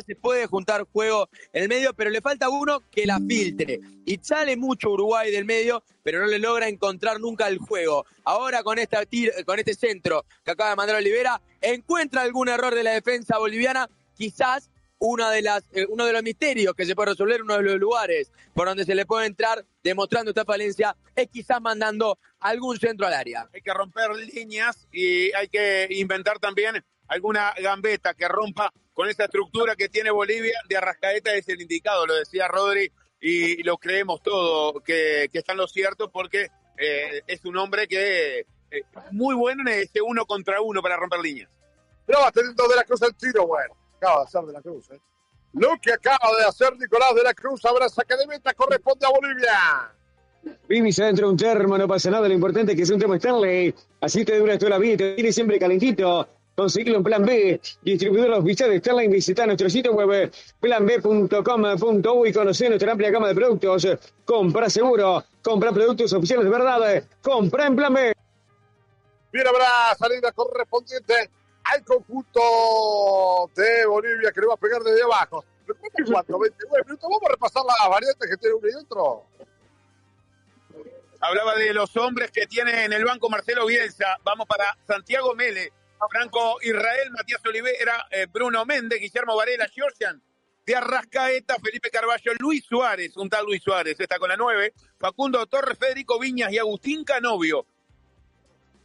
se puede juntar juego en el medio, pero le falta uno que la filtre. Y sale mucho Uruguay del medio, pero no le logra encontrar nunca el juego. Ahora con, esta con este centro que acaba de mandar Olivera, encuentra algún error de la defensa boliviana, quizás una de las, eh, uno de los misterios que se puede resolver, uno de los lugares por donde se le puede entrar demostrando esta falencia, es quizás mandando algún centro al área. Hay que romper líneas y hay que inventar también alguna gambeta que rompa con esa estructura que tiene Bolivia de Arrascaeta es el indicado, lo decía Rodri, y lo creemos todo que, que está en lo cierto porque eh, es un hombre que eh, muy bueno en ese uno contra uno para romper líneas. Pero va teniendo de la Cruz el tiro, bueno. Acaba de hacer de la Cruz, ¿eh? Lo que acaba de hacer Nicolás de la Cruz, ahora saque de meta, corresponde a Bolivia. Vivis adentro de un termo, no pasa nada. Lo importante es que es un termo Stanley. Así te dura toda la vida y te tiene siempre calentito. Conseguirlo en Plan B. Distribuidor oficial de Stanley. Visita nuestro sitio web planb.com.u y conocer nuestra amplia gama de productos. Compra seguro. Compra productos oficiales de verdad. Compra en Plan B. Bien, habrá salida correspondiente al conjunto de Bolivia que le va a pegar desde abajo. Recuerden cuánto, 29 minutos. Vamos a repasar las variantes que tiene uno y otro. Hablaba de los hombres que tiene en el banco Marcelo Bielsa. Vamos para Santiago Mele, Franco Israel, Matías Olivera, eh, Bruno Méndez, Guillermo Varela, Georgian, de Arrascaeta, Felipe Carballo, Luis Suárez, un tal Luis Suárez, está con la 9, Facundo Torres, Federico Viñas y Agustín Canovio.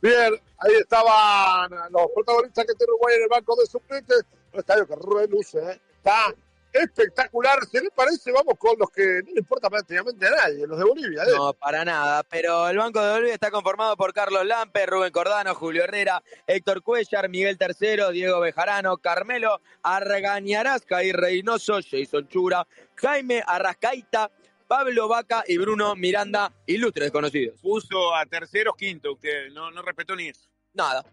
Bien, ahí estaban los protagonistas que tiene Uruguay en el banco de suplentes. Un estadio que reluce, ¿eh? está espectacular. ¿Se le parece? Vamos con los que no le importa prácticamente a nadie, los de Bolivia. ¿eh? No, para nada. Pero el Banco de Bolivia está conformado por Carlos Lampe, Rubén Cordano, Julio Herrera, Héctor Cuellar, Miguel Tercero, Diego Bejarano, Carmelo Argañarasca y Reynoso, Jason Chura, Jaime Arrascaita, Pablo Vaca y Bruno Miranda, ilustres desconocidos. Puso a terceros, quinto, usted no, no respetó ni eso. Nada.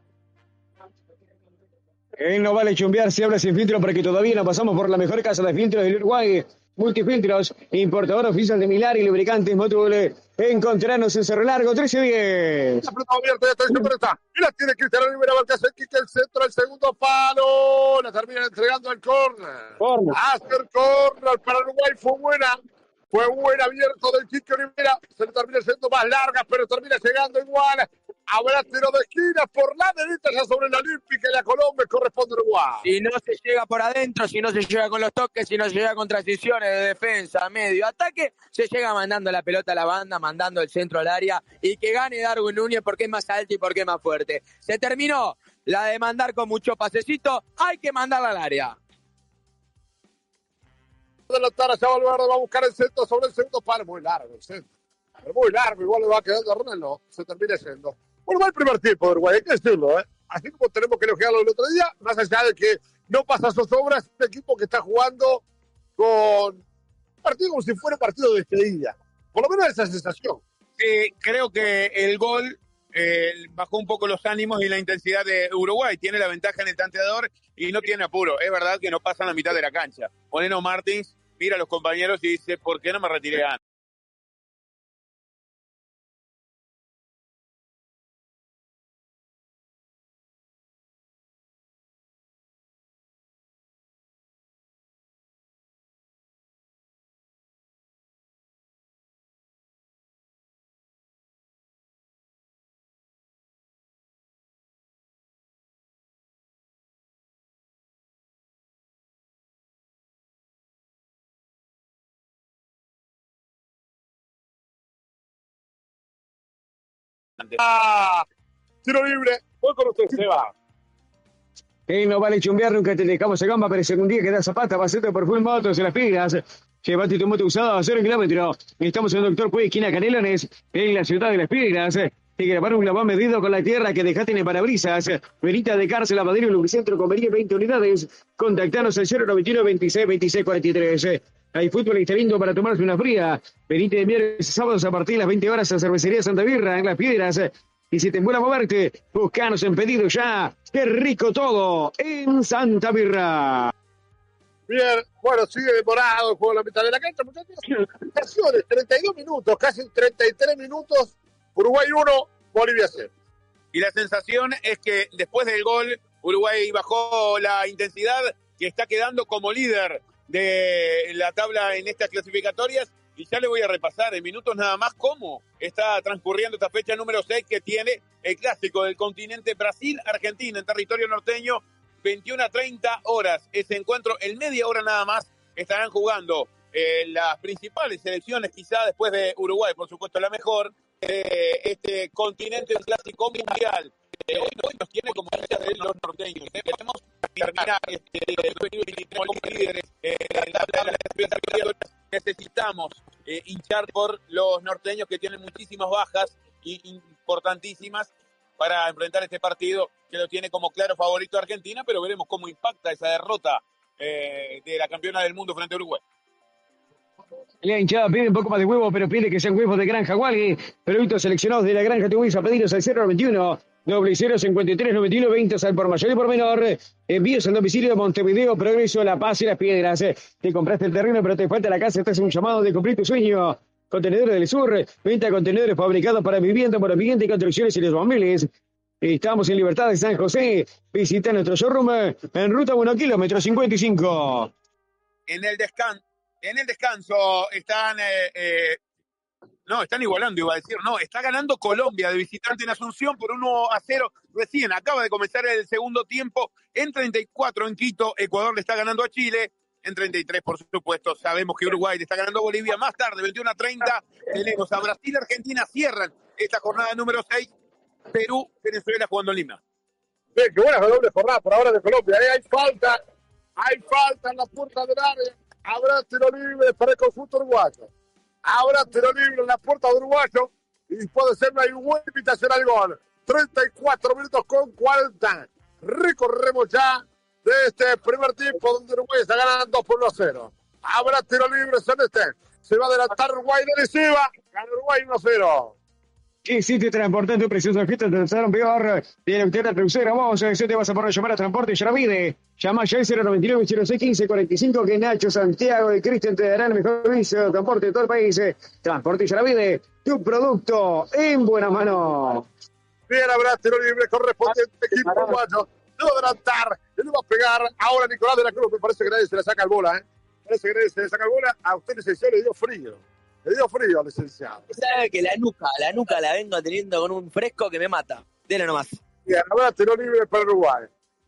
Él no vale chumbear si habla sin filtro porque todavía no pasamos por la mejor casa de filtros del Uruguay. Multifiltros, importador oficial de Milar y lubricantes Motul. Encontrarnos en Cerro Largo 1310. La pelota abierta, está. Y la tiene Cristiano Rivera, Barca el kick, el centro, el segundo palo. La termina entregando al córner. Corner. Hacer córner para Uruguay fue buena. Fue buen abierto del Quique Rivera. Se le termina siendo más larga, pero termina llegando igual. Habrá tiro de esquina por la derecha ya sobre la Olímpica y la Colombia corresponde a Uruguay. Si no se llega por adentro, si no se llega con los toques, si no se llega con transiciones de defensa, medio, ataque, se llega mandando la pelota a la banda, mandando el centro al área y que gane Darwin Núñez porque es más alto y porque es más fuerte. Se terminó la de mandar con mucho pasecito, hay que mandarla al área. de la Tara, ya Valverde va a buscar el centro sobre el segundo palo. Muy largo el centro. Pero muy largo, igual le va quedando a Ronaldo. Se termina yendo. Va el primer tiempo de Uruguay, hay que decirlo, ¿eh? Así como tenemos que elogiarlo el otro día, más allá de que no pasa sus obras, un equipo que está jugando con un partido como si fuera partido de despedida. Por lo menos esa sensación. Eh, creo que el gol eh, bajó un poco los ánimos y la intensidad de Uruguay. Tiene la ventaja en el tanteador y no tiene apuro. Es verdad que no pasa en la mitad de la cancha. Moreno Martins mira a los compañeros y dice, ¿por qué no me retiré antes? Ah, tiro libre. Voy con usted, Seba. Él no vale chumbear, nunca te dejamos a gamba, pero si algún día que da zapata, pasete por full motos en las pilas. Llévate tu moto usada a cero kilómetros. Estamos en Doctor Puey, esquina Canelones, en la ciudad de las pilas. Y grabar un lavado medido con la tierra que dejaste en el parabrisas. Verita de cárcel, lavadero lubricentro con 20 unidades. Contactanos al 091 26 26 43. Hay fútbol y está lindo para tomarse una fría. Venite de miércoles y sábados a partir de las 20 horas a Cervecería Santa Birra en Las Piedras. Y si te vuela a moverte, buscanos en pedido ya. ¡Qué rico todo! En Santa Birra. Bien, bueno, sigue demorado el juego en la mitad de la cancha, muchachos. Estaciones, 32 minutos, casi 33 minutos. Uruguay 1, Bolivia 0. Y la sensación es que después del gol, Uruguay bajó la intensidad que está quedando como líder de la tabla en estas clasificatorias. Y ya le voy a repasar en minutos nada más cómo está transcurriendo esta fecha número 6 que tiene el clásico del continente Brasil-Argentina en territorio norteño 21 a 30 horas. Ese encuentro en media hora nada más estarán jugando eh, las principales selecciones, quizá después de Uruguay, por supuesto la mejor, eh, este continente clásico mundial. Hoy, nos tiene como de los norteños terminar este, como líderes eh, la tabla de las necesitamos eh, hinchar por los norteños que tienen muchísimas bajas y importantísimas para enfrentar este partido que lo tiene como claro favorito a Argentina, pero veremos cómo impacta esa derrota eh, de la campeona del mundo frente a Uruguay. La hinchada pide un poco más de huevo, pero pide que sean huevos de granja Walgui. Productos seleccionados de la granja Tubis a pedidos al 021 0 53 91 20 sal por mayor y por menor. Envíos al domicilio de Montevideo, Progreso, La Paz y Las Piedras. Te compraste el terreno, pero te falta la casa. Este es un llamado de cumplir tu sueño. Contenedores del Sur, venta de contenedores fabricados para vivienda, para vivienda y construcciones y los móviles. Estamos en Libertad de San José. Visita nuestro showroom en ruta 1 kilómetro 55. En el, descan en el descanso están eh, eh, no, están igualando, iba a decir. No, está ganando Colombia de visitante en Asunción por 1 a 0. Recién acaba de comenzar el segundo tiempo. En 34 en Quito, Ecuador le está ganando a Chile. En 33, por supuesto, sabemos que Uruguay le está ganando a Bolivia. Más tarde, 21 a 30, tenemos a Brasil y Argentina cierran esta jornada número 6. Perú, Venezuela jugando en Lima. Bien, qué buena doble jornada por ahora de Colombia. ¿eh? Hay falta, hay falta en la puerta del área. Habrá tiro libre para el conjunto uruguayo. Habrá tiro libre en la puerta de uruguayo y puede ser una buena invitación al gol. 34 minutos con 40. Recorremos ya de este primer tiempo donde Uruguay está ganando 2 por 1 a 0. Habrá tiro libre Celeste. Se va a adelantar Uruguay decisiva. Gana Uruguay 1 a 0. ¿Qué sitio transportante precioso objeto te trataron peor? Tiene usted la tercera voz, si te vas a poder llamar a Transporte Yaravide. Llama ya al 099 0615 45 que Nacho Santiago y Cristian te darán el mejor servicio de transporte de todo el país. Transporte Yaravide, tu producto en buena mano. Bien, habrá tiro libre correspondiente equipo uruguayo. No va a adelantar, le va a pegar ahora Nicolás de la Cruz. Me parece que nadie se le saca el bola, ¿eh? Parece que nadie se le saca el bola. A usted, licenciado, le dio frío. Le dio frío al licenciado. Sabe que la nuca, la nuca la vengo teniendo con un fresco que me mata. Dele nomás. Bien, habrá tiro libre para Uruguay.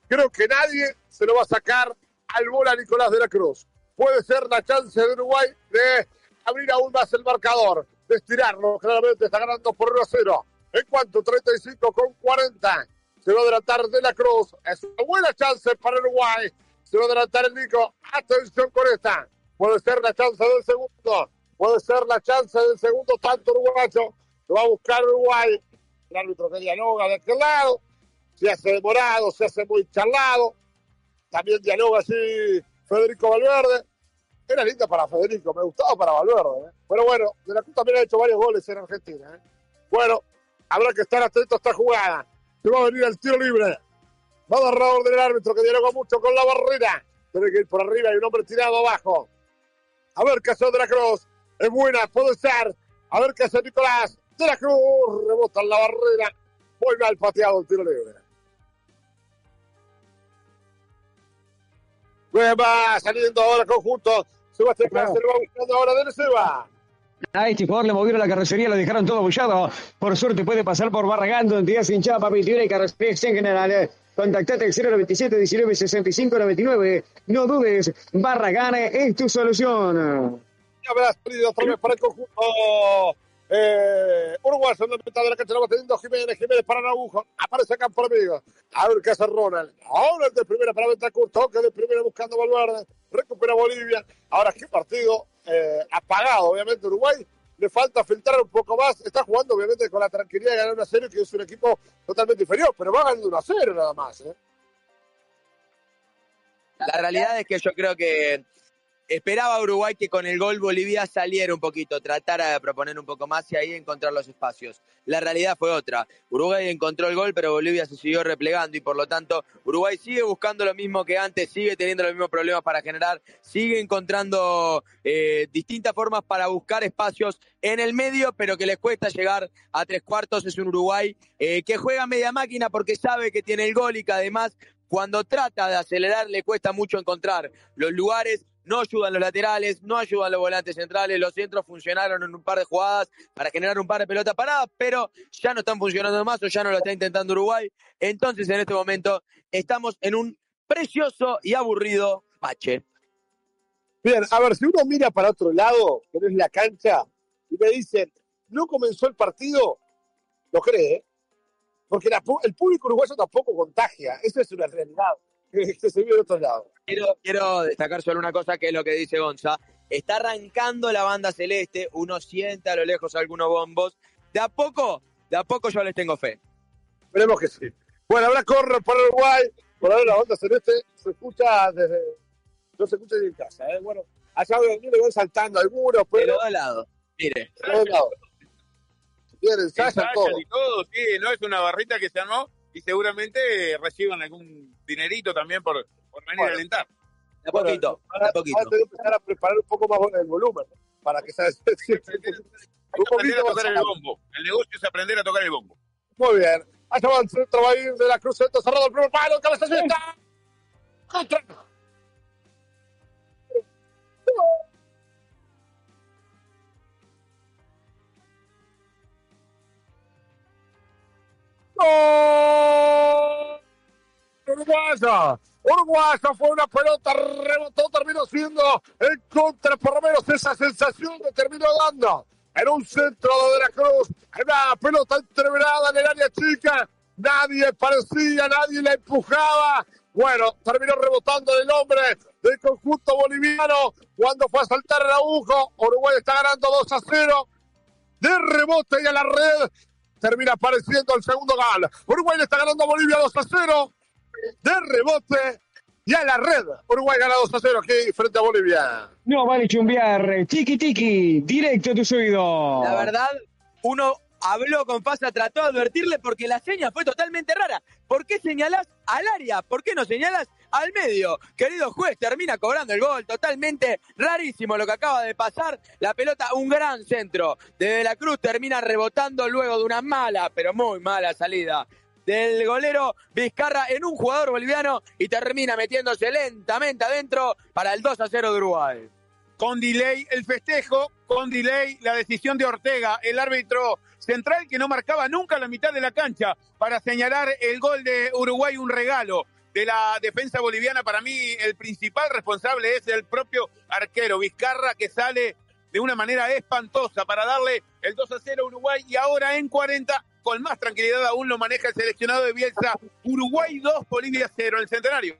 Creo que nadie se lo va a sacar al bola Nicolás de la Cruz. Puede ser la chance de Uruguay de abrir aún más el marcador, de estirarlo. Claramente está ganando por 1 a 0. En cuanto 35 con 40. Se va a adelantar de la Cruz. Es una buena chance para Uruguay. Se va a adelantar el Nico. Atención con esta. Puede ser la chance del segundo. Puede ser la chance del segundo tanto uruguayo. Lo va a buscar Uruguay. El árbitro que dialoga de aquel lado. Se hace demorado, se hace muy charlado. También dialoga así Federico Valverde. Era linda para Federico, me gustaba para Valverde. ¿eh? Pero bueno, De la Cruz también ha hecho varios goles en Argentina. ¿eh? Bueno, habrá que estar atento a esta jugada. Se va a venir el tiro libre. Va orden del árbitro que dialoga mucho con la barrera. Tiene que ir por arriba y un hombre tirado abajo. A ver qué hace de la Cruz. Es buena, puede ser. A ver qué hace Nicolás. De la Cruz rebota en la barrera. Muy mal pateado el tiro libre. Va saliendo ahora conjunto. Sebastián Clácer lo va buscando ahora de Seba. A este jugador le movieron la carrocería, lo dejaron todo bullado. Por suerte puede pasar por Barragán, donde ya se hinchaba y carrocería en general. Contactate al 097 19 65 99. No dudes, Barragán es tu solución. Ya salido otra vez para el conjunto uruguayo en la mitad de la cancha. Lo va teniendo Jiménez, Jiménez para Nabujo. Aparece por amigo. A ver qué hace Ronald. El de primera para Bentancur. Toque de primera buscando Valverde. Recupera Bolivia. Ahora qué partido eh, apagado, obviamente, Uruguay. Le falta filtrar un poco más. Está jugando, obviamente, con la tranquilidad de ganar una serie, que es un equipo totalmente inferior, pero va ganando 1 a 0 nada más. ¿eh? La realidad es que yo creo que esperaba Uruguay que con el gol Bolivia saliera un poquito, tratara de proponer un poco más y ahí encontrar los espacios. La realidad fue otra. Uruguay encontró el gol, pero Bolivia se siguió replegando y por lo tanto Uruguay sigue buscando lo mismo que antes, sigue teniendo los mismos problemas para generar, sigue encontrando eh, distintas formas para buscar espacios en el medio, pero que les cuesta llegar a tres cuartos. Es un Uruguay eh, que juega media máquina porque sabe que tiene el gol y que además cuando trata de acelerar le cuesta mucho encontrar los lugares, no ayudan los laterales, no ayudan los volantes centrales, los centros funcionaron en un par de jugadas para generar un par de pelotas paradas, pero ya no están funcionando más o ya no lo está intentando Uruguay. Entonces en este momento estamos en un precioso y aburrido bache. Bien, a ver, si uno mira para otro lado, que no es la cancha, y me dicen, no comenzó el partido, lo cree, ¿eh? Porque el público uruguayo tampoco contagia, eso es una realidad se vive de otro lado. Quiero, quiero destacar solo una cosa que es lo que dice Gonza. Está arrancando la banda celeste, uno siente a lo lejos algunos bombos. De a poco, de a poco yo les tengo fe. Esperemos que sí. Bueno, ahora corre para Uruguay, por ahora la onda celeste se escucha desde, no se escucha en casa, ¿eh? Bueno, allá le van saltando algunos, De pero los dos lados. Mire, de todos lados. Bien, ensayan Ensayan todo. y todo, sí, no es una barrita que se armó y seguramente reciban algún dinerito también por, por venir Bueno. a alentar. de a poquito, a poquito. ahora tengo que empezar a preparar un poco más el volumen, ¿no? para que se Hay un que aprender poquito a tocar el bombo. El negocio es aprender a tocar el bombo. Muy bien. Allá va el centro, va a ir de la cruz, centro cerrado el primer palo, cabeza está. Contra. ¡Gol! Uruguaya. Uruguaya fue una pelota, rebotó, terminó siendo el contra, por lo menos esa sensación que terminó dando. En un centro de la Cruz, una pelota entreverada en el área chica, nadie parecía, nadie la empujaba. Bueno, terminó rebotando el hombre del conjunto boliviano cuando fue a saltar el agujo. Uruguay está ganando 2 a 0 de rebote y a la red termina apareciendo el segundo gol. Uruguay le está ganando a Bolivia 2 a 0 de rebote y a la red. Uruguay gana 2 a 0 aquí frente a Bolivia. No vale chumbear. Tiki tiki, directo a tus oídos. La verdad, uno habló con Fasa, trató de advertirle porque la seña fue totalmente rara. ¿Por qué señalás al área? ¿Por qué no señalás al medio? Querido juez, termina cobrando el gol. Totalmente rarísimo lo que acaba de pasar. La pelota, un gran centro. De la Cruz termina rebotando luego de una mala, pero muy mala salida del golero Vizcarra en un jugador boliviano y termina metiéndose lentamente adentro para el 2 a 0 de Uruguay. Con delay el festejo, con delay la decisión de Ortega, el árbitro central que no marcaba nunca la mitad de la cancha para señalar el gol de Uruguay, un regalo de la defensa boliviana. Para mí el principal responsable es el propio arquero Vizcarra que sale de una manera espantosa para darle el 2 a 0 a Uruguay y ahora en 40 con más tranquilidad aún lo maneja el seleccionado de Bielsa. Uruguay 2, Bolivia 0, el centenario.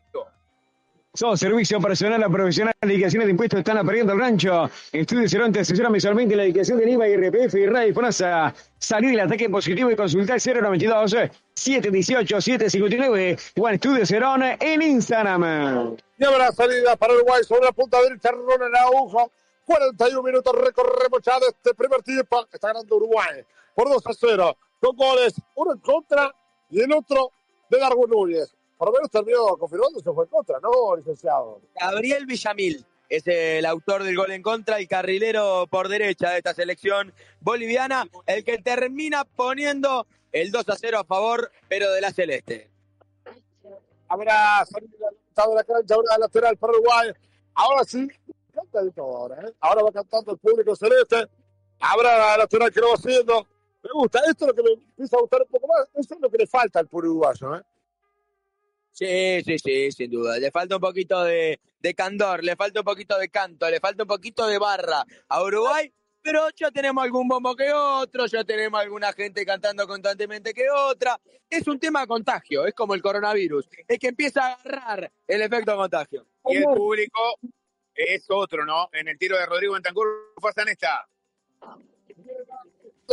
Sos servicio personal a profesional, liquidaciones de impuestos están perdiendo el rancho. Estudio Cerón te asesora mensualmente en la liquidación del IVA, IRPF y RAI FONASA. Salir del ataque positivo y consultar 092 718 759 Juan Estudio Cerón en Instagram. Y habrá salida para Uruguay sobre la punta derecha, Ronald Araujo. 41 minutos recorremos ya de este primer tiempo. Está ganando Uruguay por 2 a 0. Con goles, uno en contra y el otro de Darwin Núñez. Por lo menos terminó confirmando que fue en contra, ¿no, licenciado? Gabriel Villamil es el autor del gol en contra, el carrilero por derecha de esta selección boliviana, el que termina poniendo el 2 a 0 a favor, pero de la celeste. Habrá salida de la cancha, ahora lateral para Uruguay. Ahora sí, canta de todo ahora, ¿eh? Ahora va cantando el público celeste. Habrá lateral que lo va haciendo. Me gusta, esto es lo que me empieza a gustar un poco más. Eso es lo que le falta al puro uruguayo, ¿eh? Sí, sí, sí, sin duda. Le falta un poquito de, de candor, le falta un poquito de canto, le falta un poquito de barra a Uruguay, pero ya tenemos algún bombo que otro, ya tenemos alguna gente cantando constantemente que otra. Es un tema contagio, es como el coronavirus, es que empieza a agarrar el efecto contagio. Y el público es otro, ¿no? En el tiro de Rodrigo Bentancur, pasan esta.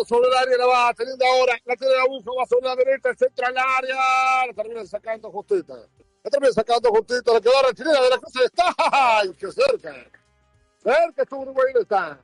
Sobre el área la va teniendo ahora. La tiene abuso, va sobre la derecha, el centro al área. La termina sacando justita. La termina sacando justita. La quedó chilena de la cosa está. ¡Ay, qué cerca! Cerca que Uruguay no está.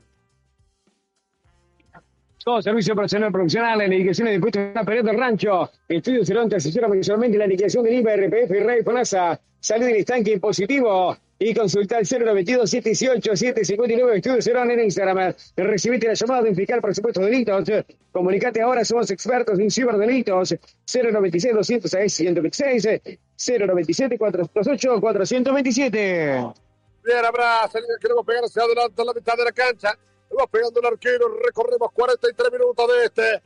Todo servicio personal profesional en liquidaciones de impuestos Perú del Rancho. Estudio Cerón te asesora mensualmente la liquidación del IVA, RPF y RAI FONASA. Salud del estanque impositivo. Y consulta al 092 718 759 Estudio Cerón en Instagram. Recibite la llamada de identificar por supuesto delitos. Comunicate ahora, somos expertos en ciberdelitos. 096 206 126 097 408 427. Bien, habrá salida, queremos pegar hacia adelante a la mitad de la cancha. Va pegando el arquero, recorremos 43 minutos de este.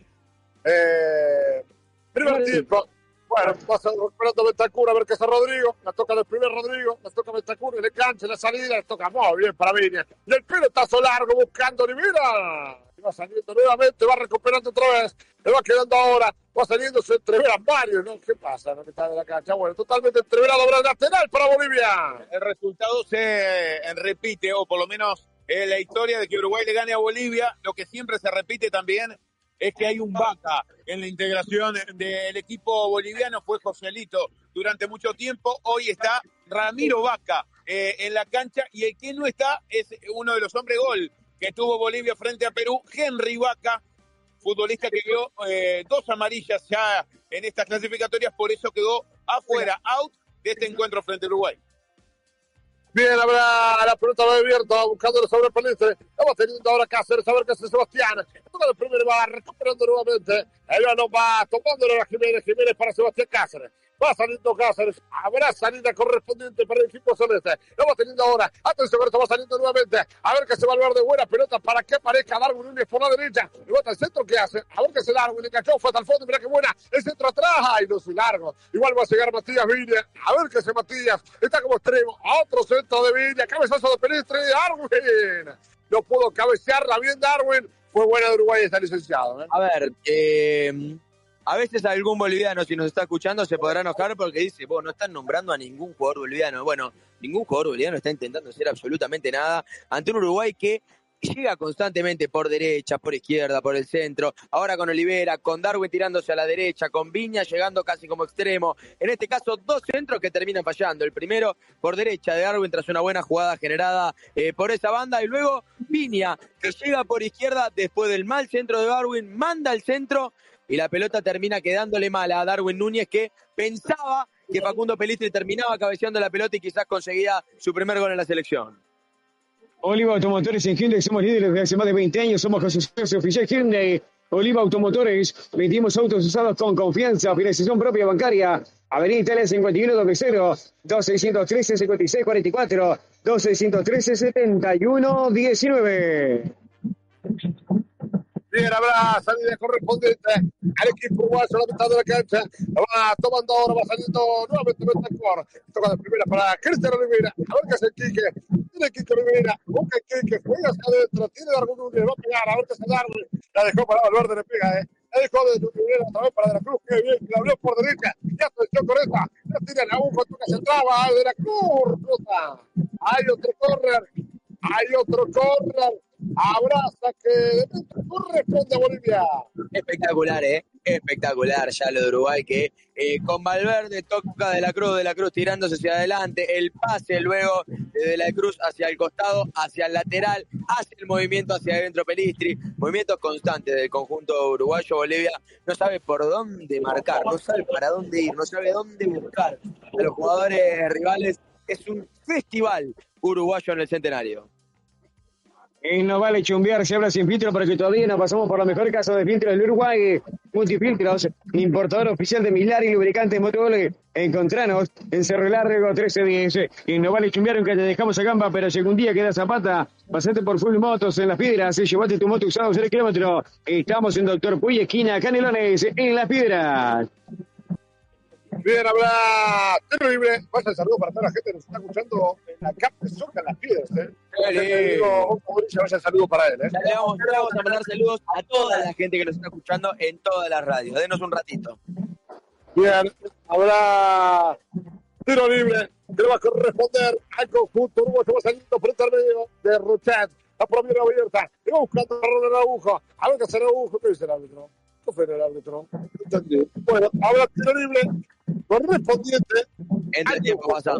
Eh, primer tiempo. Bueno, pasa recuperando Bentacura, a ver qué hace Rodrigo. La toca del primer Rodrigo, la toca Bentacura, le cancha, la salida, le toca muy bien para Viña. Y el pelotazo largo buscando, y mira. Va saliendo nuevamente, va recuperando otra vez. Le va quedando ahora, va saliendo, se entreveran varios, ¿no? ¿Qué pasa la mitad de la cancha? Bueno, totalmente entreverado, habrá lateral para Bolivia. El resultado se eh, repite, o por lo menos eh, la historia de que Uruguay le gane a Bolivia. Lo que siempre se repite también es que hay un vaca en la integración del equipo boliviano. Fue Joselito durante mucho tiempo. Hoy está Ramiro Vaca eh, en la cancha y el que no está es uno de los hombres gol que tuvo Bolivia frente a Perú, Henry Vaca, futbolista que dio eh, dos amarillas ya en estas clasificatorias, por eso quedó afuera, out de este encuentro frente a Uruguay. Bien, habrá la pelota va abierta, buscando sobre el va teniendo ahora Cáceres, a ver qué hace Sebastián. Toca el primer va recuperando nuevamente. El no va tomándole a Jiménez, Jiménez para Sebastián Cáceres. Va saliendo Cáceres. Habrá salida correspondiente para el equipo celeste. Lo va teniendo ahora. Atención, esto va saliendo nuevamente. A ver que se va a ver de buena pelota para que aparezca Darwin Núñez por la derecha. Bota el centro que hace. A ver que se Darwin le cachó. Fue hasta el fondo. Mira qué buena. El centro atrás. Ay, no soy largo. Igual va a llegar Matías Villa. A ver que se Matías. Está como extremo. A otro centro de Villa. Cabezazo de pelistre. Darwin. No pudo cabecearla bien Darwin. Fue buena de Uruguay está licenciado. ¿eh? A ver, eh, a veces algún boliviano, si nos está escuchando, se podrá enojar porque dice, vos no están nombrando a ningún jugador boliviano. Bueno, ningún jugador boliviano está intentando hacer absolutamente nada ante un Uruguay que llega constantemente por derecha, por izquierda, por el centro, ahora con Olivera, con Darwin tirándose a la derecha, con Viña llegando casi como extremo. En este caso, dos centros que terminan fallando. El primero por derecha de Darwin tras una buena jugada generada eh, por esa banda y luego Viña que llega por izquierda después del mal centro de Darwin, manda el centro y la pelota termina quedándole mala a Darwin Núñez que pensaba que Facundo Pelistri terminaba cabeceando la pelota y quizás conseguía su primer gol en la selección. Oliva Automotores en Hyundai, somos líderes desde hace más de 20 años, somos concesionarios oficial Hyundai. Oliva Automotores, vendimos autos usados con confianza, financiación propia bancaria. Avenida Italia 5100, 2613 5644, 2613 7119. Bien, habrá salida correspondiente al equipo uruguayo la mitad de la cancha. Va tomando ahora, va saliendo nuevamente Bentancor. Toca de primera para Cristian Oliveira. A ver qué hace Quique. Tiene Quique Oliveira. Busca Quique. Juega hacia adentro. Tiene Darwin Núñez. Va a pegar. A ver qué hace Darwin. La dejó para Valverde. Le pega, ¿eh? La dejó de Oliveira otra vez para De la Cruz. Qué bien. La abrió por derecha. Ya atención con esta. La tira en agujo. Toca se traba. De la Cruz. Hay otro corner. Hay otro corner. Abraza que corresponde a Bolivia. Espectacular, ¿eh? Espectacular ya lo de Uruguay que eh, con Valverde toca de la Cruz, de la Cruz tirándose hacia adelante, el pase luego de la Cruz hacia el costado, hacia el lateral, hace el movimiento hacia adentro Pelistri, movimientos constantes del conjunto uruguayo Bolivia, no sabe por dónde marcar, no sabe para dónde ir, no sabe dónde buscar a los jugadores rivales, es un festival uruguayo en el centenario. Y no vale chumbear, se habla sin filtro porque todavía no pasamos por la mejor casa de filtro del Uruguay. Multifiltros, importador oficial de Milar y lubricantes Motorola. Encontranos en Cerro Largo 1310. Y no vale chumbear aunque te dejamos a gamba, pero si algún día queda zapata, pasate por Full Motos en Las Piedras y llevate tu moto usado 0 kilómetros. Estamos en Doctor Puy, esquina Canelones, en Las Piedras. Bien, tiro libre. Pasa el saludo para toda la gente que nos está escuchando en la CAP de Soca en las piedras. ¿eh? Digo, vaya el saludo para él. ¿eh? Ya le vamos, ya le vamos a mandar saludos a toda la gente que nos está escuchando en todas las radios. Denos un ratito. Bien, habrá tiro libre que le va a corresponder al conjunto uruguayo. Va saliendo por el medio de Rochat. La primera abierta. Y va buscando a el agujo. A ver qué hace el agujo. ¿Qué dice el árbitro? ¿Qué fue el árbitro? Entendí. Bueno, habrá tiro libre correspondiente. Entre tiempo, pasa.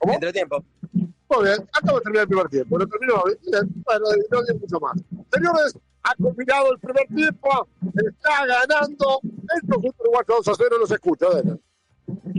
Entre tiempo. Muy bien, acabo de terminar el primer tiempo. Lo terminó bien. Bueno, no dio mucho más. Señores, ha culminado el primer tiempo. Está ganando el conjunto uruguayo 2 a 0. Los escucho. Adelante.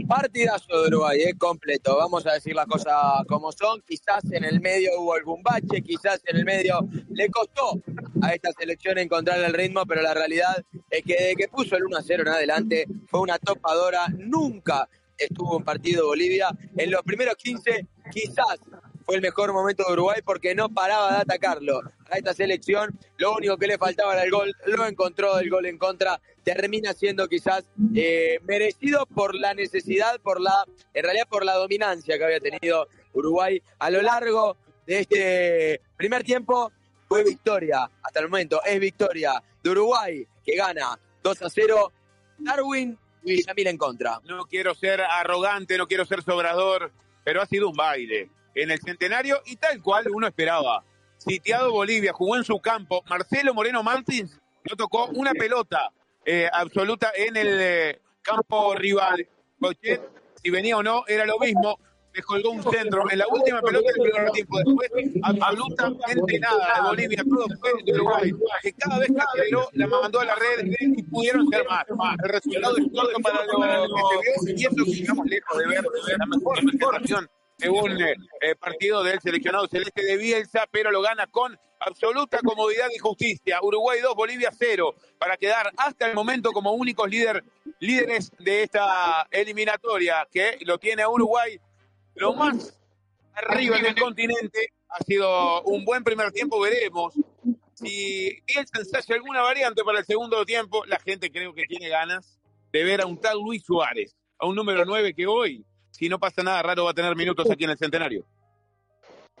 Partidazo de Uruguay, eh, completo. Vamos a decir las cosas como son. Quizás en el medio hubo algún bache, quizás en el medio le costó a esta selección encontrar el ritmo, pero la realidad es que desde que puso el 1 a 0 en adelante fue una topadora. Nunca estuvo en partido Bolivia. En los primeros 15, quizás fue el mejor momento de Uruguay porque no paraba de atacarlo a esta selección. Lo único que le faltaba era el gol, lo encontró el gol en contra. Termina siendo quizás eh, merecido por la necesidad, por la, en realidad por la dominancia que había tenido Uruguay a lo largo de este primer tiempo. Fue victoria, hasta el momento es victoria de Uruguay que gana 2 a 0. Darwin y Villamil en contra. No quiero ser arrogante, no quiero ser sobrador, pero ha sido un baile en el centenario y tal cual uno esperaba. Sitiado Bolivia, jugó en su campo. Marcelo Moreno Martins no tocó una pelota eh, absoluta en el eh, campo rival. Cochet, si venía o no, era lo mismo. Le colgó un centro en la última pelota del primer tiempo. Después, absolutamente nada de Bolivia. Todo fue de Uruguay. Que cada vez que la mandó a la red y pudieron ser más. El resultado es todo para lo que se vio y eso que lejos de ver la mejor de un eh, partido del seleccionado celeste de Bielsa, pero lo gana con absoluta comodidad y justicia. Uruguay 2, Bolivia 0, para quedar hasta el momento como únicos líder, líderes de esta eliminatoria, que lo tiene a Uruguay lo más arriba del continente. Ha sido un buen primer tiempo, veremos. Si Bielsa ensaya alguna variante para el segundo tiempo, la gente creo que tiene ganas de ver a un tal Luis Suárez, a un número 9 que hoy si no pasa nada raro, va a tener minutos aquí en el centenario.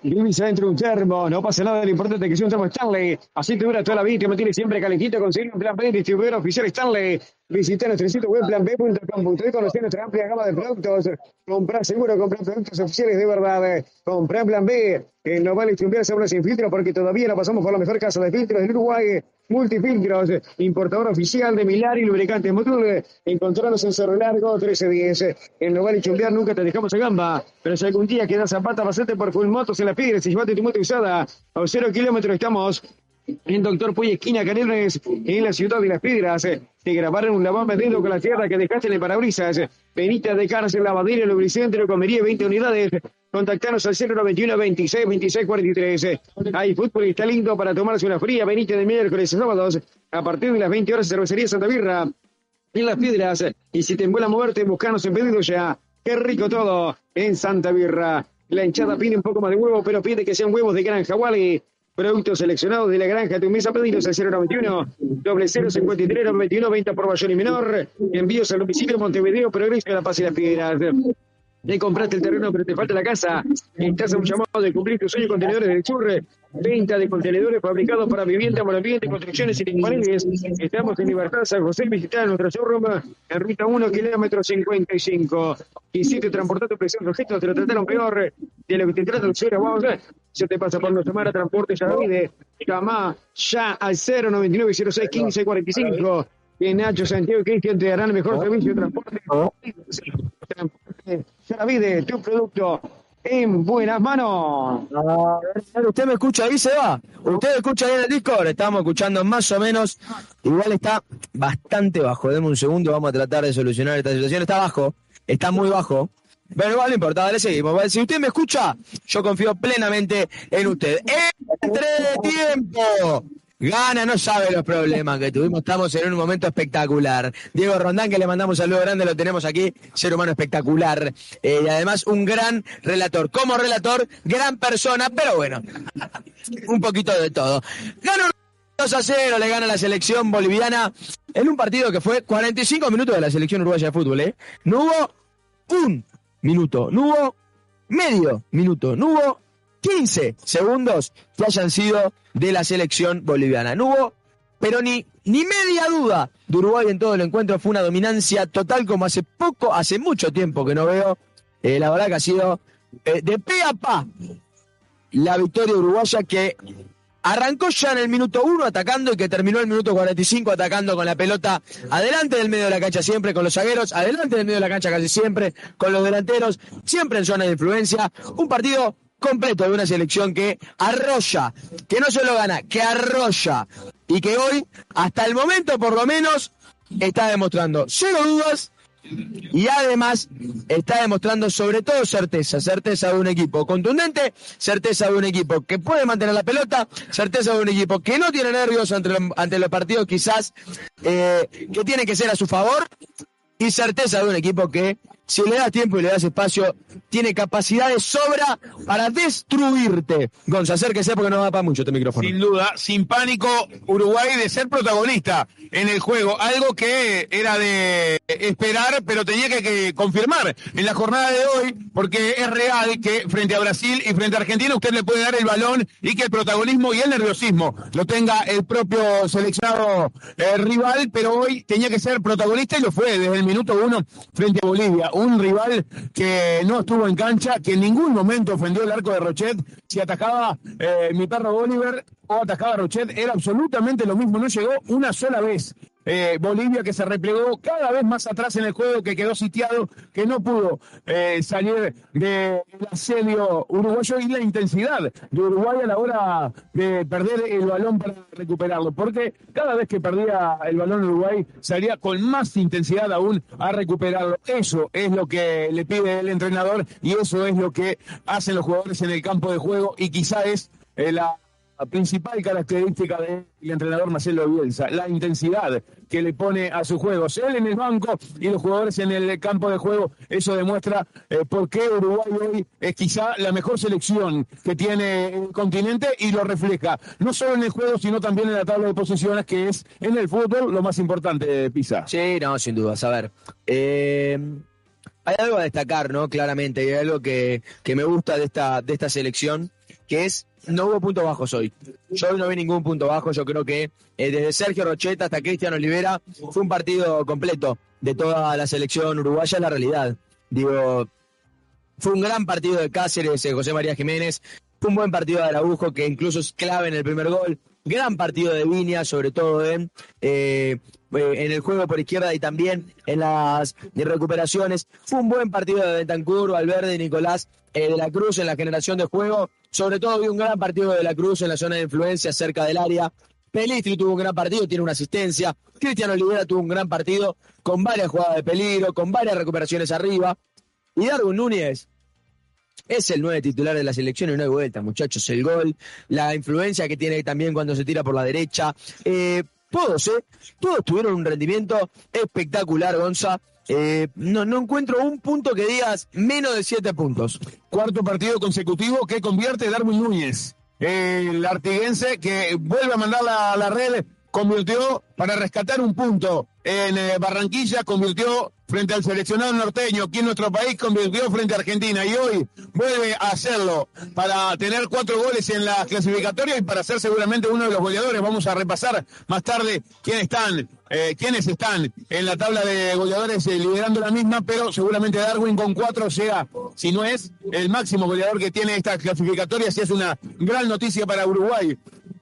Grimis adentro de un termo, no pasa nada, lo importante que sea un termo Stanley. Así te dura toda la vida, te mantiene siempre calentito. Conseguir un plan B, distribuidor oficial Stanley. Visita nuestro sitio web planb.com.es, conocer nuestra amplia gama de productos. Comprar seguro, comprar productos oficiales de verdad. Comprar plan B, que no vale chumbear sabores sin filtro porque todavía la pasamos por la mejor casa de filtros del Uruguay. Multifiltros, importador oficial de Milari Lubricantes Motul. Encontrarnos en Cerro Largo 1310. En no vale chumbear nunca te dejamos a gamba. Pero si algún día quedas zapata, pasate por Full Motos en la Piedras y llevate tu moto usada. A cero kilómetros estamos en Doctor Puy, esquina Canelones, en la ciudad de Las Piedras. Te grabaron un lavado dedo con la tierra que dejaste en el parabrisas. Benita de cárcel, lavadero, lubricante, comería 20 unidades. Contactanos al 091 26 26 43. Hay fútbol y está lindo para tomarse una fría. Benita de miércoles y sábados. A partir de las 20 horas, cervecería Santa Birra. En las piedras. Y si te envuela moverte, buscanos en pedido ya. Qué rico todo en Santa Birra. La hinchada pide un poco más de huevo, pero pide que sean huevos de granja Wally. Productos seleccionados de la granja tu mesa pedidos al 091 doble 053 91 20 por mayor y menor. Envíos al domicilio Montevideo, Progreso, La Paz y las Piedras. Ya compraste el terreno, pero te falta la casa. Estás a un llamado de cumplir tu sueño contenedores del Churre. Venta de contenedores fabricados para vivienda, monoambiente, construcciones y paneles. Estamos en Libertad San José. Visitar nuestro showroom en ruta 1, kilómetro 55. Quisiste transportar tu presión objetos, te lo trataron peor de lo que te trata el cero. Vamos a. Se te pasa por nuestra mara transporte ya Yaravide. Llama ya al 099 06 15 45. Que Nacho Santiago y Cristian te darán el mejor servicio de transporte. Yaravide, tu producto en buenas manos. ¿Usted me escucha ahí, se va? ¿Usted me escucha ahí en el Discord? Estamos escuchando más o menos. Igual está bastante bajo. Deme un segundo, vamos a tratar de solucionar esta situación. Está bajo, está muy bajo. Pero igual no importa, dale, seguimos. Si usted me escucha, yo confío plenamente en usted. ¡Entre tiempo! Gana, no sabe los problemas que tuvimos. Estamos en un momento espectacular. Diego Rondán, que le mandamos saludo grande, lo tenemos aquí. Ser humano espectacular. Eh, y además, un gran relator. Como relator, gran persona, pero bueno, un poquito de todo. Gana 2 a 0, le gana la selección boliviana en un partido que fue 45 minutos de la selección uruguaya de fútbol. ¿eh? No hubo un minuto, no hubo medio minuto, no hubo 15 segundos que hayan sido de la selección boliviana. No hubo, pero ni, ni media duda de Uruguay en todo el encuentro. Fue una dominancia total como hace poco, hace mucho tiempo que no veo. Eh, la verdad que ha sido eh, de pe a pa la victoria uruguaya que arrancó ya en el minuto 1 atacando y que terminó el minuto 45 atacando con la pelota adelante del medio de la cancha siempre, con los zagueros, adelante del medio de la cancha casi siempre, con los delanteros, siempre en zona de influencia. Un partido completo de una selección que arrolla, que no solo gana, que arrolla y que hoy, hasta el momento por lo menos, está demostrando cero dudas y además está demostrando sobre todo certeza, certeza de un equipo contundente, certeza de un equipo que puede mantener la pelota, certeza de un equipo que no tiene nervios ante, los- partidos quizás eh, que tiene que ser a su favor y certeza de un equipo que si le das tiempo y le das espacio tiene capacidad de sobra para destruirte. Gonza, acérquese porque no va para mucho este micrófono. Sin duda, sin pánico, Uruguay de ser protagonista en el juego, algo que era de esperar, pero tenía que, confirmar en la jornada de hoy, porque es real que frente a Brasil y frente a Argentina usted le puede dar el balón y que el protagonismo y el nerviosismo lo tenga el propio seleccionado eh, rival, pero hoy tenía que ser protagonista y lo fue desde el minuto uno frente a Bolivia, un rival que no estuvo en cancha, que en ningún momento ofendió el arco de Rochet, si atacaba eh, mi perro Bolívar o atacaba Rochet, era absolutamente lo mismo, no llegó una sola vez. Eh, Bolivia que se replegó cada vez más atrás en el juego, que quedó sitiado, que no pudo eh, salir del asedio uruguayo y la intensidad de Uruguay a la hora de perder el balón para recuperarlo, porque cada vez que perdía el balón Uruguay salía con más intensidad aún a recuperarlo. Eso es lo que le pide el entrenador y eso es lo que hacen los jugadores en el campo de juego y quizá es eh, la la principal característica del entrenador Marcelo Bielsa, la intensidad que le pone a sus juegos. Él en el banco y los jugadores en el campo de juego, eso demuestra eh, por qué Uruguay hoy es quizá la mejor selección que tiene el continente y lo refleja, no solo en el juego, sino también en la tabla de posiciones, que es en el fútbol lo más importante de Pisa. Sí, no, sin dudas. A ver, eh, hay algo a destacar, ¿no? Claramente, hay algo que, que me gusta de esta, de esta selección, que es, no hubo puntos bajos hoy. Yo hoy no vi ningún punto bajo, yo creo que eh, desde Sergio Rocheta hasta Cristian Olivera fue un partido completo de toda la selección uruguaya, es la realidad. Digo, fue un gran partido de Cáceres, de José María Jiménez, fue un buen partido de Araujo, que incluso es clave en el primer gol. Gran partido de Viña, sobre todo eh, eh, en el juego por izquierda y también en las recuperaciones. Fue un buen partido de Bentancur, Valverde Nicolás eh, de la Cruz en la generación de juego. Sobre todo vi un gran partido de la Cruz en la zona de influencia cerca del área. Pelistri tuvo un gran partido, tiene una asistencia. Cristiano Olivera tuvo un gran partido con varias jugadas de peligro, con varias recuperaciones arriba. Y Darwin Núñez es el nueve titular de la selección y no hay vuelta, muchachos. El gol, la influencia que tiene también cuando se tira por la derecha. Eh, todos, ¿eh? Todos tuvieron un rendimiento espectacular, Gonza. Eh, no, no encuentro un punto que digas menos de siete puntos. Cuarto partido consecutivo que convierte Darwin Núñez. El artiguense que vuelve a mandar la, la red, convirtió para rescatar un punto en eh, Barranquilla, convirtió frente al seleccionado norteño aquí en nuestro país, convirtió frente a Argentina y hoy vuelve a hacerlo para tener cuatro goles en la clasificatoria y para ser seguramente uno de los goleadores. Vamos a repasar más tarde quiénes están, eh, quiénes están en la tabla de goleadores eh, liderando la misma, pero seguramente Darwin con cuatro sea, si no es el máximo goleador que tiene esta clasificatoria, si es una gran noticia para Uruguay.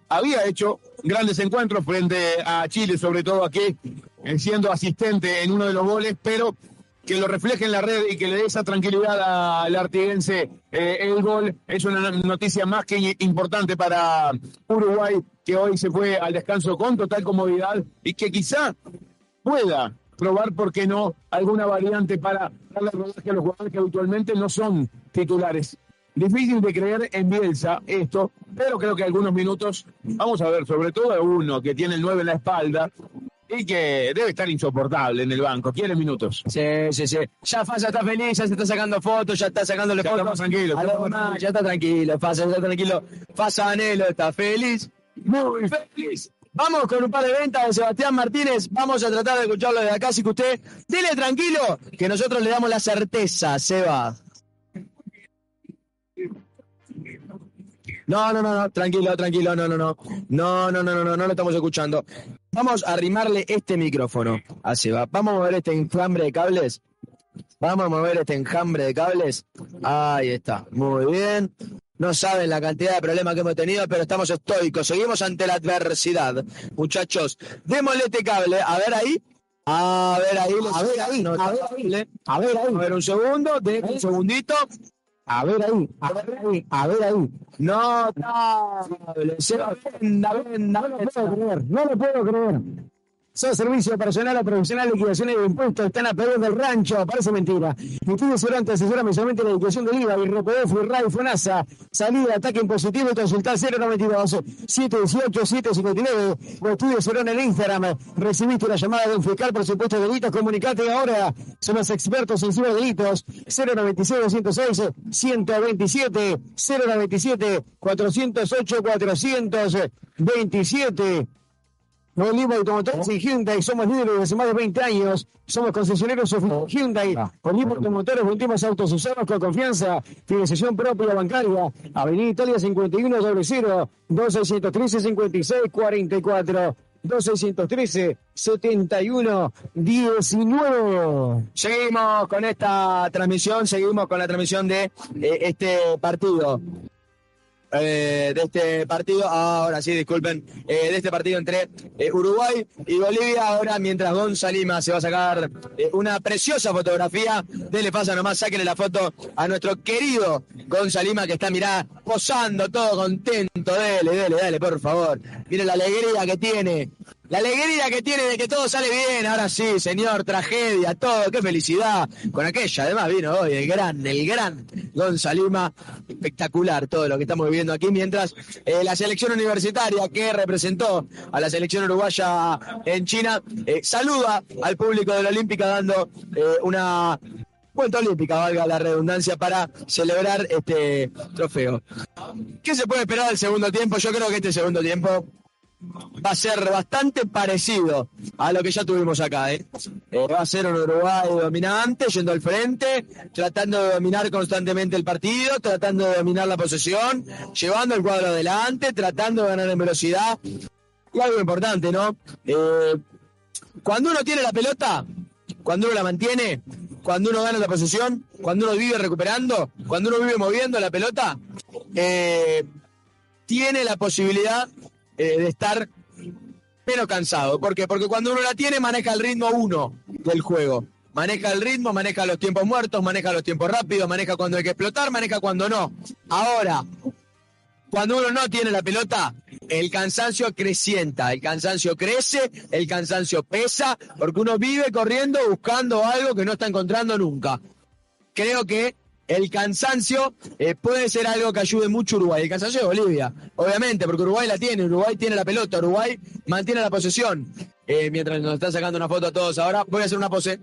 Había hecho grandes encuentros frente a Chile, sobre todo aquí, eh, siendo asistente en uno de los goles, pero que lo refleje en la red y que le dé esa tranquilidad al artiguense eh, el gol es una noticia más que importante para Uruguay, que hoy se fue al descanso con total comodidad y que quizá pueda probar, ¿por qué no?, alguna variante para darle rodaje a los jugadores que habitualmente no son titulares. Difícil de creer en Bielsa esto, pero creo que algunos minutos, vamos a ver, sobre todo uno que tiene el 9 en la espalda y que debe estar insoportable en el banco. Quiere minutos. Sí, sí, sí. Ya Fasa está feliz, ya se está sacando fotos, ya está sacándole Ya fotos. a estamos demás, ya está tranquilo, Fasa, ya está tranquilo. Fasa Anelo está feliz, muy feliz. Vamos con un par de ventas de Sebastián Martínez. Vamos a tratar de escucharlo de acá, así que usted, dele tranquilo, que nosotros le damos la certeza, Seba. No, no, no, no, tranquilo, tranquilo, no, no, no. No, no, no, no, no, no lo estamos escuchando. Vamos a arrimarle este micrófono a Seba. Vamos a mover este enjambre de cables. Vamos a mover este enjambre de cables. Ahí está, muy bien. No saben la cantidad de problemas que hemos tenido, pero estamos estoicos. Seguimos ante la adversidad. Muchachos, démosle este cable. A ver ahí. A ver ahí. A ver ahí. a ver ahí. A ver ahí. A ver un segundo. De un segundito. A ver ahí, a ver ahí, a ver ahí. No, no, Seba, venda, venda, no lo puedo creer, no lo puedo creer. Son servicio personal a profesional, liquidaciones de impuestos, están a pedir del rancho, parece mentira. Estudio Cerante asesora mensualmente la liquidación del IVA, IRPF, IRAI, FONASA, salida, ataque impositivo y consultar 092 718 759 o Estudio Cerón en Instagram. Recibiste la llamada de un fiscal por supuesto delitos, comunicate ahora. Son los expertos en ciberdelitos 096 206 127 097 408 427 Olivo Automotores y Hyundai, somos líderes desde hace más de 20 años. Somos concesioneros oficiales Hyundai. Olivo Automotores, vendimos autos usados con confianza. Financiación propia bancaria. Avenida Italia 51 00 2613 56 44 2613 71 19. Seguimos con esta transmisión, seguimos con la transmisión de eh, este partido. Eh, de este partido, ahora sí, disculpen, eh, de este partido entre eh, Uruguay y Bolivia. Ahora, mientras Gonza Lima se va a sacar una preciosa fotografía, dele pasa nomás, sáquenle la foto a nuestro querido Gonza Lima que está, mirá, posando, todo contento. Dele, dele, dale, por favor. Mire la alegría que tiene. La alegría que tiene de que todo sale bien, ahora sí, señor, tragedia, todo, qué felicidad. Con aquella, además vino hoy el gran, el gran Gonzalima, espectacular todo lo que estamos viviendo aquí, mientras eh, la selección universitaria que representó a la selección uruguaya en China, eh, saluda al público de la Olímpica dando eh, una vuelta olímpica, valga la redundancia, para celebrar este trofeo. ¿Qué se puede esperar del segundo tiempo? Yo creo que este segundo tiempo va a ser bastante parecido a lo que ya tuvimos acá. ¿eh? Eh, va a ser un Uruguay dominante, yendo al frente, tratando de dominar constantemente el partido, tratando de dominar la posesión, llevando el cuadro adelante, tratando de ganar en velocidad. Y algo importante, ¿no? Eh, cuando uno tiene la pelota, cuando uno la mantiene, cuando uno gana la posesión, cuando uno vive recuperando, cuando uno vive moviendo la pelota, eh, tiene la posibilidad eh, de estar menos cansado. ¿Por qué? Porque cuando uno la tiene, maneja el ritmo uno del juego. Maneja el ritmo, maneja los tiempos muertos, maneja los tiempos rápidos, maneja cuando hay que explotar, maneja cuando no. Ahora, cuando uno no tiene la pelota, el cansancio crecienta, el cansancio crece, el cansancio pesa, porque uno vive corriendo buscando algo que no está encontrando nunca. Creo que el cansancio eh, puede ser algo que ayude mucho a Uruguay. El cansancio de Bolivia, obviamente, porque Uruguay la tiene, Uruguay tiene la pelota, Uruguay mantiene la posesión. Eh, mientras nos están sacando una foto a todos ahora, voy a hacer una pose.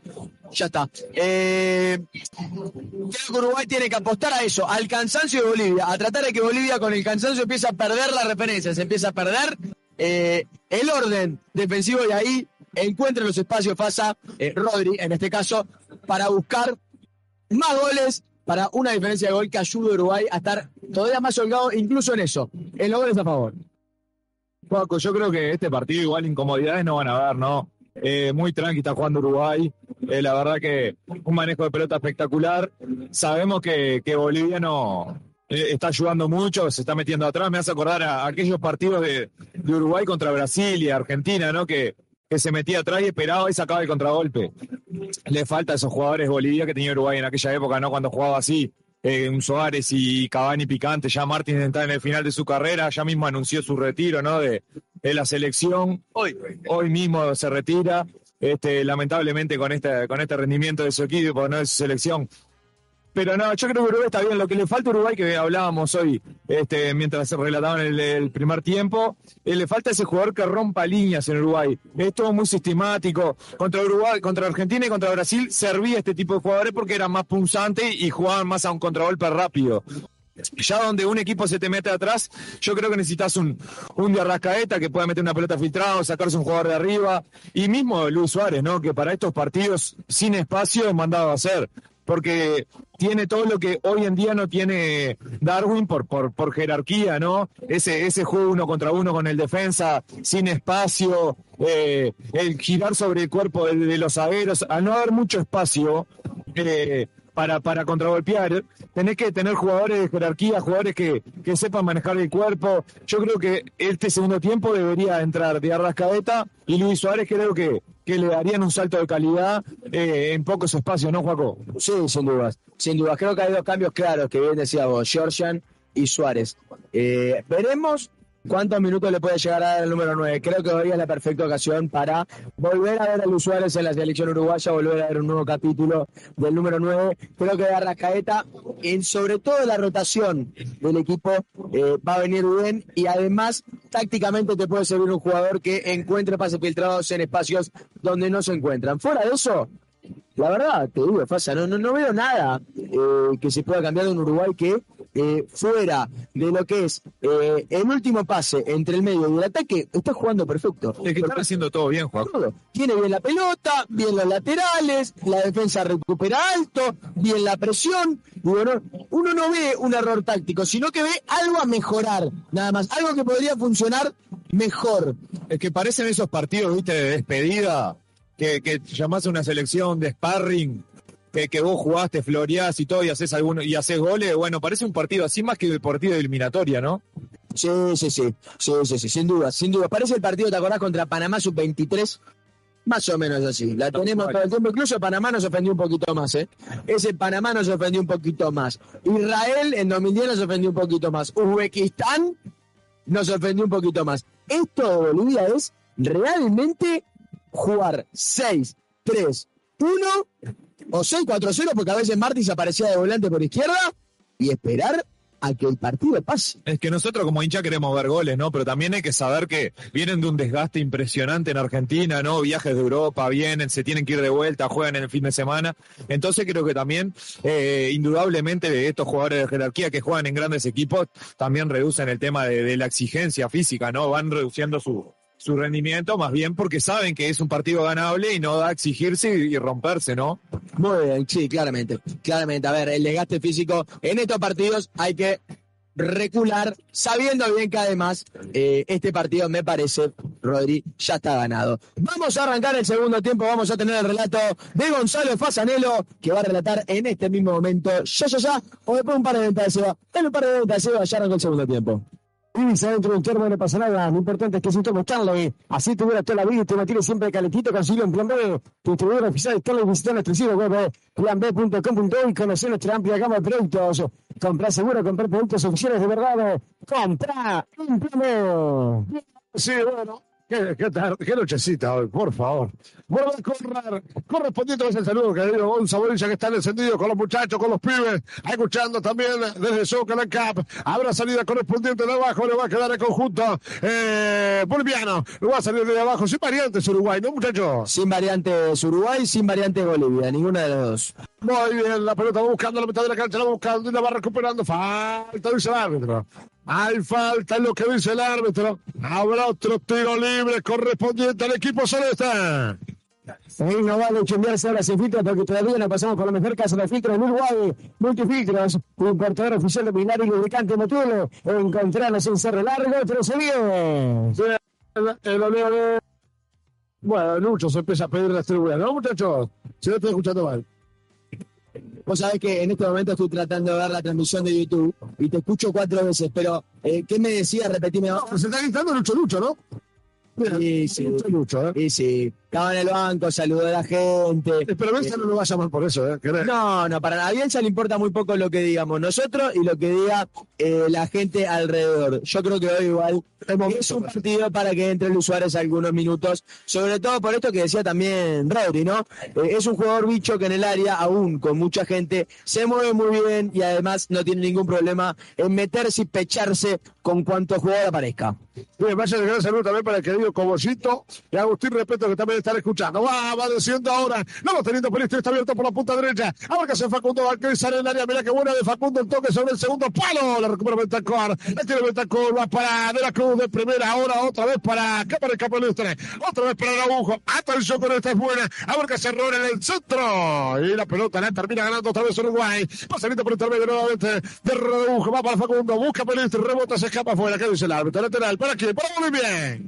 Ya está. Eh, creo que Uruguay tiene que apostar a eso, al cansancio de Bolivia, a tratar de que Bolivia con el cansancio empiece a perder la referencia, se empieza a perder el orden defensivo y ahí encuentre los espacios Fasa, eh, Rodri en este caso, para buscar más goles, para una diferencia de gol que ayude a Uruguay a estar todavía más holgado, incluso en eso, en los goles a favor. Paco, yo creo que este partido igual incomodidades no van a haber, ¿no? Eh, muy tranqui está jugando Uruguay. Eh, la verdad que un manejo de pelota espectacular. Sabemos que, que Bolivia no eh, está ayudando mucho, se está metiendo atrás. Me hace acordar a, aquellos partidos de, de Uruguay contra Brasil y Argentina, ¿no? Que, que se metía atrás y esperaba y sacaba el contragolpe. Le falta a esos jugadores Bolivia que tenía Uruguay en aquella época, ¿no? Cuando jugaba así. Eh, un Suárez y Cavani picante, ya Martín está en el final de su carrera, ya mismo anunció su retiro, ¿no? De, de la selección. Hoy, hoy mismo se retira. Este, lamentablemente con este, con este rendimiento de su equipo, no de su selección. Pero no, yo creo que Uruguay está bien. Lo que le falta a Uruguay, que hablábamos hoy, este, mientras se relataban el, primer tiempo, eh, le falta ese jugador que rompa líneas en Uruguay. Es todo muy sistemático. Contra Uruguay, contra Argentina y contra Brasil servía este tipo de jugadores porque eran más punzantes y jugaban más a un contragolpe rápido. Ya donde un equipo se te mete atrás, yo creo que necesitas un, un de Arrascaeta que pueda meter una pelota filtrada, sacarse un jugador de arriba. Y mismo Luis Suárez, ¿no? Que para estos partidos sin espacio es mandado a hacer porque tiene todo lo que hoy en día no tiene Darwin por, por, por jerarquía, ¿no? Ese, ese juego uno contra uno con el defensa, sin espacio, eh, el girar sobre el cuerpo de, los agueros, al no haber mucho espacio, eh, para, para contragolpear. Tenés que tener jugadores de jerarquía, jugadores que, que sepan manejar el cuerpo. Yo creo que este segundo tiempo debería entrar de Arrascaeta y Luis Suárez creo que, que le darían un salto de calidad eh, en pocos espacios, ¿no, Juaco? Sí, sin dudas, sin dudas. Creo que hay dos cambios claros, que bien decía vos, Georgian y Suárez. Eh, veremos cuántos minutos le puede llegar a dar el número 9. Creo que hoy es la perfecta ocasión para volver a ver a Luis Suárez en la selección uruguaya, volver a ver un nuevo capítulo del número 9. Creo que Arrascaeta, en sobre todo la rotación del equipo, eh, va a venir bien y además tácticamente te puede servir un jugador que encuentre pases filtrados en espacios donde no se encuentran. Fuera de eso, la verdad, te digo, Fasa, no, no, no veo nada eh, que se pueda cambiar de un Uruguay que eh, fuera de lo que es eh, el último pase entre el medio y el ataque, está jugando perfecto. Es que están haciendo todo bien, Juan. Todo. Tiene bien la pelota, bien los laterales, la defensa recupera alto, bien la presión. Digo, no, uno no ve un error táctico, sino que ve algo a mejorar, nada más, algo que podría funcionar mejor. Es que parecen esos partidos, viste, de despedida, que, que llamás a una selección de sparring, que, que vos jugaste, floreás y todo, y haces alguno, y haces goles, bueno, parece un partido así más que el partido de eliminatoria, ¿no? Sí, sí, sí, sí, sí, sí, sin duda, sin duda. Parece el partido, ¿te acordás? Contra Panamá sub-23, más o menos así. La tenemos todo el tiempo. Incluso Panamá nos ofendió un poquito más, ¿eh? Ese Panamá nos ofendió un poquito más. Israel en 2010 nos ofendió un poquito más. Uzbekistán nos ofendió un poquito más. Esto de Bolivia es realmente jugar 6, 3, 1 o 6-4-0, porque a veces Martins aparecía de volante por izquierda y esperar a que el partido pase. Es que nosotros como hincha queremos ver goles, ¿no? Pero también hay que saber que vienen de un desgaste impresionante en Argentina, ¿no? Viajes de Europa, vienen, se tienen que ir de vuelta, juegan en el fin de semana. Entonces creo que también, eh, indudablemente, estos jugadores de jerarquía que juegan en grandes equipos también reducen el tema de la exigencia física, ¿no? Van reduciendo su, su rendimiento, más bien porque saben que es un partido ganable y no da a exigirse y, romperse, ¿no? Muy bien, sí, claramente. Claramente. A ver, el desgaste físico en estos partidos hay que recular, sabiendo bien que además eh, este partido me parece, Rodri, ya está ganado. Vamos a arrancar el segundo tiempo, vamos a tener el relato de Gonzalo Fasanelo, que va a relatar en este mismo momento, ya, ya, ya, o después un par de ventas de Seba. En un par de ventas de Seba, ya arrancó el segundo tiempo. Vivís adentro de un termo, no pasa nada. Lo importante es que es un termo. Así te dura toda la vida y te mantiene siempre calentito. Consigue en Plan B. Tu distribuidor oficial Stanley visita nuestro sitio web eh, planb.com.uy y conocer nuestra amplia gama de productos. Compra seguro, comprar productos oficiales de verdad. eh. Compra en Plan B. Sí, bueno. Qué, qué, tar- qué nochecita hoy, por favor. A correr. Correspondiente es el saludo que digo Gonza Borilla que está encendido con los muchachos, con los pibes, escuchando también desde Zócalo Cup. Habrá salida correspondiente de abajo, le va a quedar el conjunto eh, boliviano. Le va a salir de abajo, sin variantes Uruguay, ¿no, muchachos? Sin variantes Uruguay, sin variantes Bolivia, ninguna de las dos. Muy bien, la pelota va buscando la mitad de la cancha, la va buscando y la va recuperando. Falta, dice el árbitro. Hay falta en lo que dice el árbitro. Habrá otro tiro libre correspondiente al equipo celeste. Ahí no vale chumbearse ahora sin filtro porque todavía no pasamos por la mejor casa de filtro en Uruguay. Multifiltros, importador oficial de binario y lubricante Motulo. Encontrarnos en Cerro Largo, pero se de- Bueno, Lucho se empieza a pedir las tribunas, ¿no, muchachos? Si no estoy escuchando mal. Vos sabés que en este momento estoy tratando de ver la transmisión de YouTube y te escucho cuatro veces, pero eh, ¿qué me decías? Repetime. No, pero se está gritando Lucho Lucho, ¿no? Sí, sí. Lucho Lucho, ¿eh? Sí, sí. Estaba en el banco, saludó a la gente. Pero Bielsa no lo va a llamar por eso, ¿eh? ¿Querés? No, no, para nada. A Bielsa le importa muy poco lo que digamos nosotros y lo que diga eh, la gente alrededor. Yo creo que hoy igual es un partido para que entre Luis Suárez algunos minutos, sobre todo por esto que decía también Rodri, ¿no? Eh, es un jugador bicho que en el área, aún con mucha gente, se mueve muy bien y además no tiene ningún problema en meterse y pecharse con cuanto jugador aparezca. Bien, vaya el gran saludo también para el querido Cobollito y Agustín Respeto que también están escuchando. Va, va desciendo ahora. No lo teniendo Pelistri, está abierto por la punta derecha. Ahora que hace Facundo Vázquez sale en el área. Mira qué buena de Facundo el toque sobre el segundo palo. La recupera Bentancor. La tiene Bentancor. Va para De la Cruz de primera. Ahora otra vez para el Capelustre. Otra vez para Araujo. Atención con esta es buena. Se error en el centro. Y la pelota la termina ganando otra vez Uruguay. Pasadito por el intermedio nuevamente de Araujo. Va para Facundo. Busca Pelistri. Rebota, se escapa afuera. ¿Qué dice el árbitro? Lateral. ¿Para quién? Para Bolivia.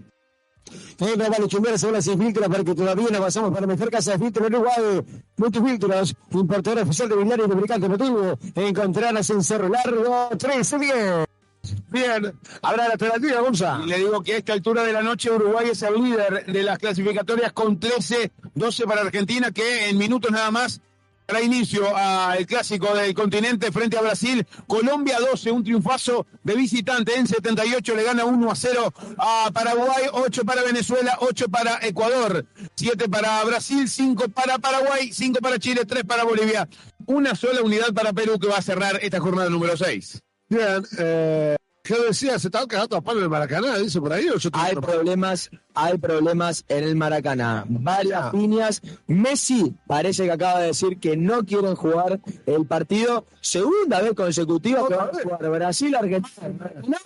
Eh, no vale chumbear, se sin filtros para que todavía no pasamos para mejor casa de filtros en Uruguay. Multifiltros, importador oficial de binario y lubricante motivo. Encontrarás en Cerro Largo 1310. Bien, habrá la alternativa, Gonza. Y le digo que a esta altura de la noche Uruguay es el líder de las clasificatorias con 13, 12 para Argentina, que en minutos nada más dará inicio al clásico del continente frente a Brasil. Colombia 12, un triunfazo de visitante en 78, le gana 1 a 0 a Paraguay, 8 para Venezuela, 8 para Ecuador, 7 para Brasil, 5 para Paraguay, 5 para Chile, 3 para Bolivia. Una sola unidad para Perú que va a cerrar esta jornada número 6. Bien, eh, ¿qué decía? ¿Se estaban quedando a palo en el Maracaná? ¿Dice por ahí? ¿O yo Hay problemas, hay problemas en el Maracaná. Varias piñas. Messi parece que acaba de decir que no quieren jugar el partido. Segunda vez consecutiva que van a jugar Brasil, Argentina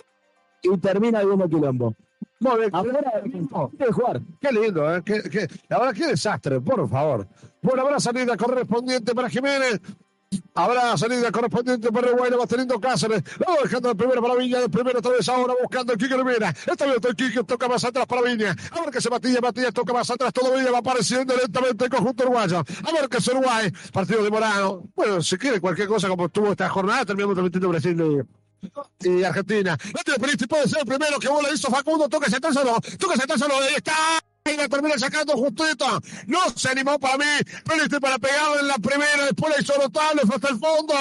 y termina viendo quilombo. Muy bien. Afuera de jugar. Qué lindo, ¿eh? Qué, qué- la verdad, qué desastre, por favor. Bueno, habrá salida correspondiente para Jiménez. Habrá salida correspondiente para Uruguay, lo va teniendo Cáceres. Lo dejando el primero para Viña, el primero otra vez ahora buscando el Quique Rivera. Está abierto el Quique, toca más atrás para Viña. A ver que se Matías, Matías toca más atrás todavía, va apareciendo lentamente el conjunto uruguayo. A ver que es Uruguay, partido de Morano. Bueno, si quiere cualquier cosa como estuvo esta jornada, terminamos transmitiendo Brasil y, Argentina. No tiene Peristi, puede ser el primero que bola hizo Facundo, toca ese solo, toca ese solo, ahí está. Y termina sacando justito. No se animó para mí. Peristi para pegarle en la primera. Después la hizo notable. Fue hasta el fondo.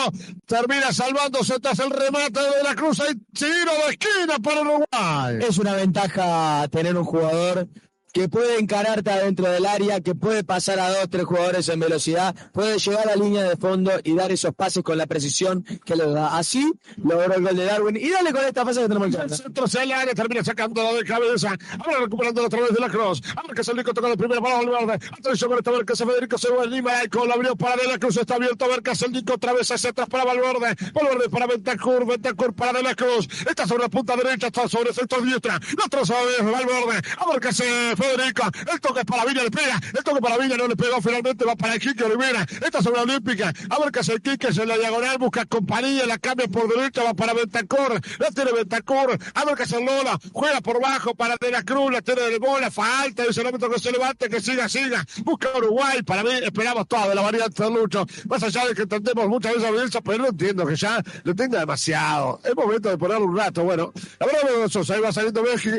Termina salvándose tras el remate de la cruz. Hay tiro de esquina para Uruguay. Es una ventaja tener un jugador que puede encararte adentro del área, que puede pasar a dos, tres jugadores en velocidad, puede llegar a la línea de fondo y dar esos pases con la precisión que le da. Así logró el gol de Darwin. Y dale con esta fase que tenemos El centro el área, termina sacando de cabeza. Ahora recuperando a través de la cruz. A ver que se Nico toca de primera para Valverde. Atención con esta, a ver que se Federico se va Lima. Con la abrió para De la Cruz. Está abierto. A ver que el Nico otra vez hacia atrás para Valverde. Valverde para Ventacur. Ventacur para De la Cruz. Está sobre la punta derecha. Está sobre el sector diestra. La traza de Valverde. A ver que se Federico. El toque para Villa le pega. El toque para Villa no le pegó. Finalmente va para Quique Olivera. Está sobre Olímpica. A ver que se Quique se la diagonal. Busca compañía. La cambia por derecha. Va para Ventacur. La tiene Ventacur. A ver que se Lola. Juega por bajo para De la Cruz. La tiene de bola. Falta. Dice el árbitro que se levante. Que siga, siga. Busca Uruguay. Para mí esperamos todo la variante de Lucho. Más allá de que entendemos muchas veces a audiencia, pero no entiendo que ya lo tenga demasiado. Es momento de ponerlo un rato. Bueno, la verdad, Sosa, ahí va saliendo México.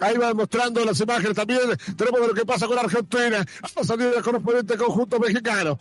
Ahí van mostrando las imágenes también. Tenemos lo que pasa con Argentina. Va a salir el correspondiente conjunto mexicano.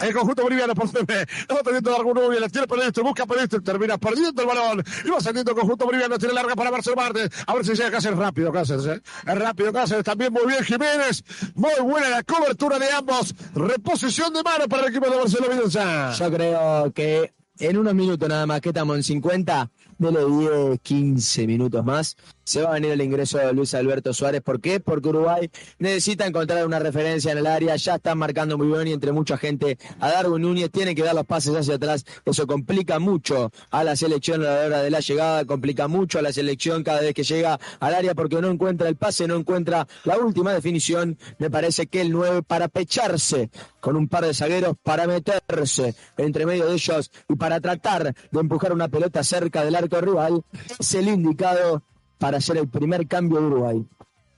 El conjunto boliviano por CP. Va teniendo algún Rubio, la tiene Pelistri, busca Pelistri, termina perdiendo el balón. Y va saliendo el conjunto boliviano, tiene larga para Marcelo Martínez. A ver si llega Cáceres rápido, Cáceres. ¿eh? Rápido Cáceres, también muy bien Jiménez. Muy buena la cobertura de ambos. Reposición de mano para el equipo de Marcelo Bielsa. Yo creo que en unos minutos nada más, que estamos en 50, dele 10, 15 minutos más, se va a venir el ingreso de Luis Alberto Suárez. ¿Por qué? Porque Uruguay necesita encontrar una referencia en el área, ya están marcando muy bien y entre mucha gente a Darwin Núñez tiene que dar los pases hacia atrás. Eso complica mucho a la selección a la hora de la llegada, complica mucho a la selección cada vez que llega al área porque no encuentra el pase, no encuentra la última definición. Me parece que el 9 para pecharse con un par de zagueros para meterse entre medio de ellos y para tratar de empujar una pelota cerca del arco rival es el indicado para hacer el primer cambio de Uruguay.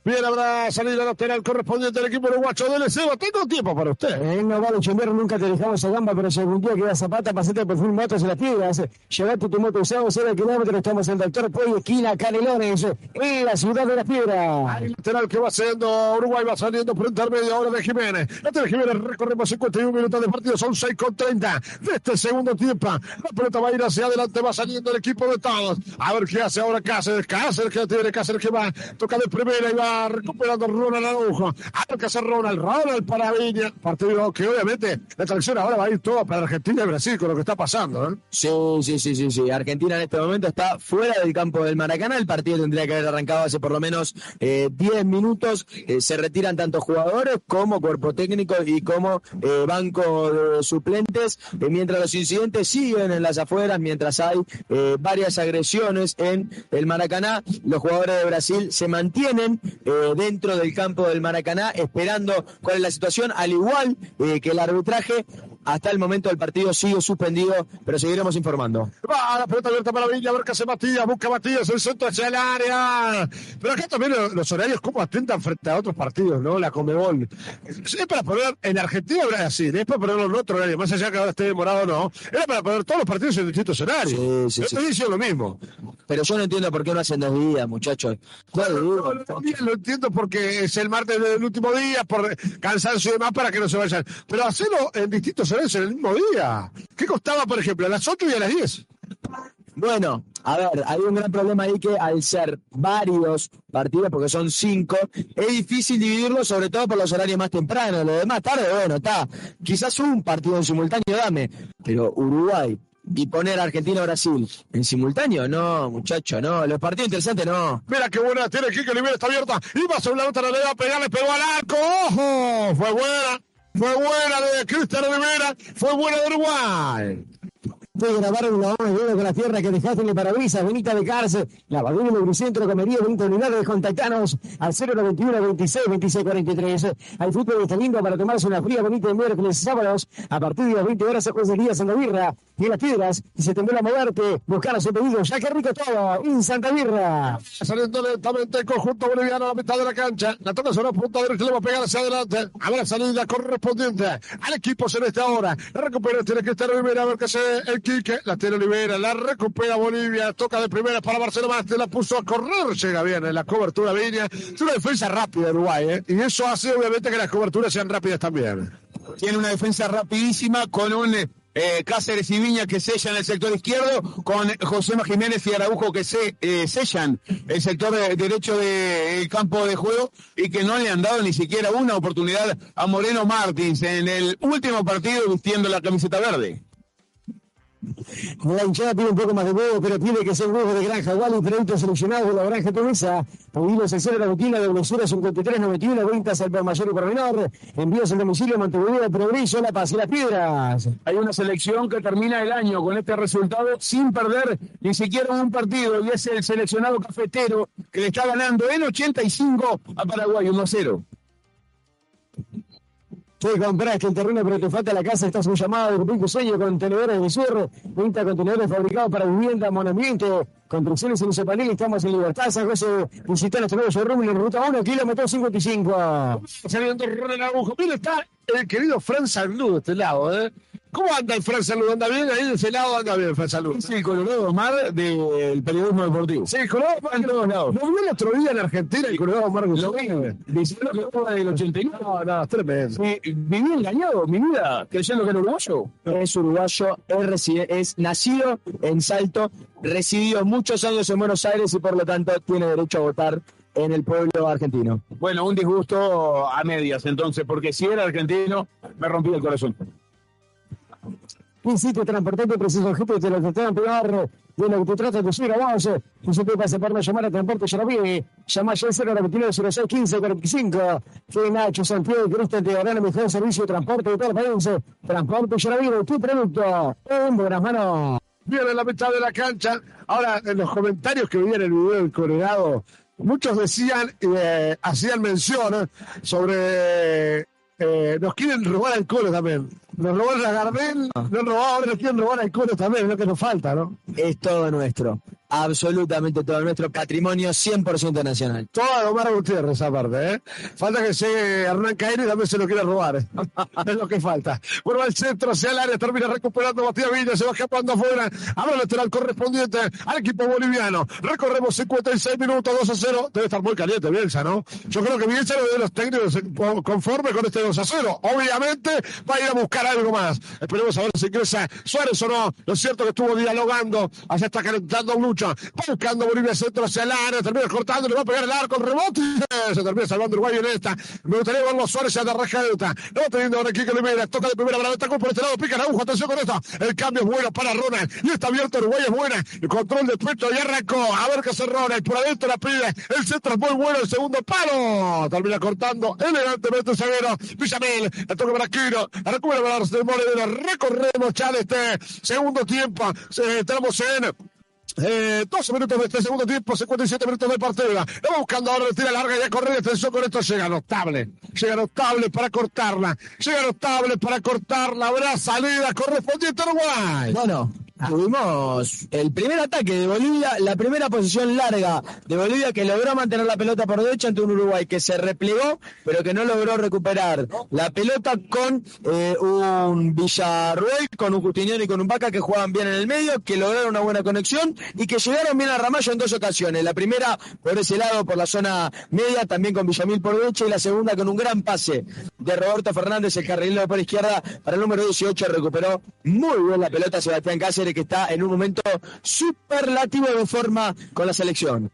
Bien, habrá salido lateral correspondiente del equipo uruguayo del Seba. Tengo tiempo para usted. Eh, no vale chumbear, nunca te dejamos esa gamba, pero si algún día queda zapata, pasate por fin motos en las piedras. Llevate tu moto usado, 0 kilómetros, estamos en Doctor Puey, esquina Canelones, en la ciudad de las piedras. Lateral que va haciendo Uruguay, va saliendo por intermedio ahora de Jiménez. Lateral Jiménez, recorremos 51 minutos de partido, son 6 con 30 de este segundo tiempo. La pelota va a ir hacia adelante, va saliendo el equipo de todos. A ver qué hace ahora Cáceres. Cáceres que tiene Cáceres que va, toca de primera y va recuperando Ronald Araujo. A ver qué hace Ronald, Ronald para Viña. Partido que obviamente la selección ahora va a ir toda para Argentina y Brasil con lo que está pasando. ¿eh? Sí, sí, sí, sí, sí. Argentina en este momento está fuera del campo del Maracaná. El partido tendría que haber arrancado hace por lo menos eh, 10 minutos. Eh, se retiran tanto jugadores como cuerpo técnico y como eh, banco suplentes. Eh, mientras los incidentes siguen en las afueras, mientras hay eh, varias agresiones en el Maracaná, los jugadores de Brasil se mantienen eh, dentro del campo del Maracaná esperando cuál es la situación, al igual eh, que el arbitraje hasta el momento el partido sigue suspendido, pero seguiremos informando. Va la pelota abierta para Villa, a ver qué hace Matías, busca Matías, el centro hacia el área. Pero acá también los, horarios, cómo atentan frente a otros partidos, ¿no? La Comebol. Es para poner, en Argentina era así, es para ponerlo en otro horario, más allá que ahora esté demorado o no. Era para poner todos los partidos en distintos horarios. Sí, sí, Yo sí. lo mismo. Pero yo no entiendo por qué no hacen dos días, muchachos. No, no, bien, lo entiendo porque es el martes del último día, por cansancio y demás, para que no se vayan. Pero hacerlo en distintos horarios en el mismo día. ¿Qué costaba, por ejemplo, a las 8 y a las 10? Bueno, a ver, hay un gran problema ahí que al ser varios partidos, porque son cinco, es difícil dividirlo, sobre todo por los horarios más tempranos. Lo demás tarde, bueno, está. Quizás un partido en simultáneo, dame. Pero Uruguay y poner Argentina-Brasil en simultáneo, no, muchacho, no. Los partidos interesantes, no. Mira qué buena tiene Kike Olivera, está abierta. Y va sobre la otra, le va a pegar, le pegó al arco. ¡Ojo! Fue buena. Fue buena de Cristian Rivera. Fue buena de Uruguay. Fue grabar un lavado de dedo con la tierra que dejaste en el parabrisas, Benita de Cárcel, Lavadero de Lubricentro, Comería, Benito Unidades, contactanos al 091 26 26 43. Hay fútbol está lindo para tomarse una fría bonita de miércoles sábados, a partir de las 20 horas a de días en la birra, y en las piedras, y se tendrá a moverte, buscar a su pedido, ya que rico todo, en Santa Birra. Saliendo lentamente el conjunto boliviano a la mitad de la cancha. La toca sobre la punta derecha, le va a pegar hacia adelante. A ver la salida correspondiente al equipo celeste ahora. La recupera, tiene que estar Olivera, a ver qué hace el Quique. La tiene Olivera, la recupera Bolivia. Toca de primera para Marcelo Mate, la puso a correr. Llega bien en la cobertura Viña. Es una defensa rápida de Uruguay, ¿eh? Y eso hace obviamente que las coberturas sean rápidas también. Tiene una defensa rapidísima con un eh, Cáceres y Viña que sellan el sector izquierdo, con José Jiménez y Araujo que se eh, sellan el sector de- derecho del campo de juego y que no le han dado ni siquiera una oportunidad a Moreno Martins en el último partido vistiendo la camiseta verde. La hinchada pide un poco más de huevo, pero pide que un huevo de granja. Wally, productos seleccionados de la granja Tumesa. Pedidos en cero la rutina de Venezuela 5391, ventas al por mayor y por menor. Envíos en domicilio Montevideo, Progreso, La Paz y Las Piedras. Hay una selección que termina el año con este resultado sin perder ni siquiera un partido y es el seleccionado cafetero que le está ganando en 85 a Paraguay 1 a 0. Te compraste el terreno, pero te falta la casa. Estás un llamado de sueño. Contenedores de sur, 20 contenedores fabricados para vivienda, monoambiente, construcciones Panel. Estamos en Libertad, San José. Visita nuestro nuevo showroom en ruta 1, kilómetro 55. Saliendo Ronald Araujo. Mira, está el querido Fran Salud de este lado, ¿eh? ¿Cómo anda el Fran Salud? ¿Anda bien? Ahí de ese lado anda bien, Fran Salud. Es el Colorado Omar del periodismo deportivo. Sí, Colorado Omar. En todos lados. ¿No vio el otro día en Argentina el Colorado Omar Lo Guzmán? vi, diciendo que fue del 89. No, no, es tremendo. Eh, viví engañado mi vida creyendo que era uruguayo. Es uruguayo, es, es nacido en Salto, residió muchos años en Buenos Aires y por lo tanto tiene derecho a votar en el pueblo argentino. Bueno, un disgusto a medias entonces, porque si era argentino, me rompía el corazón. Un sitio transportante preciso objeto te lo trataban pegar de lo que te trata de subir a vos. Un sitio pasa por no llamar a Transporte Yaraví. Llama ya al 099 06 15 45. Fue Nacho Santiago Cristian te darán el mejor servicio de transporte de todo el país. Transporte Yaraví, tu producto en buenas manos. Viene en la mitad de la cancha. Ahora, en los comentarios que veía en el video del Colorado, muchos decían, eh, hacían mención sobre. eh, nos quieren robar al colo también. Nos robaron a Gardel, nos robaron, ahora nos quieren robar al colo también, es lo que nos falta, ¿no? Es todo nuestro, absolutamente todo nuestro patrimonio 100% nacional. Toda de Omar Gutiérrez, aparte, ¿eh? Falta que llegue Hernán Caín y también se lo quiera robar, ¿eh? es lo que falta. Bueno, al centro, hacia el área, termina recuperando Matías Villa, se va escapando afuera. Abre el lateral correspondiente al equipo boliviano. Recorremos 56 minutos, 2 a 0. Debe estar muy caliente Bielsa, ¿no? Yo creo que Bielsa no de los técnicos conforme con este 2 a 0. Obviamente va a ir a buscar algo más. Esperemos a ver si ingresa Suárez o no. Lo cierto que estuvo dialogando. Allá está calentando mucho. Va buscando Bolivia centro hacia el área. Termina cortando, le va a pegar el arco, el rebote. Se termina salvando Uruguay en esta. Me gustaría verlo a Suárez a la raja de Utah. No va teniendo ahora Kike Olivera. Toca de primera para Betacón por este lado. Pica la aguja. Atención con esto. El cambio es bueno para Ronald. Y está abierto Uruguay es buena. El control de pecho y arrancó. A ver qué hace Ronald. Por adentro la pide. El centro es muy bueno. El segundo palo. Termina cortando elegantemente el zaguero. Villamil. La toca para Quiro. La recupera para Arsenal Moreira. Recorremos ya de este segundo tiempo. Eh, Estamos en Eh, 12 minutos de este segundo tiempo, 57 minutos de partida. Lo buscando ahora, tira larga y a correr. Atención con esto, llega notable. Llega notable para cortarla. Llega notable para cortarla. Habrá salida correspondiente a Uruguay. Bueno, tuvimos el primer ataque de Bolivia, la primera posición larga de Bolivia que logró mantener la pelota por derecha ante un Uruguay que se replegó, pero que no logró recuperar la pelota con eh, un Villarruel, con un Justiniano y con un Vaca que jugaban bien en el medio, que lograron una buena conexión y que llegaron bien a Ramallo en dos ocasiones. La primera por ese lado, por la zona media, también con Villamil por derecha y la segunda con un gran pase de Roberto Fernández, el carrilero por izquierda, para el número 18 recuperó muy bien la pelota Sebastián Cáceres que está en un momento superlativo de forma con la selección.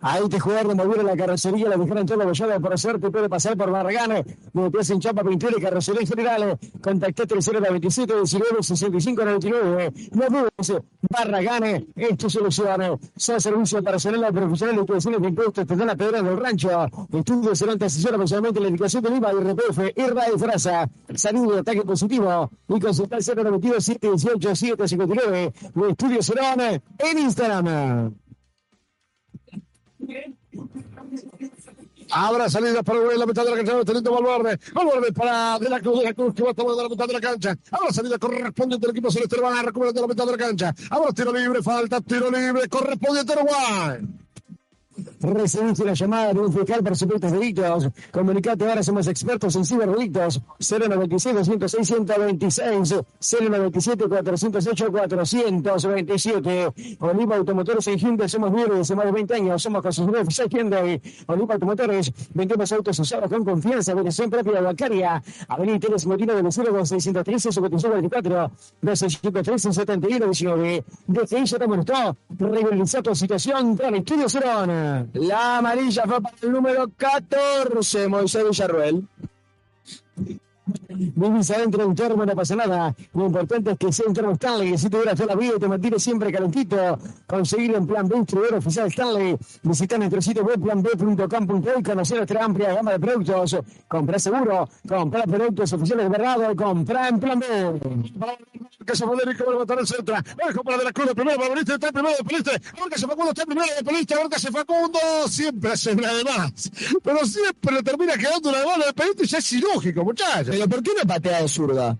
Ahí te jugaron mover la carrocería, la dejaron todo bollada por hacerte, puede pasar por Barragán, me pies en chapa, pintura y carrocería en general. Contactate al 0 27 19 65 99. No dudes, Barragán es tu solución. Sea servicio personal, profesional y educaciones de impuestos, te dan la pedra del rancho. Estudios serán te asesora personalmente la indicación del IVA, IRPF, IRA y FRASA. Salud, ataque positivo. Y consultar 092 718 759. Los estudios serán en Instagram. Habrá salida para Uruguay la mitad de la cancha, teniendo Valverde. Valverde para De la Cruz, De la Cruz que va a tomar de la mitad de la cancha. Habrá salida correspondiente del equipo celeste, van a recuperar de la mitad de la cancha. Habrá tiro libre, falta, tiro libre, correspondiente a Uruguay. Recibiste la llamada de un fiscal por supuestos delitos. Comunicate ahora, somos expertos en ciberdelitos. 097-106-126, 097-408-427. Oliva Automotores en Hyundai, somos líderes más de 20 años. Somos concesionarios oficiales Hyundai. Oliva Automotores, vendemos autos usados con confianza, versión propia bancaria. Avenida Teles Motina de con 613 44 213 71 19. Desde ahí ya te molestó. Regulariza tu situación con Estudio Cerón. La amarilla fue para el número 14, Moisés Villarruel. Vivís adentro de un termo, no pasa nada. Lo importante es que sea un termo Stanley, que si te dura toda la vida y te mantiene siempre calentito. Conseguir en Plan B, distribuidor oficial Stanley. Visita nuestro sitio web planb.com.uy y conocer nuestra amplia gama de productos. Compra seguro, compra productos oficiales de verdad, compra en Plan B. Se Federico vuelve a estar en centro. Bajo para de la Cruz, primero, Valveriste está primero de Peliste. Ahora que se Facundo está primero de Peliste, ahora que se Facundo siempre hace una de más. Pero siempre le termina quedando una de bola de Peliste y ya es ilógico, muchachos. ¿Por qué no patea de zurda?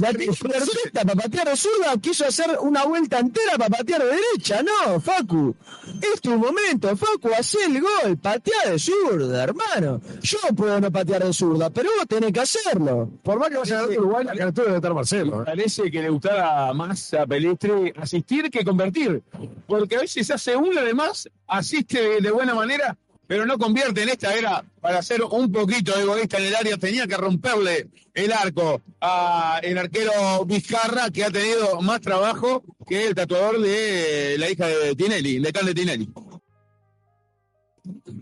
La perfecta para patear de zurda quiso hacer una vuelta entera para patear de derecha. No, Facu. Es tu momento, Facu. Hacé el gol. Patea de zurda, hermano. Yo puedo no patear de zurda, pero vos tenés que hacerlo. Por más que vaya a Uruguay, la criatura debe estar Marcelo. ¿eh? Parece que le gustara más a Pelestre asistir que convertir. Porque a veces hace una de más, asiste de buena manera, pero no convierte. En esta era para ser un poquito egoísta en el área, tenía que romperle el arco a el arquero Vizcarra, que ha tenido más trabajo que el tatuador de la hija de Tinelli, de Can de Tinelli.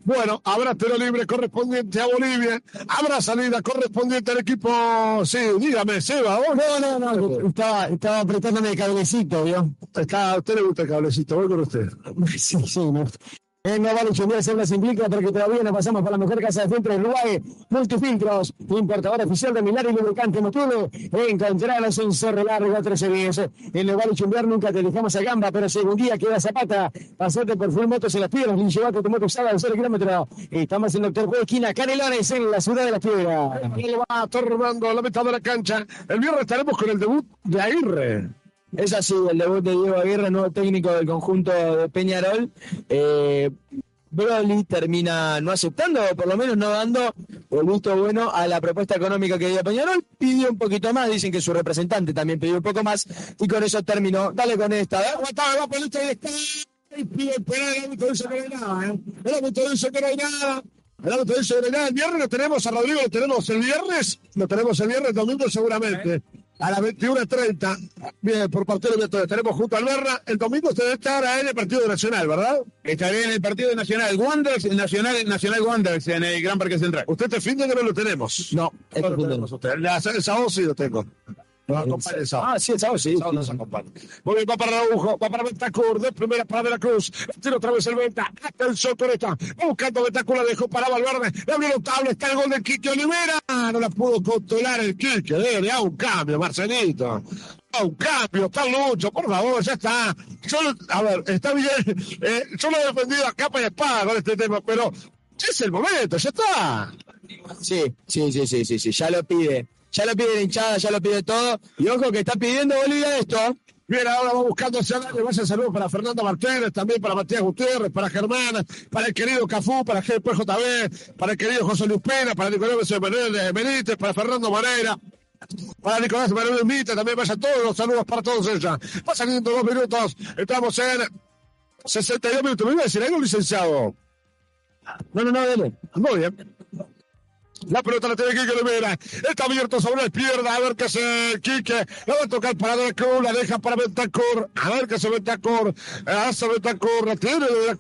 Bueno, habrá tiro libre correspondiente a Bolivia. Habrá salida correspondiente al equipo. Sí, dígame, Seba. vos No, no, no. Estaba, estaba apretándome el cablecito, ¿vio? Está, a usted le gusta el cablecito, voy con usted. Sí, sí, no. Eh, no vale chumbear se sin implica porque todavía no pasamos por la mejor casa de filtros de Uruguay. Multifiltros, importador oficial de Milar y lubricante Motulo. Encontralos en Cerro Largo 1310. En vale chumbear nunca te dejamos a gamba, pero si algún día queda zapata, pasate por Full Motos en las piedras y llevate tu moto usada de 0 kilómetros. Estamos en Doctor Juez, esquina Canelones, en la ciudad de las piedras. Va estorbando la mitad de la cancha. El viernes estaremos con el debut de Aguirre. Es así, el debut de Diego Aguirre, nuevo técnico del conjunto de Peñarol. Eh, Broly termina no aceptando, o por lo menos no dando el visto bueno a la propuesta económica que dio Peñarol. Pidió un poquito más, dicen que su representante también pidió un poco más, y con eso terminó. Dale con esta, ¿eh? Va por el está. Y pide el el que no hay nada, ¿eh? El. El. El viernes lo tenemos a Rodrigo, lo tenemos el viernes, lo tenemos el viernes, domingo seguramente. A las 21.30, bien, por partido de Entonces, tenemos junto al Berra. El domingo usted debe estar en el partido nacional, ¿verdad? Estaré en el partido nacional Wanderers, Nacional, Nacional Wanderers, en el Gran Parque Central. Usted te fin de que no lo tenemos. No, No lo tenemos usted. El sábado sí lo tengo. Nos acompaña el sábado. Ah, sí, el sábado sí. Sábado nos acompaña. Muy bien, va para Araujo, va para Ventacur, de primera para De la Cruz. Tira otra vez el Venta. Atención con esta. Va buscando Ventacur, la dejó para Valverde. Le abrió notable, está el gol de Quique Olivera. No la pudo controlar el Quique. Debe a un cambio, Marcelito. A un cambio, está Lucho, por favor, ya está. A ver, está bien. Eh, yo lo he defendido a capa y espada con este tema, pero es el momento, ya está. Sí, sí, sí, sí, sí, sí, ya lo pide. Ya lo pide la hinchada, ya lo pide todo. Y ojo que está pidiendo Bolivia esto. Bien, ahora va buscando hacia adelante. Vaya saludos para Fernando Martínez, también para Matías Gutiérrez, para Germán, para el querido Cafú, para JB, para el querido José Luis Pena, para Nicolás Benítez, para Fernando Moreira. Para Nicolás Manuel Mita, también vaya todos los saludos para todos ellos. Va saliendo dos minutos, estamos en 62 minutos. ¿Me iba a decir algo, licenciado? No, no, no, dale. Muy bien. La pelota la tiene Quique Olivera. Está abierto sobre la izquierda. A ver qué hace Quique. La va a tocar para la. La deja para Ventacor. A ver qué hace Ventacor. Hace Ventacor. La tiene De la.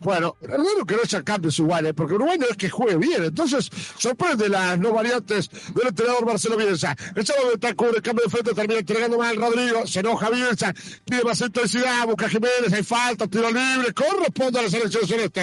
Bueno, raro que no haya cambios iguales. Porque Uruguay no es que juegue bien. Entonces, sorprende las no variantes del entrenador Marcelo Bielsa. El chavo Ventacor. El cambio de frente termina entregando mal Rodrigo. Se enoja Bielsa. Pide más intensidad. Busca Jiménez. Hay falta. Tiro libre. Corresponde a la selección celeste.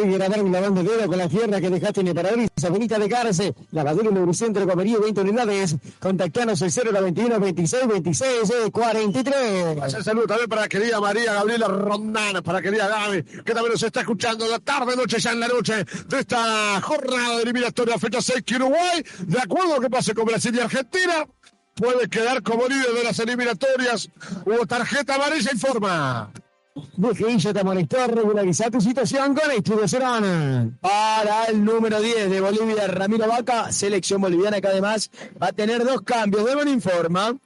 Sigue Darwin lavando dedo con la tierra que dejaste en el parabrisas. Benita de Carce, lavadero en Lubricentro, comería 20 unidades. Contactanos el 091 26 26 eh, 43. Vaya saludo también para la querida María Gabriela Rondán, para la querida Gaby, que también nos está escuchando la tarde, noche, ya en la noche de esta jornada de eliminatoria fecha 6 que Uruguay, de acuerdo a que pase con Brasil y Argentina, puede quedar como líder de las eliminatorias. Hubo tarjeta amarilla, informa. Villa te molestó, regularizar tu situación con Estudio Cerón. Para el número 10 de Bolivia, Ramiro Vaca, selección boliviana que además va a tener dos cambios. Deben informa.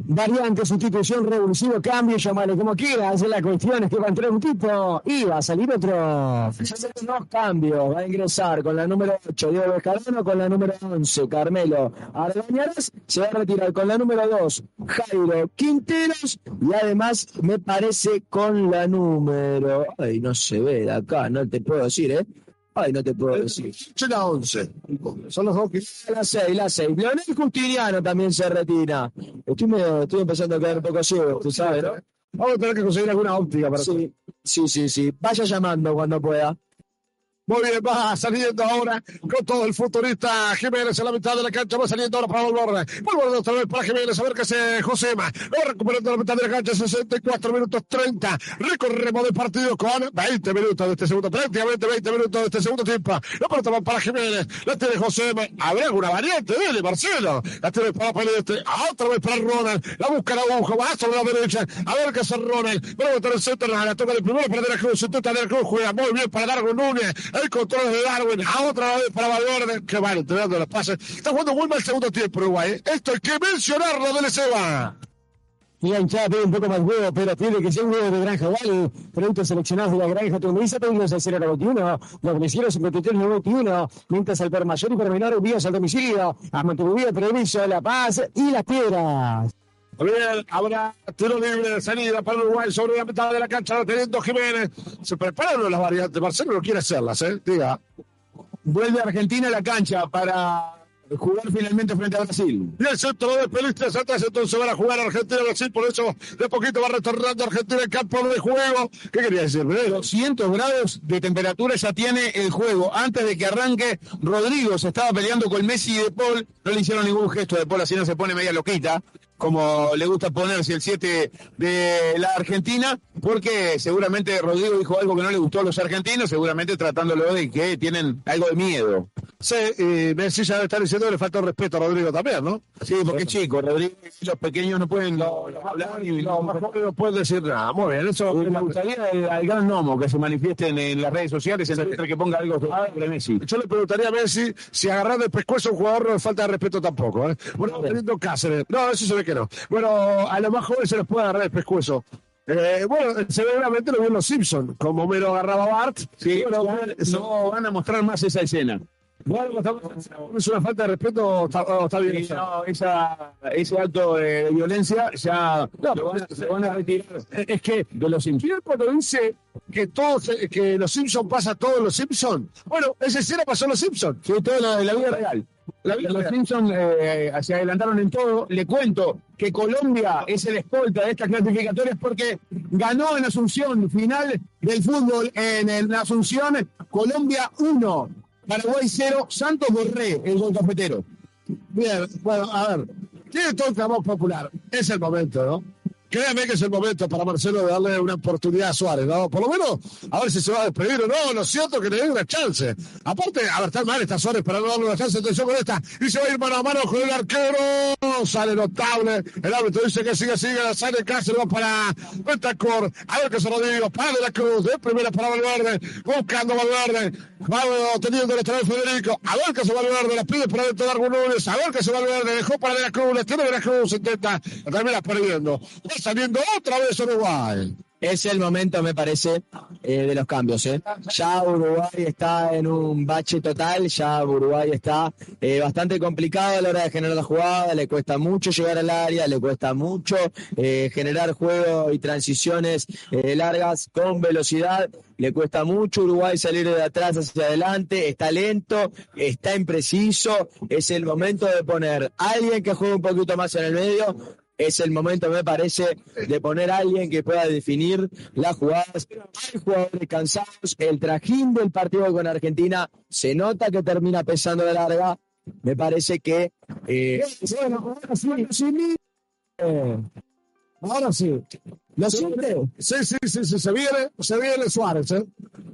Variante, sustitución, revulsivo, cambio, llamale como quieras. La cuestión es que va a entrar un tipo y va a salir otro. Dos cambios. Va a ingresar con la número 8, Diego Bejarano, con la número 11, Carmelo Arbañaras. Se va a retirar con la número 2, Jairo Quinteros. Y además, me parece con la número. Ay, no se ve de acá, no te puedo decir, ¿eh? Ay, no te puedo decir. la 11. Son los dos que... La 6, la 6. Leonel Justiniano también se retira. Estoy, medio, estoy empezando a quedar un poco ciego, tú sabes, ¿no? Vamos a tener que conseguir alguna óptica para Sí, sí, sí, sí. Vaya llamando cuando pueda. Muy bien, va saliendo ahora con todo el futurista Jiménez en la mitad de la cancha. Va saliendo ahora para Valverde. Valverde otra vez para Jiménez. A ver qué hace Josema. Va recuperando la mitad de la cancha. 64 minutos 30. Recorremos del partido con 20 minutos de este segundo. Prácticamente 20 minutos de este segundo tiempo. La pelota va para Jiménez. La tiene Josema. Habrá alguna variante. Dele, Marcelo. La tiene para Peleste. Otra vez para Ronald. La busca la aguja. Va sobre la derecha. A ver qué hace Ronald. Va a botar el centro. La toca de primero para De la Cruz. Intenta De la Cruz. Juega muy bien para Darwin Núñez. El control de Darwin, a otra vez para Valverde, que vale, te dando los pases. Está jugando muy mal el segundo tiempo Uruguay. ¿eh? Esto hay que mencionarlo del Seba. Y hinchada pide un poco más huevo, pero tiene que ser un huevo de granja Wally. Productos seleccionados de la granja Tundiza, pedidos al 091, domicilio 5391, mientras al per mayor y per menor envíos al domicilio, a Montevideo, Treviso, La Paz y Las Piedras. Bien, habrá tiro libre de salida para Uruguay sobre la mitad de la cancha, teniendo Jiménez. Se preparan las variantes. Marcelo no quiere hacerlas, ¿eh? Diga. Vuelve Argentina a la cancha para jugar finalmente frente a Brasil. Y el centro de Pelistras atrás, entonces van a jugar Argentina-Brasil, por eso de poquito va retornando Argentina en campo de juego. ¿Qué quería decir? 200 grados de temperatura ya tiene el juego. Antes de que arranque, Rodrigo se estaba peleando con Messi y De Paul. No le hicieron ningún gesto de Paul, así no se pone media loquita como le gusta ponerse el 7 de la Argentina, porque seguramente Rodrigo dijo algo que no le gustó a los argentinos, seguramente tratándolo de que tienen algo de miedo. Sí, y Messi ya está diciendo que le falta respeto a Rodrigo también, ¿no? Sí, porque es chico, Rodrigo los pequeños no pueden hablar y no, no pueden decir nada. Muy bien, eso me gustaría al gran Nomo que se manifiesten en las redes sociales entre que ponga algo sobre Messi. Yo le preguntaría a Messi si agarrar de pescuezo a un jugador no le falta de respeto tampoco. ¿eh? Bueno, teniendo Cáceres. No, eso se ve que no. Bueno, a los más jóvenes se les puede agarrar el pescuezo. Eh, bueno, seguramente lo vio en los Simpsons, como Homero agarraba a Bart. Sí, no, no van a mostrar más esa escena. Bueno, es una falta de respeto, está, oh, está bien. Sí, no, esa, ese acto de violencia ya No, lo van, se van a retirar Es que de los Simpsons. ¿Quién cuando dice que todos, que los Simpsons pasa todo en los Simpsons? Bueno, esa escena pasó los Simpsons. Sí, todo en la, en la vida real. La vida los Simpsons eh, se adelantaron en todo. Le cuento que Colombia es el escolta de estas clasificatorias porque ganó en Asunción, final del fútbol en, el- Asunción, Colombia 1, Paraguay 0, Santos Borré, el gol cafetero. Bien, bueno, a ver, tiene todo el clamor popular. Es el momento, ¿no? Créame que es el momento para Marcelo de darle una oportunidad a Suárez, ¿no? Por lo menos, a ver si se va a despedir o no. Lo cierto que le den una chance. Aparte, a ver, mal, está Suárez para no darle una chance. Atención con esta. Y se va a ir mano a mano con el arquero. Sale notable. El árbitro dice que sigue, sigue. Sale Cáceres, va para Pentacor. A ver qué se lo digo. Para de la Cruz. De primera para Valverde. Buscando Valverde. Va teniendo el extremo Federico. A ver qué se Valverde. La pide para dentro de Núñez. A ver qué se Valverde. Dejó para de la Cruz. Le tiene de la Cruz. Intenta. La termina perdiendo. Saliendo otra vez Uruguay. Es el momento, me parece, eh, de los cambios. ¿eh? Ya Uruguay está en un bache total, ya Uruguay está eh, bastante complicado a la hora de generar la jugada, le cuesta mucho llegar al área, le cuesta mucho generar juego y transiciones largas con velocidad, le cuesta mucho Uruguay salir de atrás hacia adelante, está lento, está impreciso, es el momento de poner a alguien que juegue un poquito más en el medio, es el momento, me parece, de poner a alguien que pueda definir las jugadas. Hay jugadores cansados. El trajín del partido con Argentina se nota que termina pesando de larga. Me parece que. eh, Bueno, ahora sí, sí, eh, ahora sí. ¿Lo siente? Sí, sí, sí, sí, se viene, se viene Suárez, ¿eh?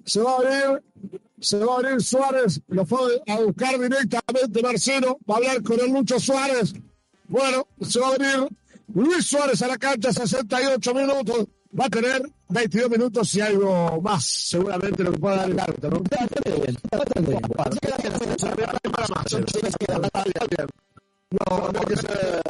Se va a abrir, se va a abrir Suárez, lo fue a buscar directamente Marcelo, va a hablar con el Lucho Suárez. Bueno, se va a abrir Luis Suárez a la cancha, 68 minutos. Va a tener 22 minutos y algo más, seguramente lo que pueda dar el árbitro, ¿no? No, no que que ser-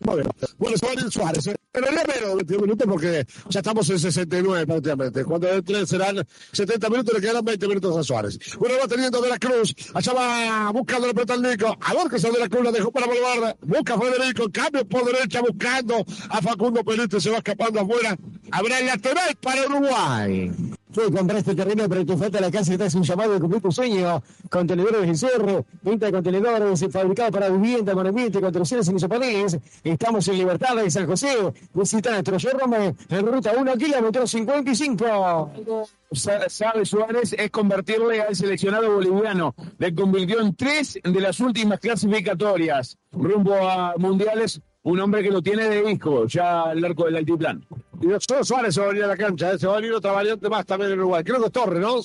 Muy bien. Bueno, se va a Suárez, ¿eh? pero no menos 21 minutos porque ya estamos en 69 prácticamente. Cuando entre serán 70 minutos, le quedarán 20 minutos a Suárez. Bueno, va teniendo De la Cruz, allá va buscando la pelota al Nico. A ver que se De la Cruz la dejó para volver. Busca a Federico, cambio por derecha buscando a Facundo Peliste, se va escapando afuera. Habrá lateral para Uruguay. Tú compraste terreno, pero te falta la casa y te hace un llamado de cumplir tu sueño. Contenedores de cerro, venta de contenedores, fabricado para vivienda, monoambiente, construcciones en Isopolis. Estamos en Libertad de San José. Visita nuestro showroom en ruta 1, kilómetro 55. Sa- Sabe Suárez es convertirle al seleccionado boliviano. Le convirtió en tres de las últimas clasificatorias rumbo a mundiales. Un hombre que lo tiene de hijo, ya al arco del altiplán. Y no solo Suárez se va a venir a la cancha, ¿eh? se va a venir otra variante más también en Uruguay. Creo que es Torres, ¿no?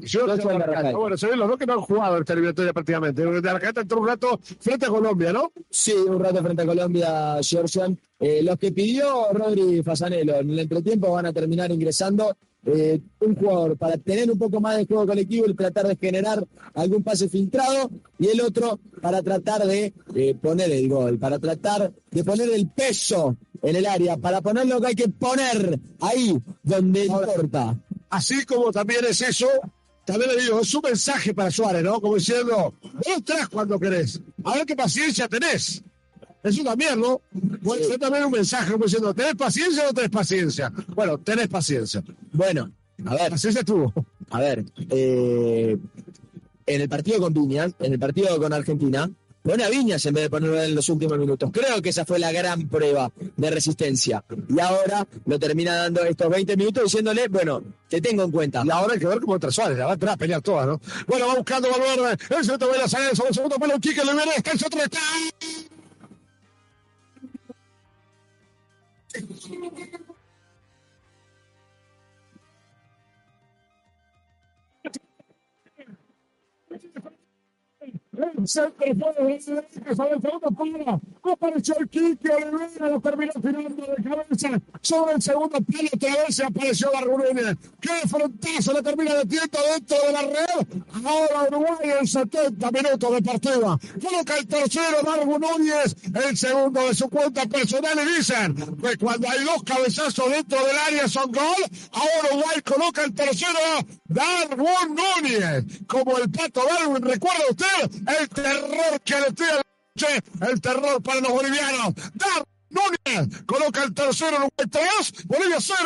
Y yo no la cancha. Bueno, se ven los dos que no han jugado esta eliminatoria prácticamente. De la cancha entró un rato frente a Colombia, ¿no? Sí, un rato frente a Colombia, Georgian. Eh, los que pidió Rodri Fasanelo en el entretiempo van a terminar ingresando. Eh, un jugador para tener un poco más de juego colectivo y tratar de generar algún pase filtrado y el otro para tratar de eh, poner el gol, para tratar de poner el peso en el área, para poner lo que hay que poner ahí donde importa. Así como también es eso, también le digo, es un mensaje para Suárez, ¿no? Como diciendo, vos traes cuando querés. A ver qué paciencia tenés. Eso también, ¿no? Puede ser también un mensaje como diciendo, ¿tenés paciencia o no tenés paciencia? Bueno, tenés paciencia. Bueno, a ver. Paciencia tuvo. A ver, eh, en el partido con Viñas, en el partido con Argentina, pone a Viñas en vez de ponerlo en los últimos minutos. Creo que esa fue la gran prueba de resistencia. Y ahora lo termina dando estos 20 minutos diciéndole, bueno, te tengo en cuenta. Y ahora hay que ver cómo entra Suárez, la va a entrar a pelear todas, ¿no? Bueno, va buscando Valverde, el centro de la salida, sobre el segundo palo, un chique, le viene, el centro, está. 何? El centro fue de que sale el segundo palo. Apareció el Quique Olivera, lo terminó tirando de cabeza. Sobre el segundo palo otra vez apareció Barrunene. ¡Qué frontazo! Le termina detiendo dentro de la red. Ahora Uruguay en 70 minutos de partida. Coloca el tercero Darwin Núñez, el segundo de su cuenta personal y dicen que cuando hay dos cabezazos dentro del área son gol. Ahora Uruguay coloca el tercero Darwin Núñez. Como el pato Darwin, ¿recuerda usted? El terror que le tira el terror para los bolivianos. Darwin Núñez coloca el tercero Uruguay 3, Bolivia 0.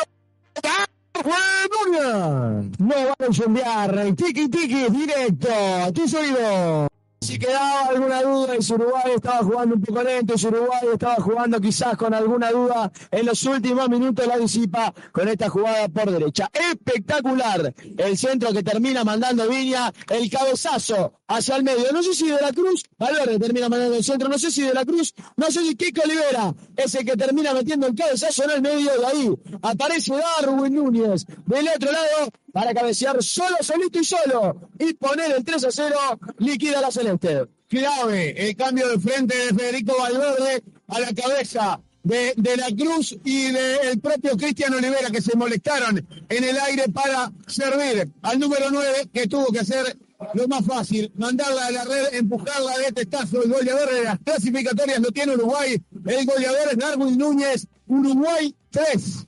Darwin Núñez. No va a incendiar. Tiki tiki, directo. A tus oídos. Si quedaba alguna duda y si Uruguay estaba jugando un poco lento si Uruguay estaba jugando quizás con alguna duda en los últimos minutos la disipa con esta jugada por derecha. Espectacular el centro que termina mandando Viña, el cabezazo hacia el medio. No sé si de la Cruz, Valverde termina mandando el centro, no sé si de la Cruz, no sé si Kiko Olivera es el que termina metiendo el cabezazo en el medio de ahí. Aparece Darwin Núñez del otro lado para cabecear solo, solito y solo y poner el 3 a 0, liquida la celeste. Clave el cambio de frente de Federico Valverde a la cabeza de, de la Cruz y del propio Cristian Olivera que se molestaron en el aire para servir al número 9 que tuvo que hacer lo más fácil, mandarla a la red, empujarla de testazo. El goleador de las clasificatorias lo tiene Uruguay. El goleador es Darwin Núñez. Uruguay 3.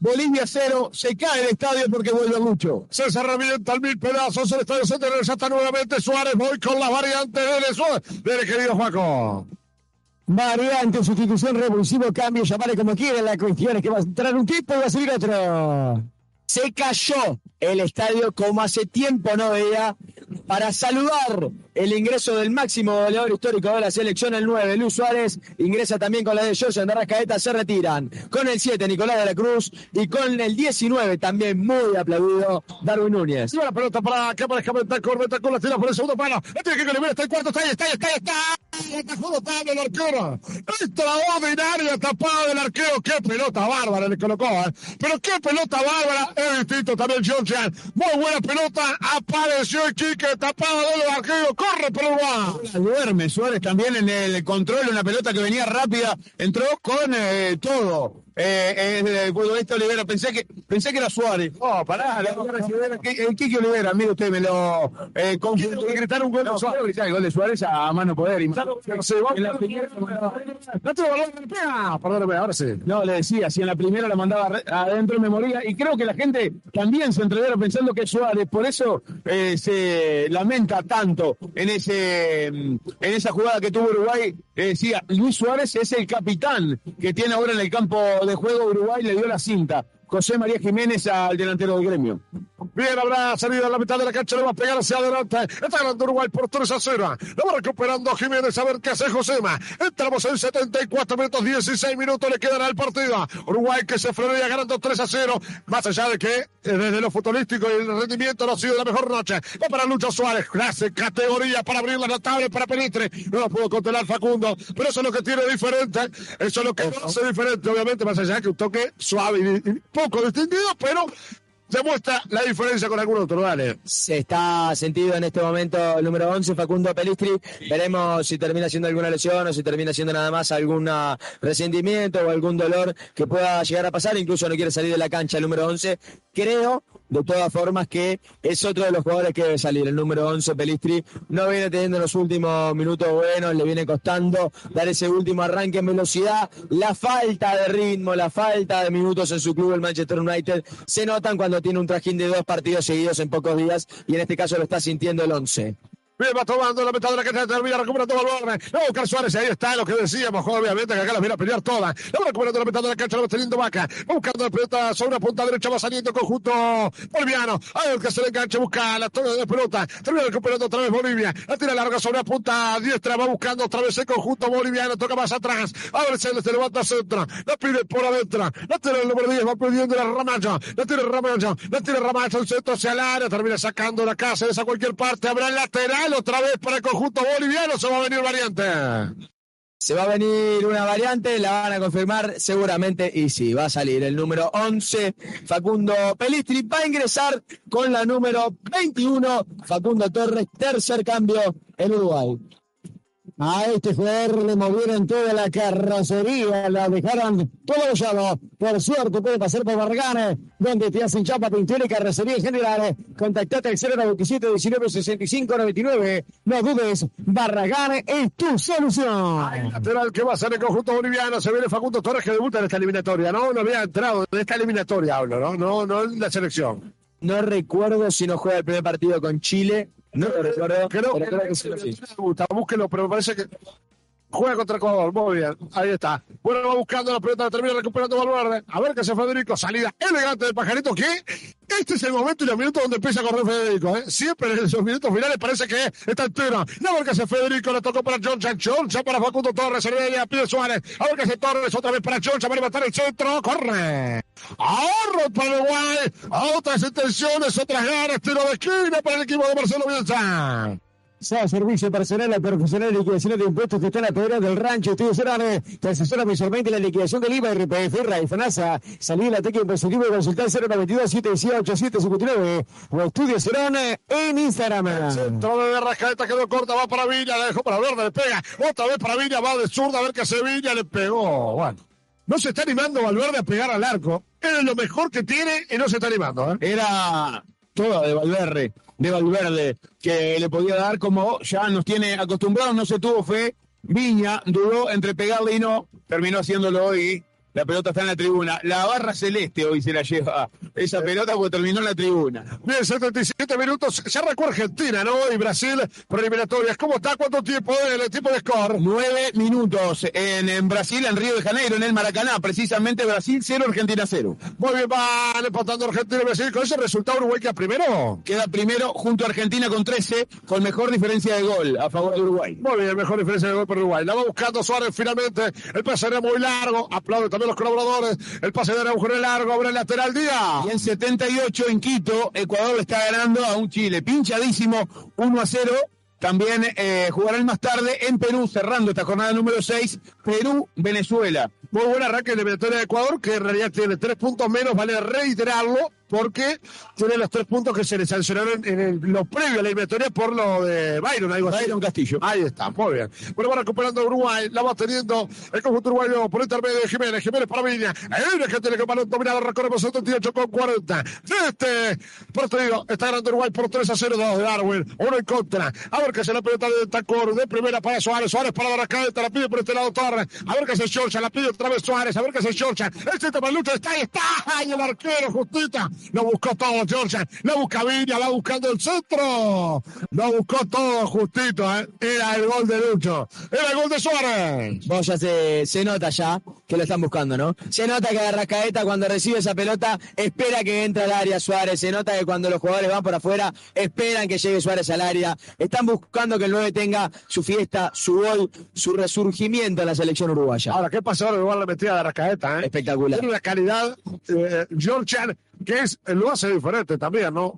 Bolivia 0. Se cae el estadio porque vuelve mucho. Se revienta el mil pedazos. El estadio centenario ya está nuevamente Suárez. Voy con la variante de Suárez. Dele, querido Juaco. Variante, sustitución, revulsivo, cambio, llamarle como quieran. La cuestión es que va a entrar un tipo y va a salir otro. Se cayó el estadio como hace tiempo no veía para saludar el ingreso del máximo goleador histórico de la selección, el 9, Luis Suárez, ingresa también con la de George de Rascaeta, se retiran. Con el 7, Nicolás de la Cruz, y con el 19, también muy aplaudido, Darwin Núñez. Lleva la pelota para que aparezca Bentancur, Bentancur la tira por el segundo palo, tiene que está el cuarto, está ahí, está ahí, está ahí, está arquero, extraordinaria tapada del arquero, qué pelota bárbara le colocó, ¿eh? pero qué pelota bárbara, es distinto también Georgian, muy buena pelota, apareció el Quique, tapada de los arqueros, corre Uruguay. Duerme Suárez también en el control, una pelota que venía rápida, entró con eh, todo. Eh, eh, el futbolista Olivera, pensé que, pensé que era Suárez. Oh, pará, la- el Kiki Olivera, mire usted, me lo eh, confundió. un gol de Suárez. El gol de Suárez a mano poder. No te ahora sí. No, le decía, si en la primera la mandaba adentro me moría. Y creo que la gente también se entrevera pensando que es Suárez. Por eso eh, se lamenta tanto en ese mm, en esa jugada que tuvo Uruguay. Eh, decía, Luis Suárez es el capitán que tiene ahora en el campo de juego Uruguay, le dio la cinta. José María Jiménez al delantero del gremio. Bien, habrá salido a la mitad de la cancha, le va a pegar hacia adelante. Está ganando Uruguay por 3 a 0. Lo va recuperando Jiménez a ver qué hace Josema. Entramos en 74 minutos, 16 minutos le quedan al partido. Uruguay que se frenea ganando 3 a 0. Más allá de que eh, desde lo futbolístico y el rendimiento no ha sido la mejor noche. Va para Lucho Suárez, clase, categoría para abrir la notable para Pelistre. No lo pudo contener Facundo, pero eso es lo que tiene diferente. Eso es lo que hace diferente, obviamente, más allá de que un toque suave y poco distinguido, pero demuestra la diferencia con algún otro. Dale. Se está sentido en este momento el número 11, Facundo Pelistri. Veremos si termina siendo alguna lesión o si termina siendo nada más algún resentimiento o algún dolor que pueda llegar a pasar. Incluso no quiere salir de la cancha el número 11. Creo, de todas formas, que es otro de los jugadores que debe salir. El número 11, Pelistri, no viene teniendo los últimos minutos buenos, le viene costando dar ese último arranque en velocidad. La falta de ritmo, la falta de minutos en su club, el Manchester United, se notan cuando tiene un trajín de dos partidos seguidos en pocos días y en este caso lo está sintiendo el 11. Bien, va tomando la la cancha, termina recuperando Valverde. No, buscar Suárez, ahí está lo que decíamos, obviamente, que acá las viene a pelear todas. La va recuperando la mitad de la cancha, la va teniendo Vaca. Va buscando la pelota sobre la punta derecha, va saliendo conjunto boliviano. Ahí el que se le engancha, busca la torre de pelota. Termina recuperando otra vez Bolivia. La tira larga sobre la punta diestra, va buscando otra vez el conjunto boliviano, toca más atrás. Ahora se le levanta centro, la pide por adentro. La tira el número 10, va pidiendo la Ramallo. La tira Ramallo, la tira Ramallo, el centro hacia el área, termina sacando la casa, esa cualquier parte. Habrá el lateral otra vez para el conjunto boliviano, se va a venir variante. Se va a venir una variante, la van a confirmar seguramente y sí, va a salir el número 11, Facundo Pelistri, va a ingresar con la número 21, Facundo Torres, tercer cambio en Uruguay. A este jugador le movieron toda la carrocería, la dejaron todo llano. Por suerte puede pasar por Barragán, donde te hacen chapa, pintura y carrocería en general. Contactate al 097 19 65 99. No dudes, Barragán es tu solución. Lateral que va a ser el conjunto boliviano, se viene Facundo Torres que debuta en esta eliminatoria, ¿no? No había entrado en esta eliminatoria, hablo, ¿no? No, no en la selección. No recuerdo si no juega el primer partido con Chile, no lo recuerdo, Creo pero que, creo que sí lo sí. debuta, búsquelo, pero me parece que juega contra Ecuador, muy bien, ahí está. Bueno, va buscando la pelota, termina recuperando Valverde. A ver qué hace Federico, salida elegante del pajarito, que Este es el momento y los minutos donde empieza a correr Federico. ¿eh? Siempre en esos minutos finales parece que está entero. La marca hace Federico, le tocó para John Choncha para Facundo Torres, le pide Suárez. A ver qué hace Torres, otra vez para Choncha para levantar el centro. Corre. Ahorro para Uruguay. Otras intenciones, otras ganas. Tiro de esquina para el equipo de Marcelo Bielsa. Sea servicio personal a profesional de liquidación de impuestos que están a poder del rancho. Estudios Cerrane te asesora visualmente la liquidación del IVA, RPF, RAI, FANASA. Salí de la teca impositivo y consultar 092 718 759 o Estudios Cerrane en Instagram. Centro de Rascaeta quedó corta, va para Villa, la dejó para Verde, le pega. Otra vez para Villa, va de zurda a ver qué hace Villa, le pegó. Bueno. No se está animando Valverde a pegar al arco. Era lo mejor que tiene y no se está animando. ¿eh? Era toda de Valverde, de Valverde, que le podía dar como ya nos tiene acostumbrados, no se tuvo fe. Viña dudó entre pegarle y no, terminó haciéndolo y la pelota está en la tribuna. La barra celeste hoy se la lleva esa pelota porque terminó en la tribuna. Bien, 77 minutos. Ya arrancó Argentina, ¿no? Y Brasil por eliminatorias. ¿Cómo está? ¿Cuánto tiempo el tiempo de score? Nueve minutos en, en Brasil, en Río de Janeiro, en el Maracaná. Precisamente Brasil 0, Argentina 0. Muy bien, van empatando Argentina y Brasil. Con ese resultado Uruguay queda primero. Queda primero junto a Argentina con 13, con mejor diferencia de gol a favor de Uruguay. Muy bien, mejor diferencia de gol para Uruguay. La va buscando Suárez finalmente. El pase era muy largo. Aplaude también los colaboradores. El pase de agujero largo. Abre el lateral día. Y en 78 en Quito, Ecuador está ganando a un Chile pinchadísimo, 1 a 0. También eh, jugarán más tarde en Perú, cerrando esta jornada número 6, Perú-Venezuela. Muy buen arranque de la eliminatoria de Ecuador, que en realidad tiene tres puntos menos, vale reiterarlo, porque tiene los tres puntos que se le sancionaron en el- lo previo a la eliminatoria por lo de Byron, algo así. Byron Castillo. Ahí está, muy bien. Bueno, va recuperando Uruguay, la va teniendo el conjunto uruguayo por intermedio de Jiménez, Jiménez para Viña. Viña que tiene que balón dominado, recorre por 78 con 40. Este, digo, está ganando Uruguay por 3 a 0, 2 de Darwin, uno en contra. A ver qué se la pelota de Tacor, de primera para Suárez, Suárez para Barracadeta, la pide por este lado Torres. A ver qué hace Georgia, la pide vez Suárez, a ver qué hace Georgia. El centro para lucha, está ahí, está, y el arquero, justita. Lo buscó todo Georgia, lo busca Viña, va buscando el centro. Lo buscó todo justito, ¿eh? Era el gol de Lucho, era el gol de Suárez. Vos ya se, se nota ya que lo están buscando, ¿no? Se nota que Arrascaeta cuando recibe esa pelota espera que entre al área Suárez. Se nota que cuando los jugadores van por afuera esperan que llegue Suárez al área. Están buscando que el 9 tenga su fiesta, su gol, su resurgimiento en la selección uruguaya. Ahora, ¿qué pasó? Igual la metida de Arrascaeta, ¿eh? Espectacular. Tiene una calidad, eh, Georgian, que es, lo hace diferente también, ¿no?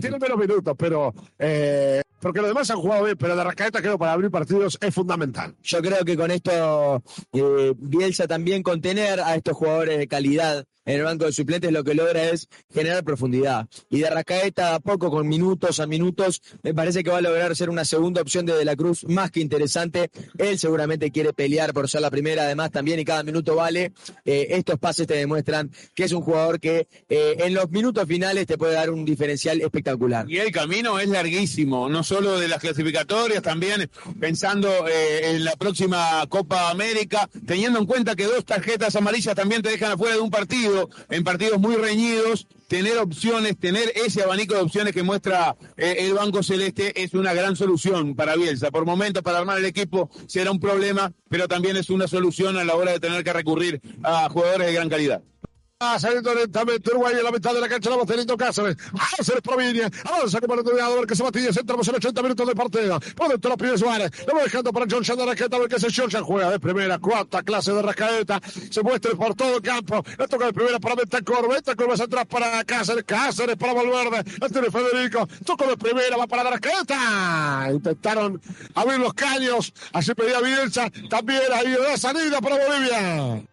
Tiene menos minutos, pero, eh, porque los demás han jugado bien, pero de Arrascaeta creo para abrir partidos es fundamental. Yo creo que con esto eh, Bielsa también contener a estos jugadores de calidad en el banco de suplentes lo que logra es generar profundidad. Y de Arrascaeta a poco, con minutos a minutos, me parece que va a lograr ser una segunda opción de De la Cruz más que interesante. Él seguramente quiere pelear por ser la primera, además también, y cada minuto vale. Eh, estos pases te demuestran que es un jugador que eh, en los minutos finales te puede dar un diferencial espectacular. Y el camino es larguísimo, no solo de las clasificatorias, también pensando eh, en la próxima Copa América, teniendo en cuenta que dos tarjetas amarillas también te dejan afuera de un partido, en partidos muy reñidos, tener opciones, tener ese abanico de opciones que muestra eh, el Banco Celeste es una gran solución para Bielsa. Por momentos, para armar el equipo será un problema, pero también es una solución a la hora de tener que recurrir a jugadores de gran calidad. Ah, saliendo lentamente Uruguay en la mitad de la cancha, la va teniendo Cáceres. Cáceres Provincia. Avanza como a ver que se batilla. Entramos en 80 minutos de partido. Por dentro pide Suárez. Lo va dejando para John Chandler Raqueta. A ver qué se John juega de primera. Cuarta clase de Rascaeta. Se muestra por todo el campo. La toca de primera para Betancor. Betancor más atrás para Cáceres. Cáceres para Valverde. Tiene Federico. Toca de primera. Va para Rascaeta. Intentaron abrir los caños. Así pedía Bielsa. También ahí de salida para Bolivia.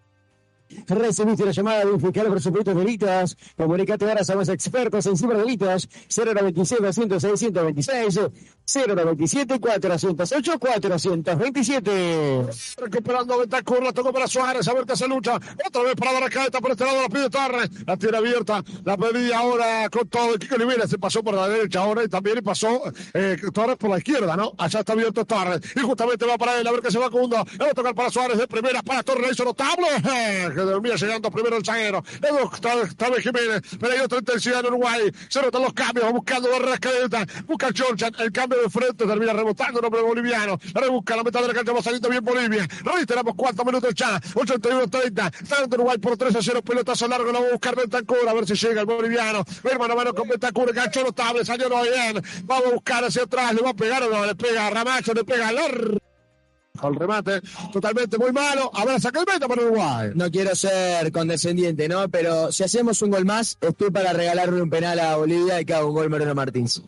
Recibiste la llamada de un fiscal por supuestos delitos. Comunicate ahora, somos expertos en ciberdelitos. 097 206 126 097 408 427 Recuperando Bentancur, la tocó para Suárez, a ver qué se lucha. Otra vez para Barracaeta, por este lado la pide Torres. La tiene abierta, la pedía ahora con todo. Kiko Olivera se pasó por la derecha ahora y también pasó eh, Torres por la izquierda, ¿no? Allá está abierto Torres. Y justamente va para él, a ver qué se va Cundo. Le va a tocar para Suárez de primera, para Torres, hizo notable. Dormía llegando primero el zaguero. Tabe Jiménez, pero hay otra intensidad en Uruguay. Se notan los cambios, va buscando Barras Caleta, busca Georgia, el cambio de frente, termina rebotando el hombre boliviano. La rebusca la mitad de la cancha, va saliendo bien Bolivia. Reiteramos cuatro minutos ya, 81-30. Está Uruguay por 3 a 0, pelotazo largo, lo va a buscar Bentancur, a ver si llega el boliviano. Hermano a mano con Bentancur, gancho notable, salió bien. Vamos a buscar hacia atrás, le va a pegar o no, le pega a Ramacho, le pega a Lar. Al remate, totalmente muy malo. Habrá saca el meta para Uruguay. No quiero ser condescendiente, ¿no? Pero si hacemos un gol más, estoy para regalarle un penal a Bolivia y que un gol Moreno Martins.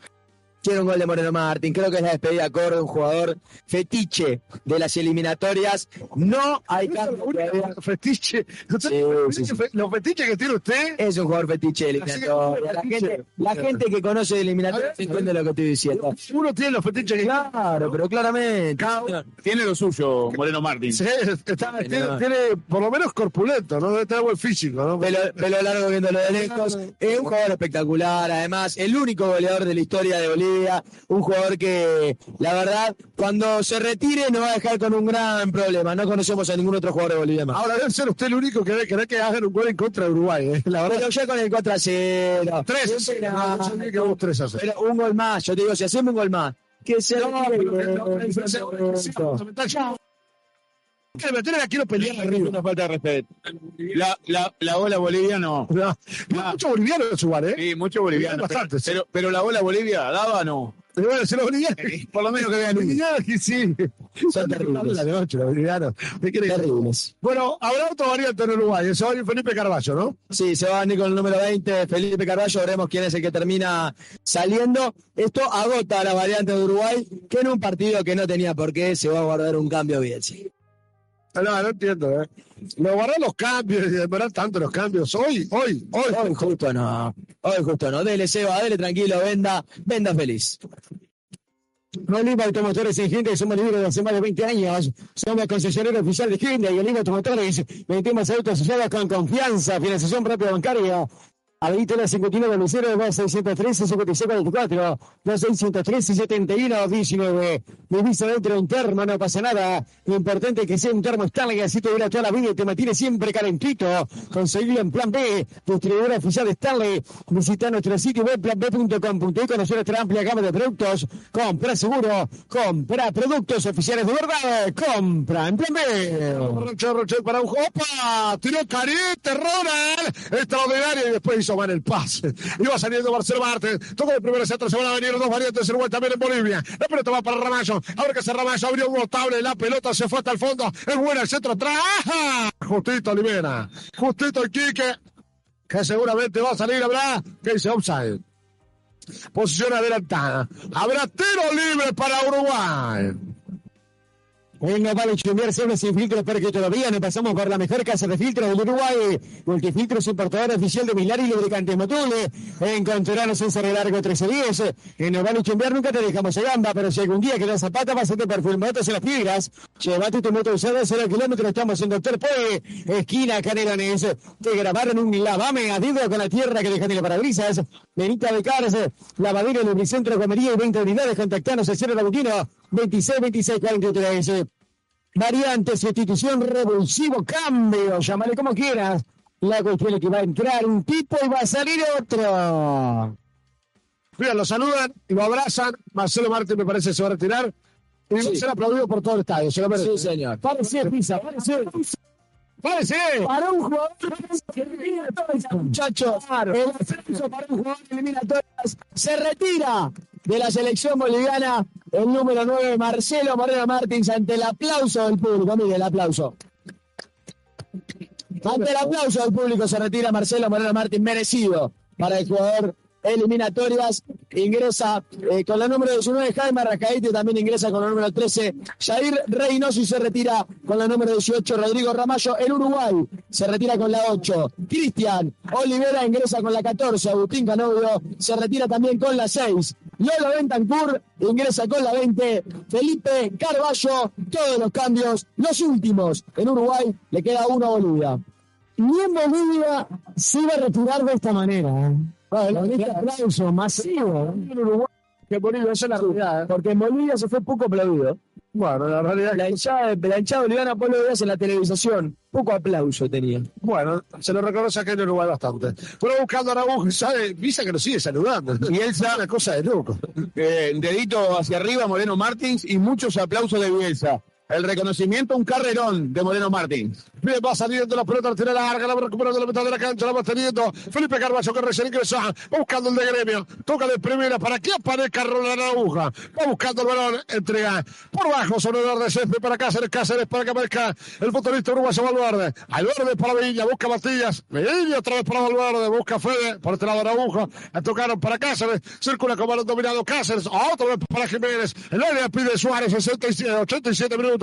Quiero un gol de Moreno Martín. Creo que es la despedida acorde de un jugador fetiche de las eliminatorias. No hay cambio. Fetiche. Sí, sí, sí. Los fetiches que tiene usted. Es un jugador fetiche de eliminatoria. La gente, la gente que conoce de eliminatoria entiende lo que estoy diciendo. Uno tiene los fetiches que Claro, pero claramente. Tiene lo suyo, Moreno Martín. Sí, está- tiene, tiene por lo menos corpulento, ¿no? Debe tener buen físico, ¿no? Pelo, pelo largo viéndolo de lejos. Es un jugador espectacular, además, el único goleador de la historia de Bolivia. Un jugador que, la verdad, cuando se retire nos va a dejar con un gran problema. No conocemos a ningún otro jugador de Bolivia más. Ahora debe ser usted el único que debe querer que hagan un gol en contra de Uruguay, ¿eh? La verdad. Pero ya con el contra cero. Tres. No, yo. Pero un gol más, yo te digo, si hacemos un gol más, que se No, tienen aquí los pelear arriba. Una falta de respeto. La, la, la bola Bolivia no. No, Mucho boliviano en su bar, ¿eh? Sí, mucho boliviano. Bastante, sí. pero, pero la bola Bolivia, ¿daba o no? Pero bueno, se los bolivianos. Por lo menos que vean bolivianos que sí. Son terribles. La de ocho, los bolivianos. ¿Qué quiere que- Terribles. Bueno, habrá otro variante en Uruguay. Eso va Felipe Carballo, ¿no? Sí, se va a venir con el número 20, Felipe Carballo, veremos quién es el que termina saliendo. Esto agota la variante de Uruguay, que en un partido que no tenía por qué se va a guardar un cambio bien. sí. No, no entiendo, ¿eh? Lo guardar los cambios y demorar tanto los cambios. Hoy, hoy, hoy. Hoy justo no, hoy justo no. Dele Seba, dele tranquilo, venda, venda feliz. Oliva Automotores en Hyundai, somos líderes de hace más de 20 años. Somos concesionario oficial de Hyundai y Oliva Automotores. Vendemos autos asociados con confianza, financiación propia bancaria. Habilita la 59 de 0 263 5644 2603 71 19 Divisa dentro de un termo, no pasa nada. Lo importante es que sea un termo Stanley, así te dura toda la vida y te mantiene siempre calentito. Conseguirlo en Plan B, distribuidor oficial de Stanley. Visita nuestro sitio web planb.com.y conocer nuestra amplia gama de productos. Compra seguro, compra productos oficiales de verdad, compra en Plan B. Roche, Roche para un ¡Opa! Tiró Carete, Ronald. Extraordinario. Y después hizo mal el pase. Iba saliendo Marcelo Martes. Tocó de primera centro. Se van a venir dos variantes Uruguay también en Bolivia. La pelota va para Ramallo. Ahora que se Ramallo abrió un notable. La pelota se fue hasta el fondo. Es buena el centro atrás. Justito Olivera. Justito el Quique. Que seguramente va a salir. Habrá. Que dice offside. Posición adelantada. Habrá tiro libre para Uruguay. No vale chumbear siempre sin filtros porque todavía no pasamos por la mejor casa de filtros del Uruguay. Multifiltros importador oficial de Milar y lubricantes Motule. Encontrarnos en Cerro Largo 1310. En no vale chumbear nunca te dejamos en gamba, pero si algún día quedas zapata, pasate por Fulmotos en las piedras. Llévate tu moto usada 0 kilómetros, estamos en Doctor Poe, esquina Canelones. Te grabaron un lavame a con la tierra que dejan en las parabrisas. Benita de Cárcel, lavadero, lubricentro, comería y 20 unidades. Contactanos al 0 21 26 26 43. Variante, sustitución, revulsivo, cambio, llámale como quieras. La cuestión es que va a entrar un tipo y va a salir otro. Mira, lo saludan y lo abrazan. Marcelo Martín me parece se va a retirar. Y va a ser aplaudido por todo el estadio. Se lo merece. Sí, señor. Parece pisa, parece. ¡Parece! Para un jugador muchachos, el ascenso para un jugador de eliminatorias se retira de la selección boliviana el número 9, Marcelo Moreno Martins, ante el aplauso del público. Mire el aplauso. Ante el aplauso del público se retira Marcelo Moreno Martins, merecido para el jugador eliminatorias. Ingresa eh, con la número 19 Jaime Arrascaite, también ingresa con la número 13 Jair Reynoso y se retira con la número 18 Rodrigo Ramallo. El Uruguay se retira con la 8. Cristian Olivera ingresa con la 14. Agustín Canovio se retira también con la 6. Lolo Bentancur ingresa con la 20. Felipe Carballo, todos los cambios, los últimos. En Uruguay le queda uno a Bolivia. Ni en Bolivia se iba a retirar de esta manera. ¿eh? Con este aplauso masivo. En Uruguay, que Bolivia es la realidad. Porque en Bolivia se fue poco aplaudido. Bueno, la realidad La hinchada, la hinchada boliviana vos lo veías en la televisación. Poco aplauso tenía. Bueno, se lo reconoce acá en Uruguay bastante. Pero buscando a Araujo, sabe, Visa que lo sigue saludando. Bielsa, una cosa de loco. eh, dedito hacia arriba, Moreno Martins, y muchos aplausos de Bielsa. El reconocimiento, un carrerón de Moreno Martins. Bien, va saliendo la pelota, tira larga, la va recuperando la mitad de la cancha, la va teniendo. Felipe Carballo que recién ingresa, va buscando el de gremio, toca de primera para que aparezca Ronald Arauja, va buscando el balón, entrega por bajo sobre el de césped para Cáceres, Cáceres para que aparezca el futbolista uruguayo Valverde, Valverde para Villa, busca Matías, Villa otra vez para Valverde, busca Fede, por este lado Araujo, la tocaron para Cáceres, circula con balón dominado Cáceres, otra vez para Jiménez, el área pide Suárez, 67, 87 minutos,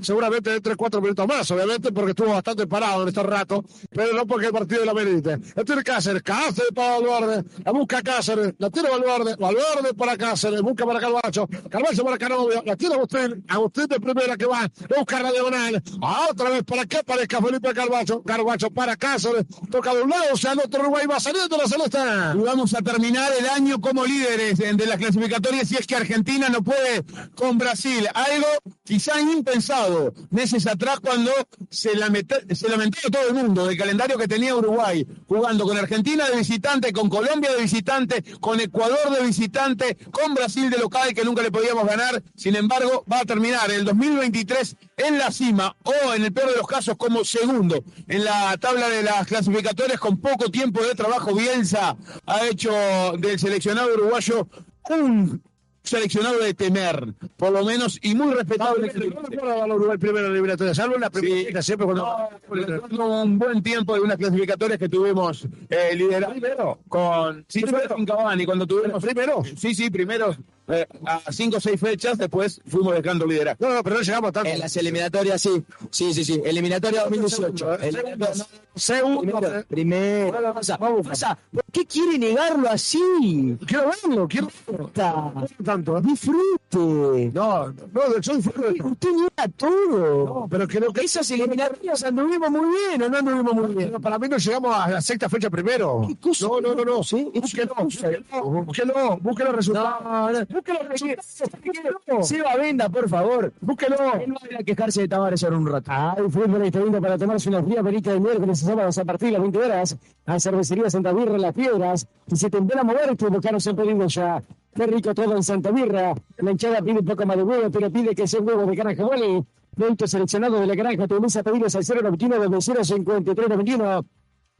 seguramente entre 4 minutos más, obviamente, porque estuvo bastante parado en este rato, pero no porque el partido lo merite. La tiene Cáceres, Cáceres para Valverde, la busca Cáceres, la tiene Valverde, Valverde para Cáceres, busca para Carvalho, Carvalho para Canovio, la tiene Agustín, Agustín de primera que va, a buscar la diagonal, otra vez para que aparezca Felipe Carvalho, Carvalho para Cáceres, toca de un lado, o sea, el otro Uruguay va saliendo la celeste. Vamos a terminar el año como líderes en- de las clasificatorias si es que Argentina no puede con Brasil. Algo quizá impensado meses atrás cuando se, lamenta- se lamentó todo el mundo del calendario que tenía Uruguay, jugando con Argentina de visitante, con Colombia de visitante, con Ecuador de visitante, con Brasil de local que nunca le podíamos ganar. Sin embargo, va a terminar el 2023 en la cima o en el peor de los casos como segundo en la tabla de las clasificatorias con poco tiempo de trabajo. Bielsa ha hecho del seleccionado uruguayo un seleccionado de temer, por lo menos, y muy respetable. No recuerdo al Uruguay primero en la eliminatoria, salvo en la primera, siempre cuando... Recuerdo un buen tiempo de unas clasificatorias que tuvimos eh, liderado con, sí, primero. con Cavani, cuando tuvimos primero. Sí, sí, primero eh, a cinco o seis fechas, después fuimos dejando liderazgo. No, no, pero no llegamos tanto. En las eliminatorias, sí. Sí, sí, sí. Eliminatoria 2018. Eliminatoria- Segundo. Primero. Primero. Pasa, pasa. ¿Por qué quiere negarlo así? Quiero verlo, quiero Está. tanto. ¿eh? Disfrute. No, no, yo disfruto Usted niega todo. No, pero creo que Esas eliminatorias anduvimos muy bien o no anduvimos muy bien. Pero para mí no llegamos a la sexta fecha primero. ¿Qué cosa? No, no, no, no. Sí, Búsquelo, búsquelo, búsquelo, búsquelo los resultados. No, no. Búsquelo. Seba Venda, por favor. Búsquelo. Él no va a quejarse de Tavares ahora un rato. Hay fútbol está lindo para tomarse una fría perita de miércoles y sábados a partir de las 20 horas. A Cervecería Santa Birra Las Piedras. Y se te a mover, tu bocanos en pedido ya. Qué rico todo en Santa Birra. La hinchada pide un poco más de huevo, pero pide que sea huevo de granja Wally. Producto seleccionado de la granja, te a pedidos al 091 053 91.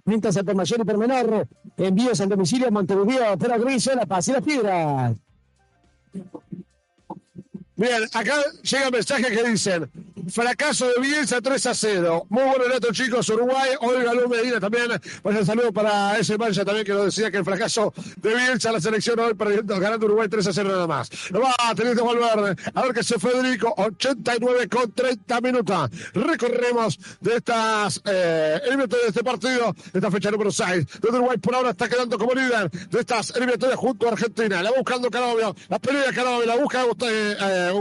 Ventas al por mayor y por menor. Envíos al domicilio Montevideo, Pera Gris, La Paz y Las Piedras. Bien, acá llega mensaje que dicen, fracaso de Bielsa 3 a 0. Muy bueno dato, chicos, Uruguay. Hoy ganó Medina también. Pues el saludo para ese mancha también que nos decía que el fracaso de Bielsa, la selección hoy perdiendo, ganando Uruguay 3 a 0 nada más. Lo va teniendo Valverde. A ver qué hace Federico, 89 con 30 minutos. Recorremos de estas eh, eliminatorias de este partido, de esta fecha número 6. Donde Uruguay por ahora está quedando como líder de estas eliminatorias junto a Argentina. La buscando Canovio, la pelea Canovio, la busca Agustín, eh,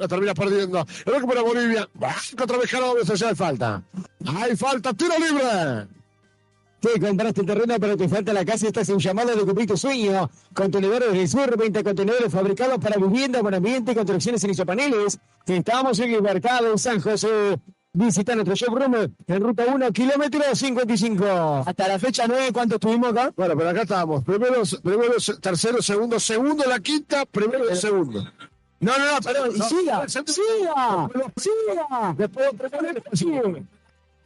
la termina perdiendo. El recupera Bolivia, otra vez Canovio, se hay falta. Hay falta, tiro libre. Te compraste el terreno, pero te falta la casa. Estás en llamada de cumplir tu sueño. Contenedores del Sur, 20 contenedores fabricados para vivienda, buen ambiente, construcciones en isopaneles. Estamos en el mercado en San José. Visita nuestro showroom en ruta 1, kilómetro 55. Hasta la fecha 9, ¿cuánto estuvimos acá? Bueno, pero acá estamos. Primero, primero, tercero, segundo, segundo, la quinta, primero y segundo. No, no, no, perdón. Y No, siga, no, siga, siga. Después, Siga.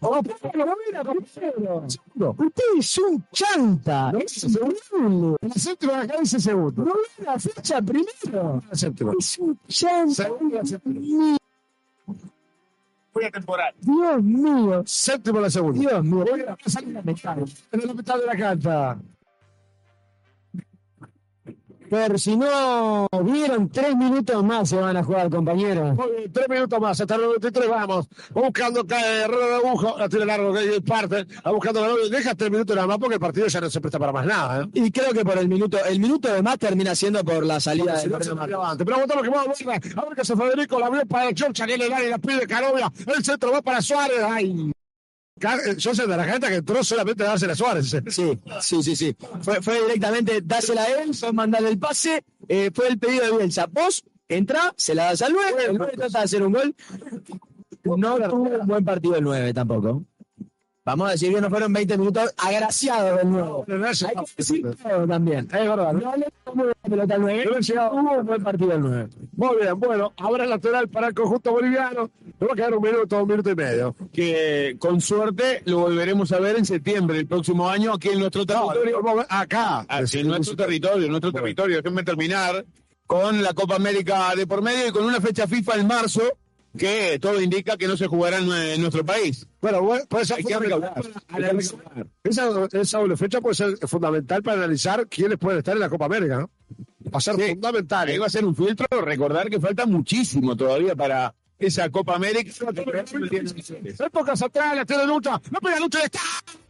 Oh, pero no mira, compañero. Usted es un chanta. Es horrible. En la séptima acá dice segundo. No ve la fecha primero. La. Es un chanta. La. Voy a temporal. Dios mío. Séptima la segunda. Dios mío. Voy a pasar la mitad. En la mitad de la cancha. Pero si no vieron, tres minutos más se van a jugar, compañeros. Tres minutos más, hasta el 93 vamos. Va buscando cae Herrera de agujo, la tira largo que parte, va buscando la deja tres minutos nada más porque el partido ya no se presta para más nada. ¿eh? Y creo que por el minuto, el minuto de más termina siendo por la salida Si de. Pero aguantamos que vamos a ver, a ver que se Federico la abrió para el George, da y la pide Canovia, el centro va para Suárez, ay. Yo soy de la gente que entró solamente a dársela a Suárez. Sí, sí, sí, sí. Fue, fue directamente dásela a él, fue mandarle el pase, eh, fue el pedido de Bielsa. Vos entra, se la das al 9, el 9 trata de hacer un gol. No tuvo un buen partido el 9 tampoco. Vamos a decir que no fueron 20 minutos agraciados del nuevo. Hay que decir todo también. Es verdad. No le la pelota al 9. Hubo un buen partido el 9. Muy bien, bueno, habrá lateral para el conjunto boliviano. Nos va a quedar un minuto, un minuto y medio. que con suerte lo volveremos a ver en septiembre del próximo año aquí en nuestro territorio. acá. Sí, en nuestro territorio, en nuestro territorio. Déjenme terminar con la Copa América de por medio y con una fecha FIFA en marzo que todo indica que no se jugará en, en nuestro país. Bueno, bueno, puede ser fundamental para analizar. Esa, esa doble fecha puede ser fundamental para analizar quiénes pueden estar en la Copa América, ¿no? Va a ser fundamental. Ahí va a ser un filtro, recordar que falta muchísimo todavía para esa Copa América. Épocas atrás, la lucha, no pega lucha,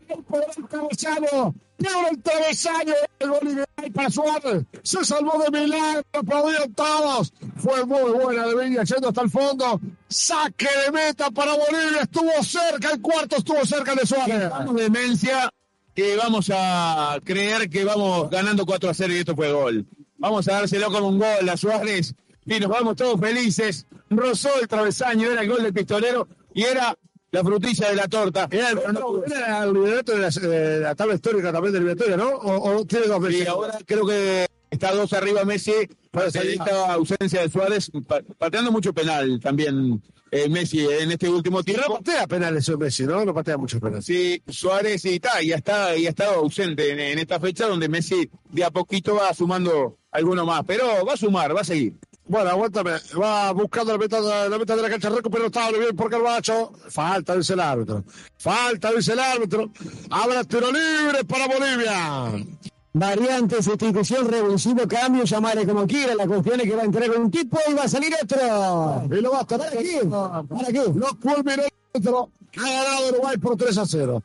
está el poder atravesado, pero el travesaño del Bolivia para Suárez, se salvó de milagro, aplaudieron todos, fue muy buena de Villa yendo hasta el fondo, saque de meta para Bolivia, estuvo cerca, el cuarto estuvo cerca de Suárez. De demencia que vamos a creer que vamos ganando 4 a 0 y esto fue gol. Vamos a dárselo con un gol a Suárez y nos vamos todos felices. Rozó el travesaño, era el gol del pistolero y era la frutilla de la torta. Era el, era el liderato de la, de la tabla histórica también de eliminatoria, ¿no? O, o tiene dos veces. Y ahora creo que está dos arriba Messi para salir esta ausencia de Suárez, pa- pateando mucho penal también eh, Messi en este último tiempo. no patea penales eso Messi, ¿no? No patea muchos penales. Sí, Suárez y está, y está, y ha estado ausente en, en esta fecha donde Messi de a poquito va sumando alguno más, pero va a sumar, va a seguir. Bueno, aguántame. Va buscando la meta, la meta de la cancha. Recupera estable bien por Carbacho. Falta, dice el árbitro. Falta, dice el árbitro. Habrá tiro libre para Bolivia. Variante, sustitución, revulsivo, cambio, llamarle como quiera. La cuestión es que va a entrar un tipo y va a salir otro. Y lo va a estar ¿Para qué? ¿Para qué? Los culminó el árbitro. Ha ganado Uruguay por 3 a 0.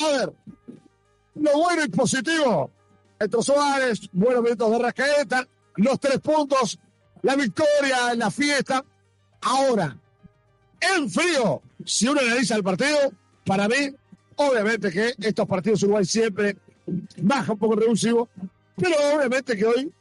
A ver, lo bueno y positivo. Entre Suárez, buenos minutos de Rascaeta, los tres puntos, la victoria la fiesta. Ahora, en frío, si uno analiza el partido, para mí, obviamente que estos partidos Uruguay siempre baja un poco revulsivo, pero obviamente que hoy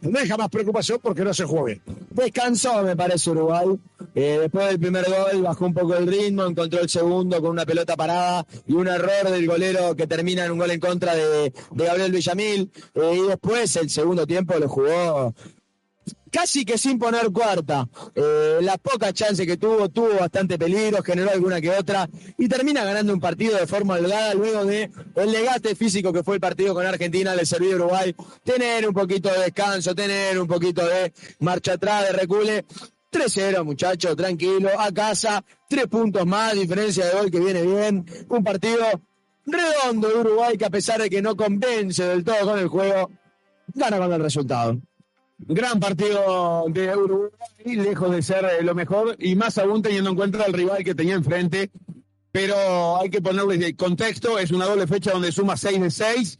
deja más preocupación porque no se juega bien. Descansó, me parece, Uruguay. Eh, después del primer gol bajó un poco el ritmo, encontró el segundo con una pelota parada y un error del golero que termina en un gol en contra de, de Gabriel Villamil. Eh, y después el segundo tiempo lo jugó casi que sin poner cuarta. Eh, las pocas chances que tuvo, tuvo bastante peligro, generó alguna que otra y termina ganando un partido de forma holgada luego de el legate físico que fue el partido con Argentina, le sirvió a Uruguay tener un poquito de descanso, tener un poquito de marcha atrás, de recule. 3-0, muchachos, tranquilo, a casa, tres puntos más, diferencia de gol que viene bien, un partido redondo de Uruguay que a pesar de que no convence del todo con el juego, gana con el resultado. Gran partido de Uruguay, lejos de ser eh, lo mejor, y más aún teniendo en cuenta el rival que tenía enfrente. Pero hay que ponerle de contexto, es una doble fecha donde suma 6 de 6,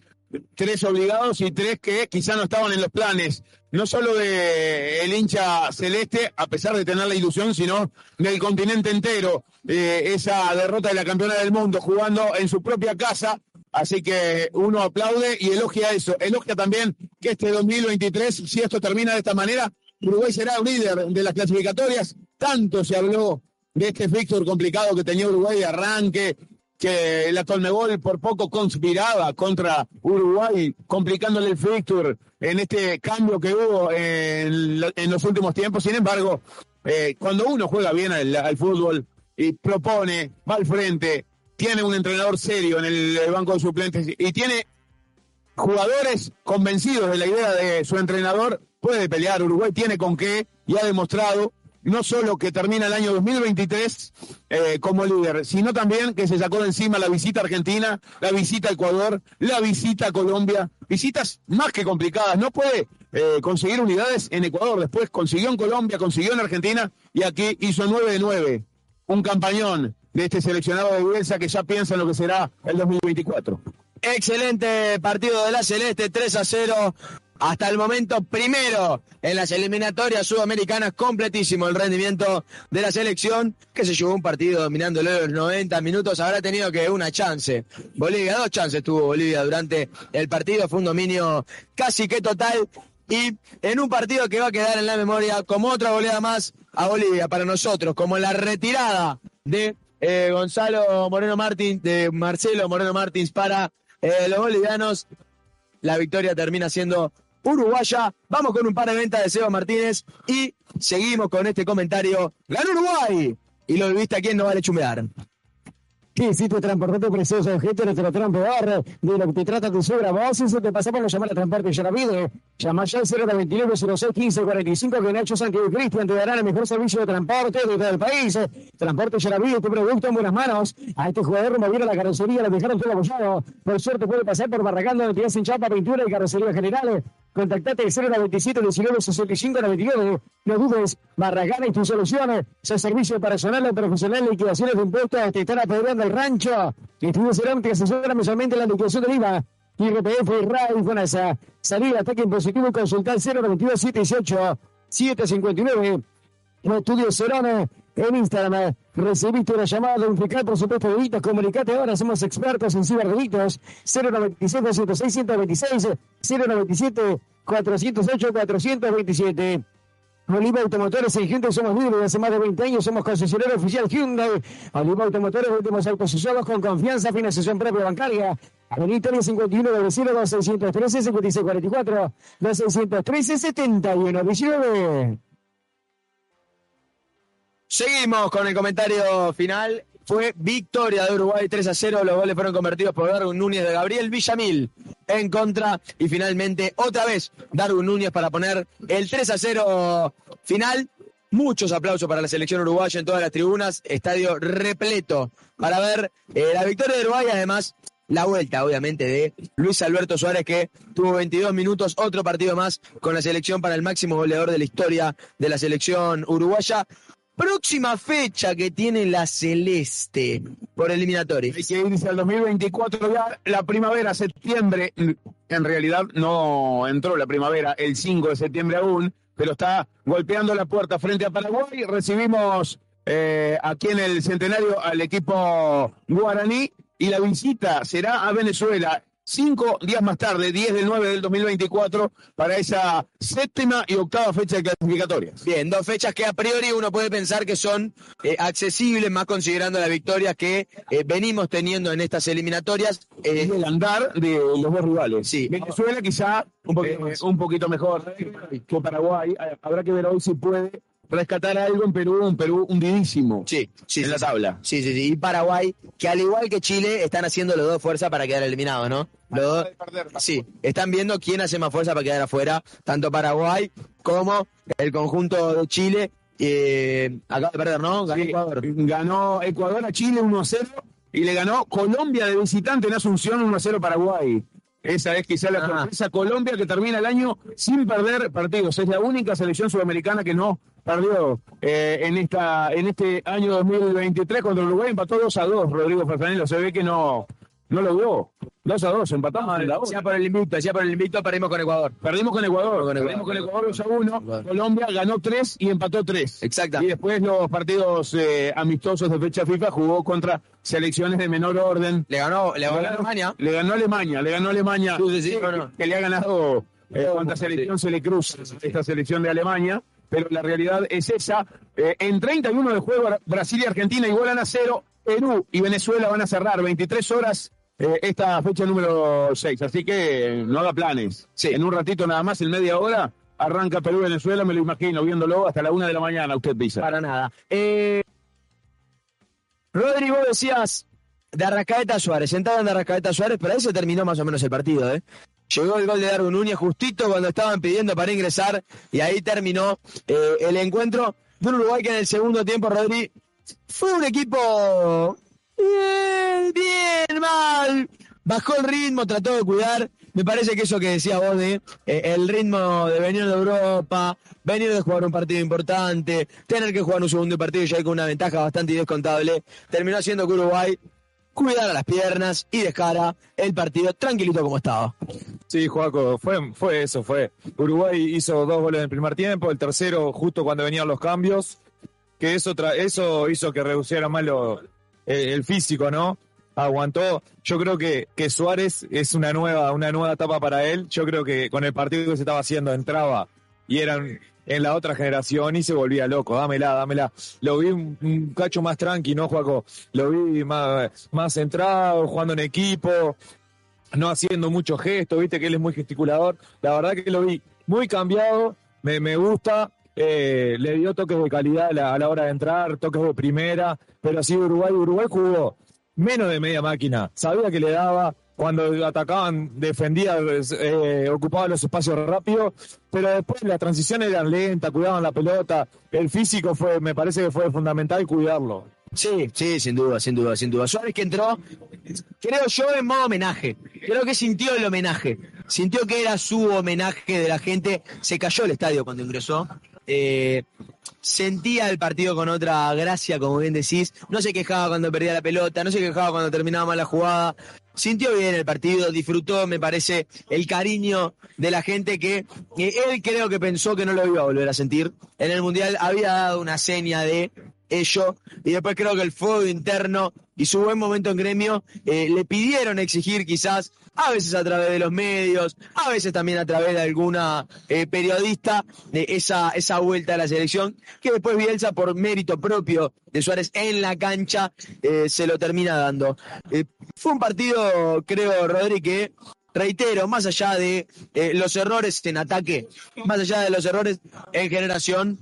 tres obligados y tres que quizá no estaban en los planes, no solo de el hincha celeste, a pesar de tener la ilusión, sino del continente entero. Eh, esa derrota de la campeona del mundo jugando en su propia casa, Así que uno aplaude y elogia eso. Elogia también que este 2023, si esto termina de esta manera, Uruguay será un líder de las clasificatorias. Tanto se habló de este fixture complicado que tenía Uruguay de arranque, que la Colmebol por poco conspiraba contra Uruguay, complicándole el fixture en este cambio que hubo en, en los últimos tiempos. Sin embargo, eh, cuando uno juega bien al fútbol y propone, va al frente, tiene un entrenador serio en el, banco de suplentes y tiene jugadores convencidos de la idea de su entrenador, puede pelear. Uruguay tiene con qué y ha demostrado no solo que termina el año 2023 eh, como líder, sino también que se sacó de encima la visita a Argentina, la visita a Ecuador, la visita a Colombia, visitas más que complicadas. No puede eh, conseguir unidades en Ecuador, después consiguió en Colombia, consiguió en Argentina y aquí hizo 9 de 9. Un campañón de este seleccionado de Bielsa que ya piensa en lo que será el 2024. Excelente partido de la Celeste, 3 a 0. Hasta el momento, primero en las eliminatorias sudamericanas, completísimo el rendimiento de la selección, que se llevó un partido dominándolo los 90 minutos. Habrá tenido que una chance. Bolivia, dos chances tuvo Bolivia durante el partido. Fue un dominio casi que total. y en un partido que va a quedar en la memoria como otra goleada más a Bolivia para nosotros, como la retirada de eh, Gonzalo Moreno Martins, de Marcelo Moreno Martins para eh, los bolivianos, la victoria termina siendo uruguaya. Vamos con un par de ventas de Seba Martínez y seguimos con este comentario. ¡Ganó Uruguay! Y lo viviste aquí en No Vale Chumear. ¿Qué hiciste transportante precioso de gente nuestro trampeador? De lo que te trata tu suegra. Vos eso te pasamos, lo llamar a transporte Yaravide. Llama ya al 099 06 15 45 que Nacho Santiago y Cristian te darán el mejor servicio de transporte de todo el país. Transporte Yaravide, tu producto en buenas manos. A este jugador movieron la carrocería, le dejaron todo apoyado. Por suerte puede pasar por Barragán donde te hacen chapa, pintura y carrocería general. Contactate al 097 19 65 99. No dudes, Barragán y tus soluciones. Su servicio personal o profesional, liquidaciones de impuestos, te están apedreando el rancho. Estudio Cerámica asesora mensualmente la liquidación del IVA. IRPF, RAI, FONASA. Salida, ataque impositivo consultar 092 718 759. Estudio Cerone en Instagram. Recibiste una llamada de un fiscal por supuesto de delitos. Comunicate ahora, somos expertos en ciberdelitos. 097 206 126 097 408 427. Oliva Automotores en Hyundai somos líderes hace más de 20 años, somos concesionario oficial Hyundai. Oliva Automotores, últimos autos usados con confianza, financiación propia bancaria. Avenida Italia 51 de 2613 5644 2613 71 19. Seguimos con el comentario final. Fue victoria de Uruguay 3 a 0. Los goles fueron convertidos por Darwin Núñez de Gabriel Villamil en contra. Y finalmente, otra vez, Darwin Núñez para poner el 3 a 0 final. Muchos aplausos para la selección uruguaya en todas las tribunas. Estadio repleto para ver eh, la victoria de Uruguay. Además, la vuelta, obviamente, de Luis Alberto Suárez, que tuvo 22 minutos, otro partido más con la selección para el máximo goleador de la historia de la selección uruguaya. Próxima fecha que tiene la Celeste por eliminatoria. Hay que irse al 2024 ya, la primavera, septiembre. En realidad no entró la primavera el 5 de septiembre aún, pero está golpeando la puerta frente a Paraguay. Recibimos eh, aquí en el centenario al equipo guaraní y la visita será a Venezuela cinco días más tarde, 10 del 9 del 2024, para esa séptima y octava fecha de clasificatorias. Bien, dos fechas que a priori uno puede pensar que son eh, accesibles, más considerando la victoria que eh, venimos teniendo en estas eliminatorias. Eh, el andar de los dos rivales. Sí. Venezuela quizá un poquito, un poquito mejor que Paraguay. Habrá que ver hoy si puede rescatar algo en Perú, un Perú hundidísimo sí, sí, en sí, la tabla. Sí, sí, sí. Y Paraguay, que al igual que Chile, están haciendo los dos fuerza para quedar eliminados, ¿no? Los dos, sí, están viendo quién hace más fuerza para quedar afuera, tanto Paraguay como el conjunto de Chile. Eh, acaba de perder, ¿no? Ganó Sí, Ecuador. ganó Ecuador a Chile 1 a 0 y le ganó Colombia de visitante en Asunción 1 a 0 Paraguay. Esa es quizá la Ajá. sorpresa. Colombia que termina el año sin perder partidos. Es la única selección sudamericana que no perdió eh, en esta en este año 2023 contra Uruguay. Empató 2 a 2, Rodrigo Ferfanello. Se ve que no, no lo dio. 2 a 2, empatamos en la. Decía por el invicto, decía por el invicto, perdimos con Ecuador. Perdimos con Ecuador, Con Ecuador. perdimos con Ecuador 2 a 1. Colombia ganó 3 y empató 3. Exacto. Y después los partidos eh, amistosos de fecha FIFA jugó contra selecciones de menor orden. Le ganó, le ganó a Alemania. Le ganó Alemania, le ganó Alemania. Sí, sí, sí, que, no, no. que le ha ganado eh, cuánta selección se le cruza esta selección de Alemania. Pero la realidad es esa. Eh, en 31 de juego, Brasil y Argentina igualan a cero. Perú y Venezuela van a cerrar 23 horas eh, esta fecha número 6. Así que eh, no da planes. Sí. En un ratito nada más, en media hora, arranca Perú-Venezuela. Me lo imagino viéndolo hasta la una de la mañana. Usted dice. Para nada. Eh, Rodri, vos decías de Arrascaeta Suárez, sentado en Arrascaeta Suárez, ahí se terminó más o menos el partido, ¿eh? Llegó el gol de Darwin Núñez justito cuando estaban pidiendo para ingresar y ahí terminó eh, el encuentro de Uruguay que en el segundo tiempo, Rodri, fue un equipo bien, bien, mal. Bajó el ritmo, trató de cuidar. Me parece que eso que decía vos eh, el ritmo de venir de Europa, venir de jugar un partido importante, tener que jugar un segundo partido ya con una ventaja bastante descontable, terminó haciendo que Uruguay cuidara las piernas y dejara el partido tranquilito como estaba. Sí, Joaco, fue, fue eso, fue. Uruguay hizo dos goles en el primer tiempo, el tercero justo cuando venían los cambios, que eso, eso hizo que reduciera más lo- eh, el físico, ¿no? aguantó. Yo creo que, que Suárez es una nueva, una nueva etapa para él. Yo creo que con el partido que se estaba haciendo entraba y eran en la otra generación y se volvía loco. Dámela, dámela. Lo vi un, cacho más tranqui, ¿no, Juaco? Lo vi más, centrado, jugando en equipo, no haciendo muchos gestos, viste que él es muy gesticulador. La verdad que lo vi muy cambiado, me, me gusta. eh, le dio toques de calidad a la hora de entrar, toques de primera, pero así Uruguay, Uruguay jugó menos de media máquina, sabía que le daba, cuando atacaban, defendía, eh, ocupaba los espacios rápido, pero después las transiciones eran lentas, cuidaban la pelota, el físico fue, me parece que fue fundamental cuidarlo. Sí, sí, sin duda, sin duda, sin duda. Suárez que entró, creo yo, en modo homenaje. Creo que sintió el homenaje. Sintió que era su homenaje de la gente. Se cayó el estadio cuando ingresó. Eh, sentía el partido con otra gracia, como bien decís. No se quejaba cuando perdía la pelota, no se quejaba cuando terminaba mal la jugada. Sintió bien el partido, disfrutó, me parece, el cariño de la gente que él creo que pensó que no lo iba a volver a sentir. En el Mundial había dado una seña de ello y después creo que el fuego interno y su buen momento en gremio eh, le pidieron exigir quizás a veces a través de los medios, a veces también a través de alguna eh, periodista, esa, esa vuelta a la selección, que después Bielsa, por mérito propio de Suárez en la cancha, eh, se lo termina dando. Eh, fue un partido, creo, Rodri, que reitero, más allá de los errores en ataque, más allá de los errores en generación,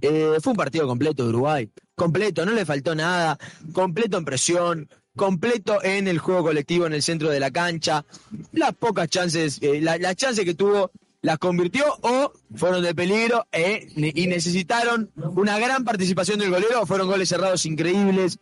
eh, fue un partido completo de Uruguay. Completo, no le faltó nada. Completo en presión, completo en el juego colectivo en el centro de la cancha. Las pocas chances, eh, la- las chances que tuvo las convirtió o fueron de peligro eh, y necesitaron una gran participación del golero. Fueron goles cerrados increíbles.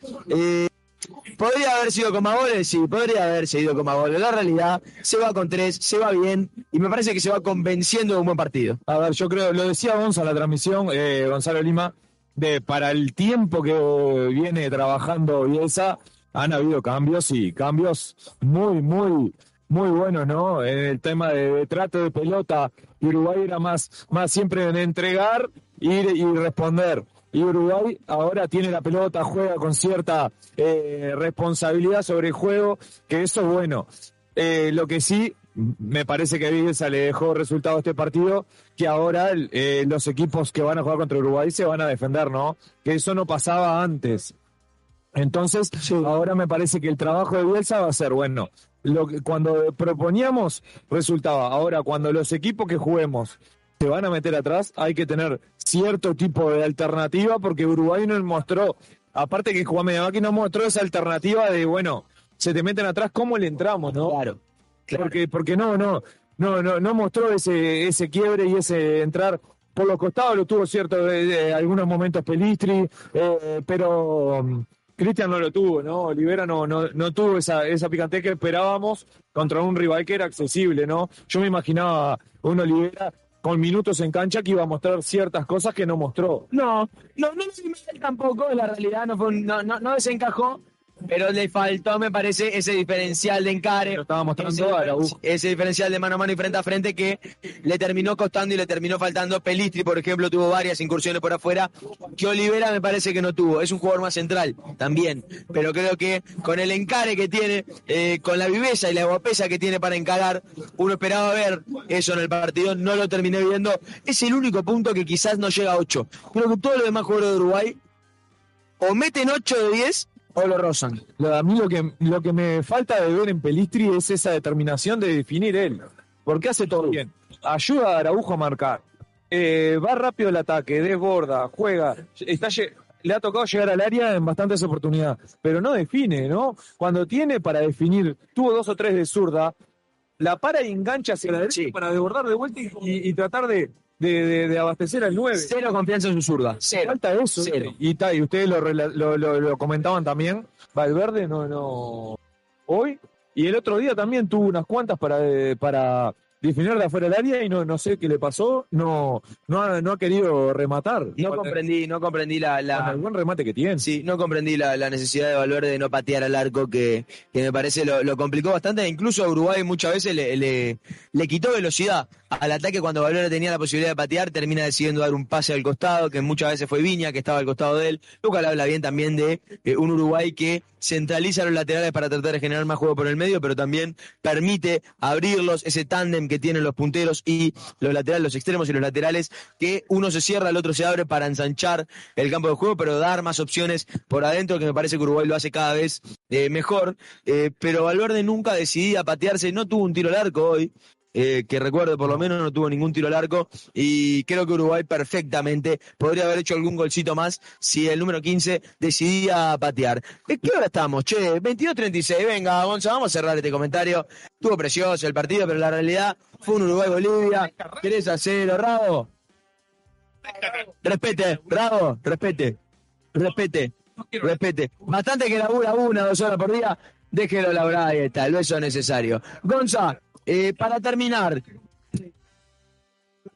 ¿Podría haber sido con más goles? Sí, podría haberse ido con más goles. La realidad, se va con tres, se va bien y me parece que se va convenciendo de un buen partido. A ver, yo creo, lo decía Gonzalo la transmisión, eh, Gonzalo Lima, de para el tiempo que viene trabajando Bielsa, han habido cambios y cambios muy, muy, muy buenos, ¿no? En el tema de, trato de pelota, Uruguay era más, más siempre en entregar y, y responder. Y Uruguay ahora tiene la pelota, juega con cierta eh, responsabilidad sobre el juego, que eso es bueno. Eh, lo que sí, me parece que a Bielsa le dejó resultado a este partido, que ahora eh, los equipos que van a jugar contra Uruguay se van a defender, ¿no? Que eso no pasaba antes. Entonces, ahora me parece que el trabajo de Bielsa va a ser, bueno, lo que, cuando proponíamos resultaba. Ahora, cuando los equipos que juguemos se van a meter atrás, hay que tener cierto tipo de alternativa, porque Uruguay nos mostró, aparte que jugó media máquina, mostró esa alternativa de, bueno, se te meten atrás, ¿cómo le entramos, no? Claro. Porque, porque no, no, no, no, no mostró ese, ese quiebre y ese entrar por los costados, lo tuvo cierto, eh, eh, algunos momentos Pelistri, eh, pero um, Cristian no lo tuvo, ¿no? Olivera no, no, no tuvo esa, esa picante que esperábamos contra un rival que era accesible, ¿no? Yo me imaginaba un Olivera con minutos en cancha que iba a mostrar ciertas cosas que no mostró. No, no, no mal tampoco, la realidad no, fue no, no, no desencajó, pero le faltó, me parece, ese diferencial de encare. estaba mostrando ese, a la ese diferencial de mano a mano y frente a frente que le terminó costando y le terminó faltando. Pelistri, por ejemplo, tuvo varias incursiones por afuera, que Olivera me parece que no tuvo. Es un jugador más central también, pero creo que con el encare que tiene, eh, con la viveza y la guapesa que tiene para encarar, uno esperaba ver eso en el partido, no lo terminé viendo. Es el único punto que quizás no llega a 8. Creo que todos los demás jugadores de Uruguay o meten 8 de 10 o lo rozan. Lo- a mí lo que, lo que me falta de ver en Pelistri es esa determinación de definir él. Porque hace todo bien. Ayuda a Araujo a marcar. Eh, va rápido el ataque, desborda, juega. Está, le ha tocado llegar al área en bastantes oportunidades. Pero no define, ¿no? Cuando tiene para definir, tuvo dos o tres de zurda, la para y engancha hacia la derecha para desbordar de vuelta y, y- y tratar de, de- de- de abastecer al 9. Cero confianza en su zurda. Cero. Falta eso. Cero. Y, ta- y ustedes lo, rela- lo, lo- lo comentaban también. Valverde no, no. Hoy. Y el otro día también tuvo unas cuantas para, eh, para, defender de afuera del área y no, no sé qué le pasó, no, no, ha, no ha querido rematar. No comprendí, no comprendí la, el buen remate que tiene. Sí, no comprendí la, la necesidad de Valverde de no patear al arco, que, que me parece lo, lo complicó bastante. Incluso a Uruguay muchas veces le, le, le quitó velocidad al ataque cuando Valverde tenía la posibilidad de patear, termina decidiendo dar un pase al costado, que muchas veces fue Viña, que estaba al costado de él. Lucas habla bien también de eh, un Uruguay que centraliza los laterales para tratar de generar más juego por el medio, pero también permite abrirlos, ese tándem que tienen los punteros y los laterales, los extremos y los laterales, que uno se cierra, el otro se abre para ensanchar el campo de juego, pero dar más opciones por adentro, que me parece que Uruguay lo hace cada vez eh, mejor. Eh, pero Valverde nunca decidía patearse, no tuvo un tiro al arco hoy. Eh, que recuerdo por lo menos no tuvo ningún tiro al arco y creo que Uruguay perfectamente podría haber hecho algún golcito más si el número 15 decidía patear. ¿De qué hora estamos? Che, 22.36, venga Gonza, vamos a cerrar este comentario. Estuvo precioso el partido, pero la realidad fue un Uruguay-Bolivia. 3 a 0, Rabo. Respete, bravo, respete, respete, respete. Bastante que labura una, dos horas por día, déjelo laburar, ahí está, el beso necesario. Gonza, eh, para terminar,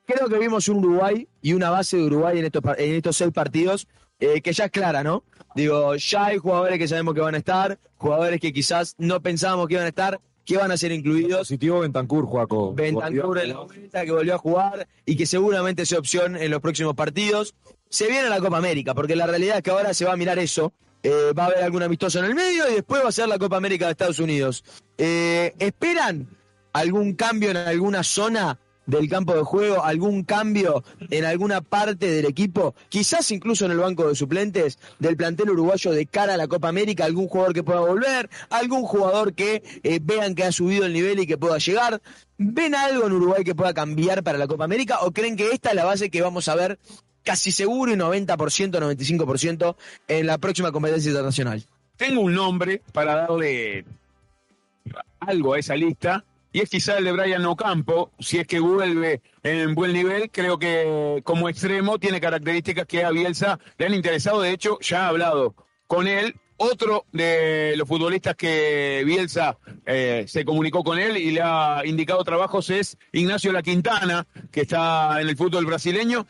creo que vimos un Uruguay y una base de Uruguay en estos, par- en estos seis partidos eh, que ya es clara, ¿no? Digo, ya hay jugadores que sabemos que van a estar, jugadores que quizás no pensábamos que iban a estar, que van a ser incluidos. Positivo Bentancur, Juaco. Bentancur en la vuelta que volvió a jugar y que seguramente sea opción en los próximos partidos. Se viene la Copa América, porque la realidad es que ahora se va a mirar eso. Eh, va a haber algún amistoso en el medio y después va a ser la Copa América de Estados Unidos. Eh, ¿Esperan algún cambio en alguna zona del campo de juego, algún cambio en alguna parte del equipo, quizás incluso en el banco de suplentes del plantel uruguayo de cara a la Copa América, algún jugador que pueda volver, algún jugador que eh, vean que ha subido el nivel y que pueda llegar. ¿Ven algo en Uruguay que pueda cambiar para la Copa América o creen que esta es la base que vamos a ver casi seguro y 90%, 95% en la próxima competencia internacional? Tengo un nombre para darle algo a esa lista y es quizá el de Brian Ocampo, si es que vuelve en buen nivel, creo que como extremo tiene características que a Bielsa le han interesado, de hecho ya ha hablado con él. Otro de los futbolistas que Bielsa eh, se comunicó con él y le ha indicado trabajos es Ignacio La Quintana, que está en el fútbol brasileño,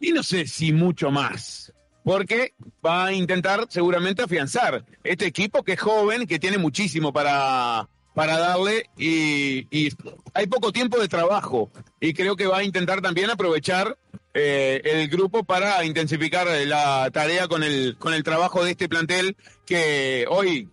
y no sé si mucho más, porque va a intentar seguramente afianzar este equipo que es joven, que tiene muchísimo para, para darle y, y hay poco tiempo de trabajo. Y creo que va a intentar también aprovechar eh, el grupo para intensificar la tarea con el, con el trabajo de este plantel que hoy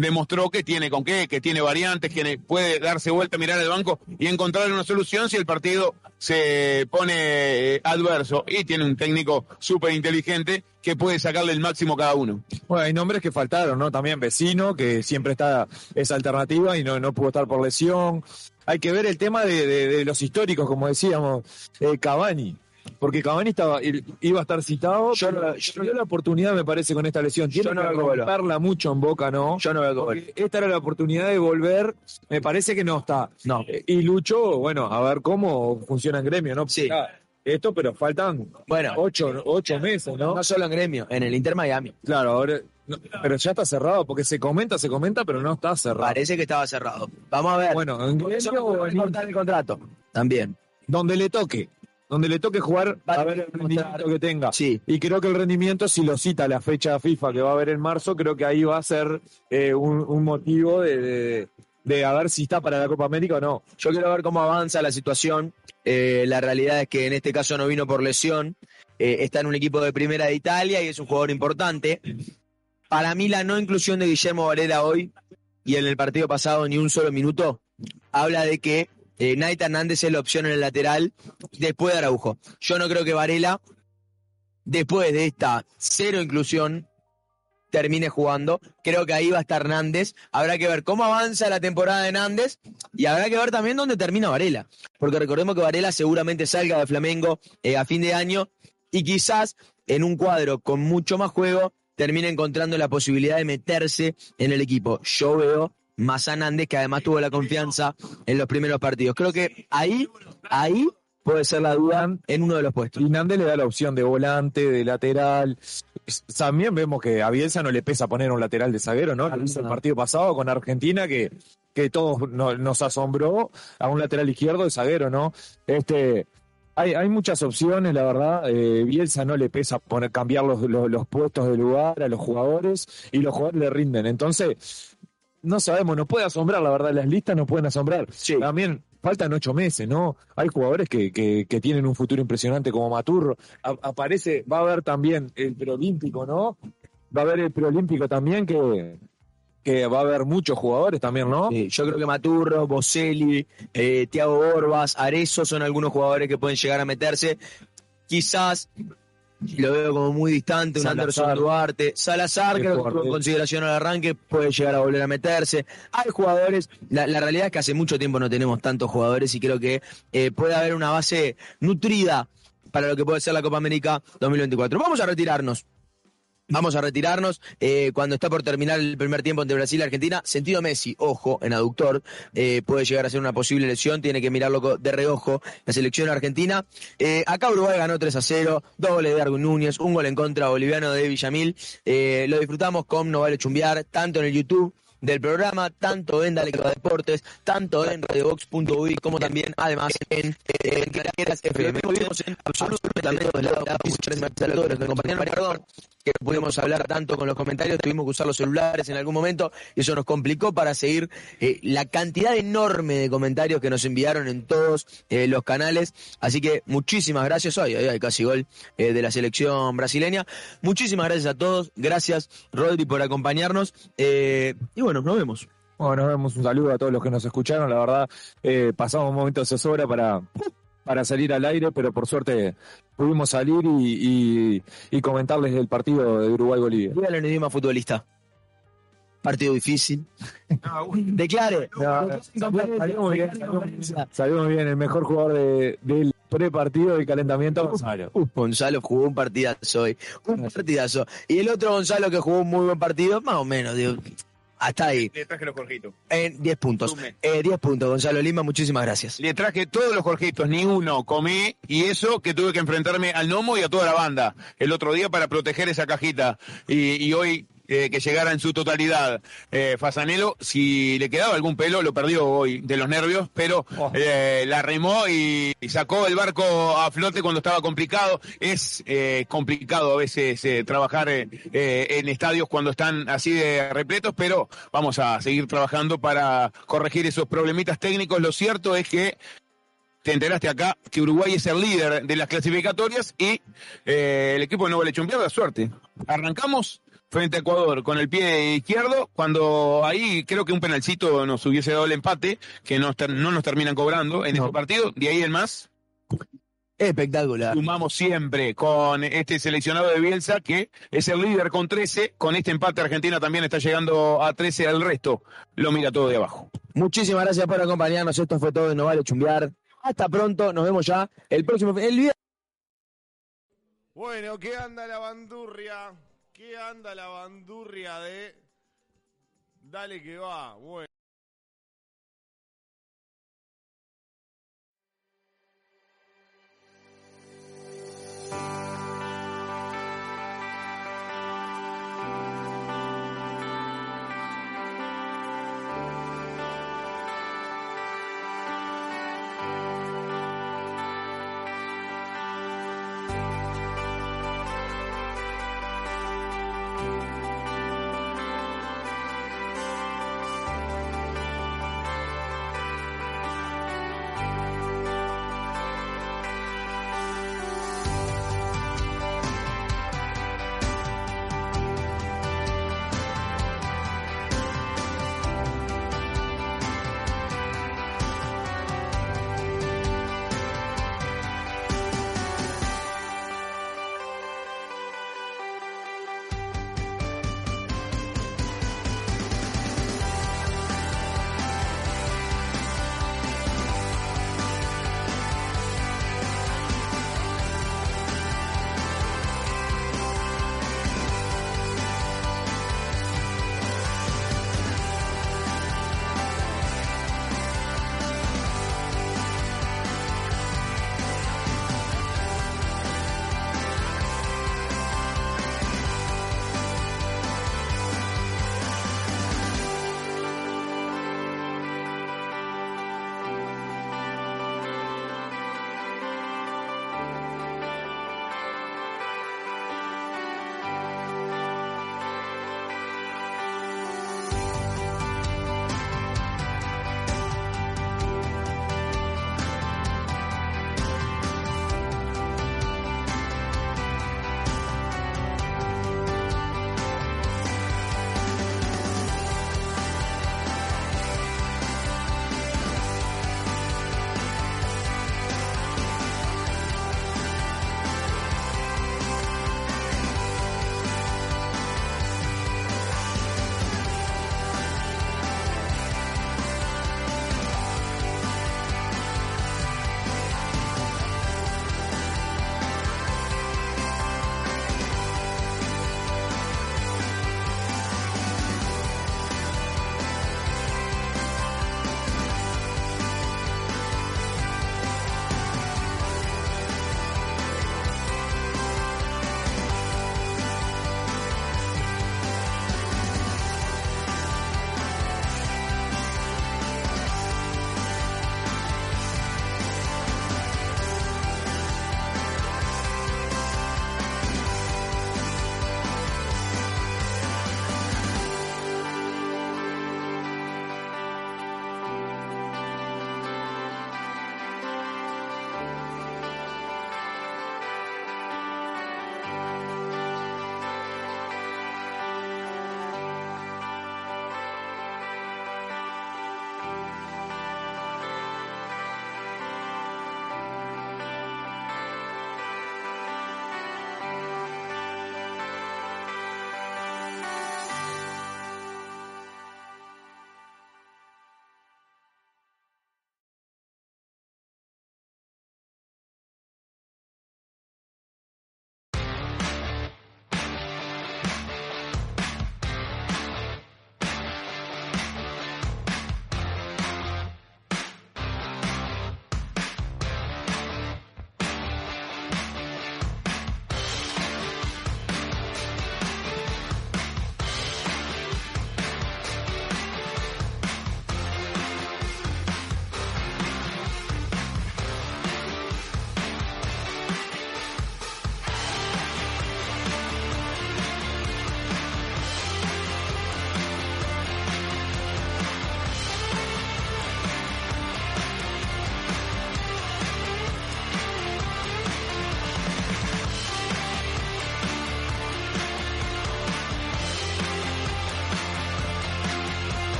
demostró que tiene con qué, que tiene variantes, que puede darse vuelta, mirar el banco y encontrar una solución si el partido se pone eh, adverso y tiene un técnico súper inteligente que puede sacarle el máximo cada uno. Bueno, hay nombres que faltaron, ¿no? También Vecino, que siempre está esa alternativa y no, no pudo estar por lesión. Hay que ver el tema de, de- de los históricos, como decíamos, eh, Cavani. Porque Cavani estaba, iba a estar citado, Yo no- pero perdió la oportunidad, me parece, con esta lesión. Tiene Yo no que romperla mucho en Boca, ¿no? Yo no veo esta era la oportunidad de volver, me parece que no está. No. Eh, Y Lucho, bueno, a ver cómo funciona en gremio, ¿no? Sí. Esto, pero faltan Bueno. ocho, ocho meses, ¿no? No solo en gremio, en el Inter Miami. Claro, ahora. no, pero ya está cerrado, porque se comenta, se comenta, pero no está cerrado. Parece que estaba cerrado. Vamos a ver. Bueno, en puede en cortar el contrato. También. donde le toque. Donde le toque jugar, Va a ver el rendimiento mostrar. que tenga. Sí. Y creo que el rendimiento, si lo cita la fecha FIFA que va a haber en marzo, creo que ahí va a ser eh, un, un motivo de, de- de a ver si está para la Copa América o no. Yo quiero ver cómo avanza la situación. Eh, la realidad es que en este caso no vino por lesión. Eh, está en un equipo de primera de Italia y es un jugador importante. Para mí la no inclusión de Guillermo Varela hoy y en el partido pasado ni un solo minuto habla de que eh, Naita Hernández es la opción en el lateral después de Araujo. Yo no creo que Varela, después de esta cero inclusión, termine jugando. Creo que ahí va a estar Hernández. Habrá que ver cómo avanza la temporada de Hernández y habrá que ver también dónde termina Varela. Porque recordemos que Varela seguramente salga de Flamengo eh, a fin de año y quizás en un cuadro con mucho más juego termine encontrando la posibilidad de meterse en el equipo. Yo veo más a Hernández, que además tuvo la confianza en los primeros partidos. Creo que ahí, ahí puede ser la duda en uno de los puestos. Y Nández le da la opción de volante, de lateral. También vemos que a Bielsa no le pesa poner un lateral de zaguero, ¿no? Lo hizo el partido pasado con Argentina, que que todos no- nos asombró a un lateral izquierdo de zaguero, ¿no? Este, hay, hay muchas opciones, la verdad. Eh, Bielsa no le pesa poner, cambiar los, los, los puestos de lugar a los jugadores y los jugadores le rinden. Entonces, no sabemos, nos puede asombrar, la verdad, las listas nos pueden asombrar. También faltan ocho meses, ¿no? Hay jugadores que, que, que tienen un futuro impresionante como Maturro. A- aparece, va a haber también el preolímpico, ¿no? Va a haber el preolímpico también que, que va a haber muchos jugadores también, ¿no? Sí, yo creo que Maturro, Boselli, eh, Thiago Orbas, Arezo son algunos jugadores que pueden llegar a meterse. Quizás lo veo como muy distante, un. Anderson Duarte. Salazar, creo que en consideración al arranque, puede llegar a volver a meterse. Hay jugadores, la, la realidad es que hace mucho tiempo no tenemos tantos jugadores y creo que eh, puede haber una base nutrida para lo que puede ser la Copa América 2024. Vamos a retirarnos. Vamos a retirarnos eh, cuando está por terminar el primer tiempo entre Brasil y Argentina. Sentido Messi, ojo, en aductor, eh, puede llegar a ser una posible lesión, tiene que mirarlo de reojo la selección argentina. Eh, acá Uruguay ganó 3 a 0, doble de Darwin Núñez, un gol en contra boliviano de Villamil. Eh, lo disfrutamos con No Vale Chumbiar, tanto en el YouTube del programa, tanto en Dale Deportes, tanto en radiobox.uy, como también, además, en, eh, Claqueras FM. Estuvimos en absolutamente todos lados. Saludos, me acompañaron, perdón, que pudimos hablar tanto con los comentarios, tuvimos que usar los celulares en algún momento, y eso nos complicó para seguir eh, la cantidad enorme de comentarios que nos enviaron en todos eh, los canales. Así que muchísimas gracias. Hoy hay casi gol eh, de la selección brasileña. Muchísimas gracias a todos. Gracias, Rodri, por acompañarnos. Y bueno, nos vemos. Bueno, nos vemos un saludo a todos los que nos escucharon. La verdad, pasamos un momento de zozobra para, para salir al aire, pero por suerte pudimos salir y, y- y comentarles el partido de Uruguay-Bolivia. Dígalo en idioma futbolista. Partido difícil. Declare. Salimos bien, salimos bien, el mejor jugador de- del prepartido del calentamiento, Gonzalo. Uh, Gonzalo jugó un partidazo hoy. Un partidazo. Y el otro Gonzalo que jugó un muy buen partido, más o menos, digo, hasta ahí. Le traje los Jorgitos. En 10 puntos. Eh, 10 puntos, Gonzalo Lima, muchísimas gracias. Le traje todos los Jorgitos, ni uno comí, y eso que tuve que enfrentarme al Nomo y a toda la banda el otro día para proteger esa cajita. Y, y hoy eh, que llegara en su totalidad. Eh, Fasanelo, si le quedaba algún pelo, lo perdió hoy de los nervios, pero eh, la remó y, y sacó el barco a flote cuando estaba complicado. Es eh, complicado a veces eh, trabajar en estadios cuando están así de repletos, pero vamos a seguir trabajando para corregir esos problemitas técnicos. Lo cierto es que te enteraste acá que Uruguay es el líder de las clasificatorias y eh, el equipo de Nueva Lechón pierde suerte. Arrancamos frente a Ecuador con el pie izquierdo, cuando ahí creo que un penalcito nos hubiese dado el empate, que no, no nos terminan cobrando en ese partido, de ahí en más. Espectacular. Sumamos siempre con este seleccionado de Bielsa, que es el líder con 13. Con este empate, Argentina también está llegando a 13 al resto. Lo mira todo de abajo. Muchísimas gracias por acompañarnos. Esto fue todo de No Vale Chumbear. Hasta pronto. Nos vemos ya el próximo. El. Bueno, ¿qué anda la bandurria? ¿Qué anda la bandurria de Dale que va? Bueno.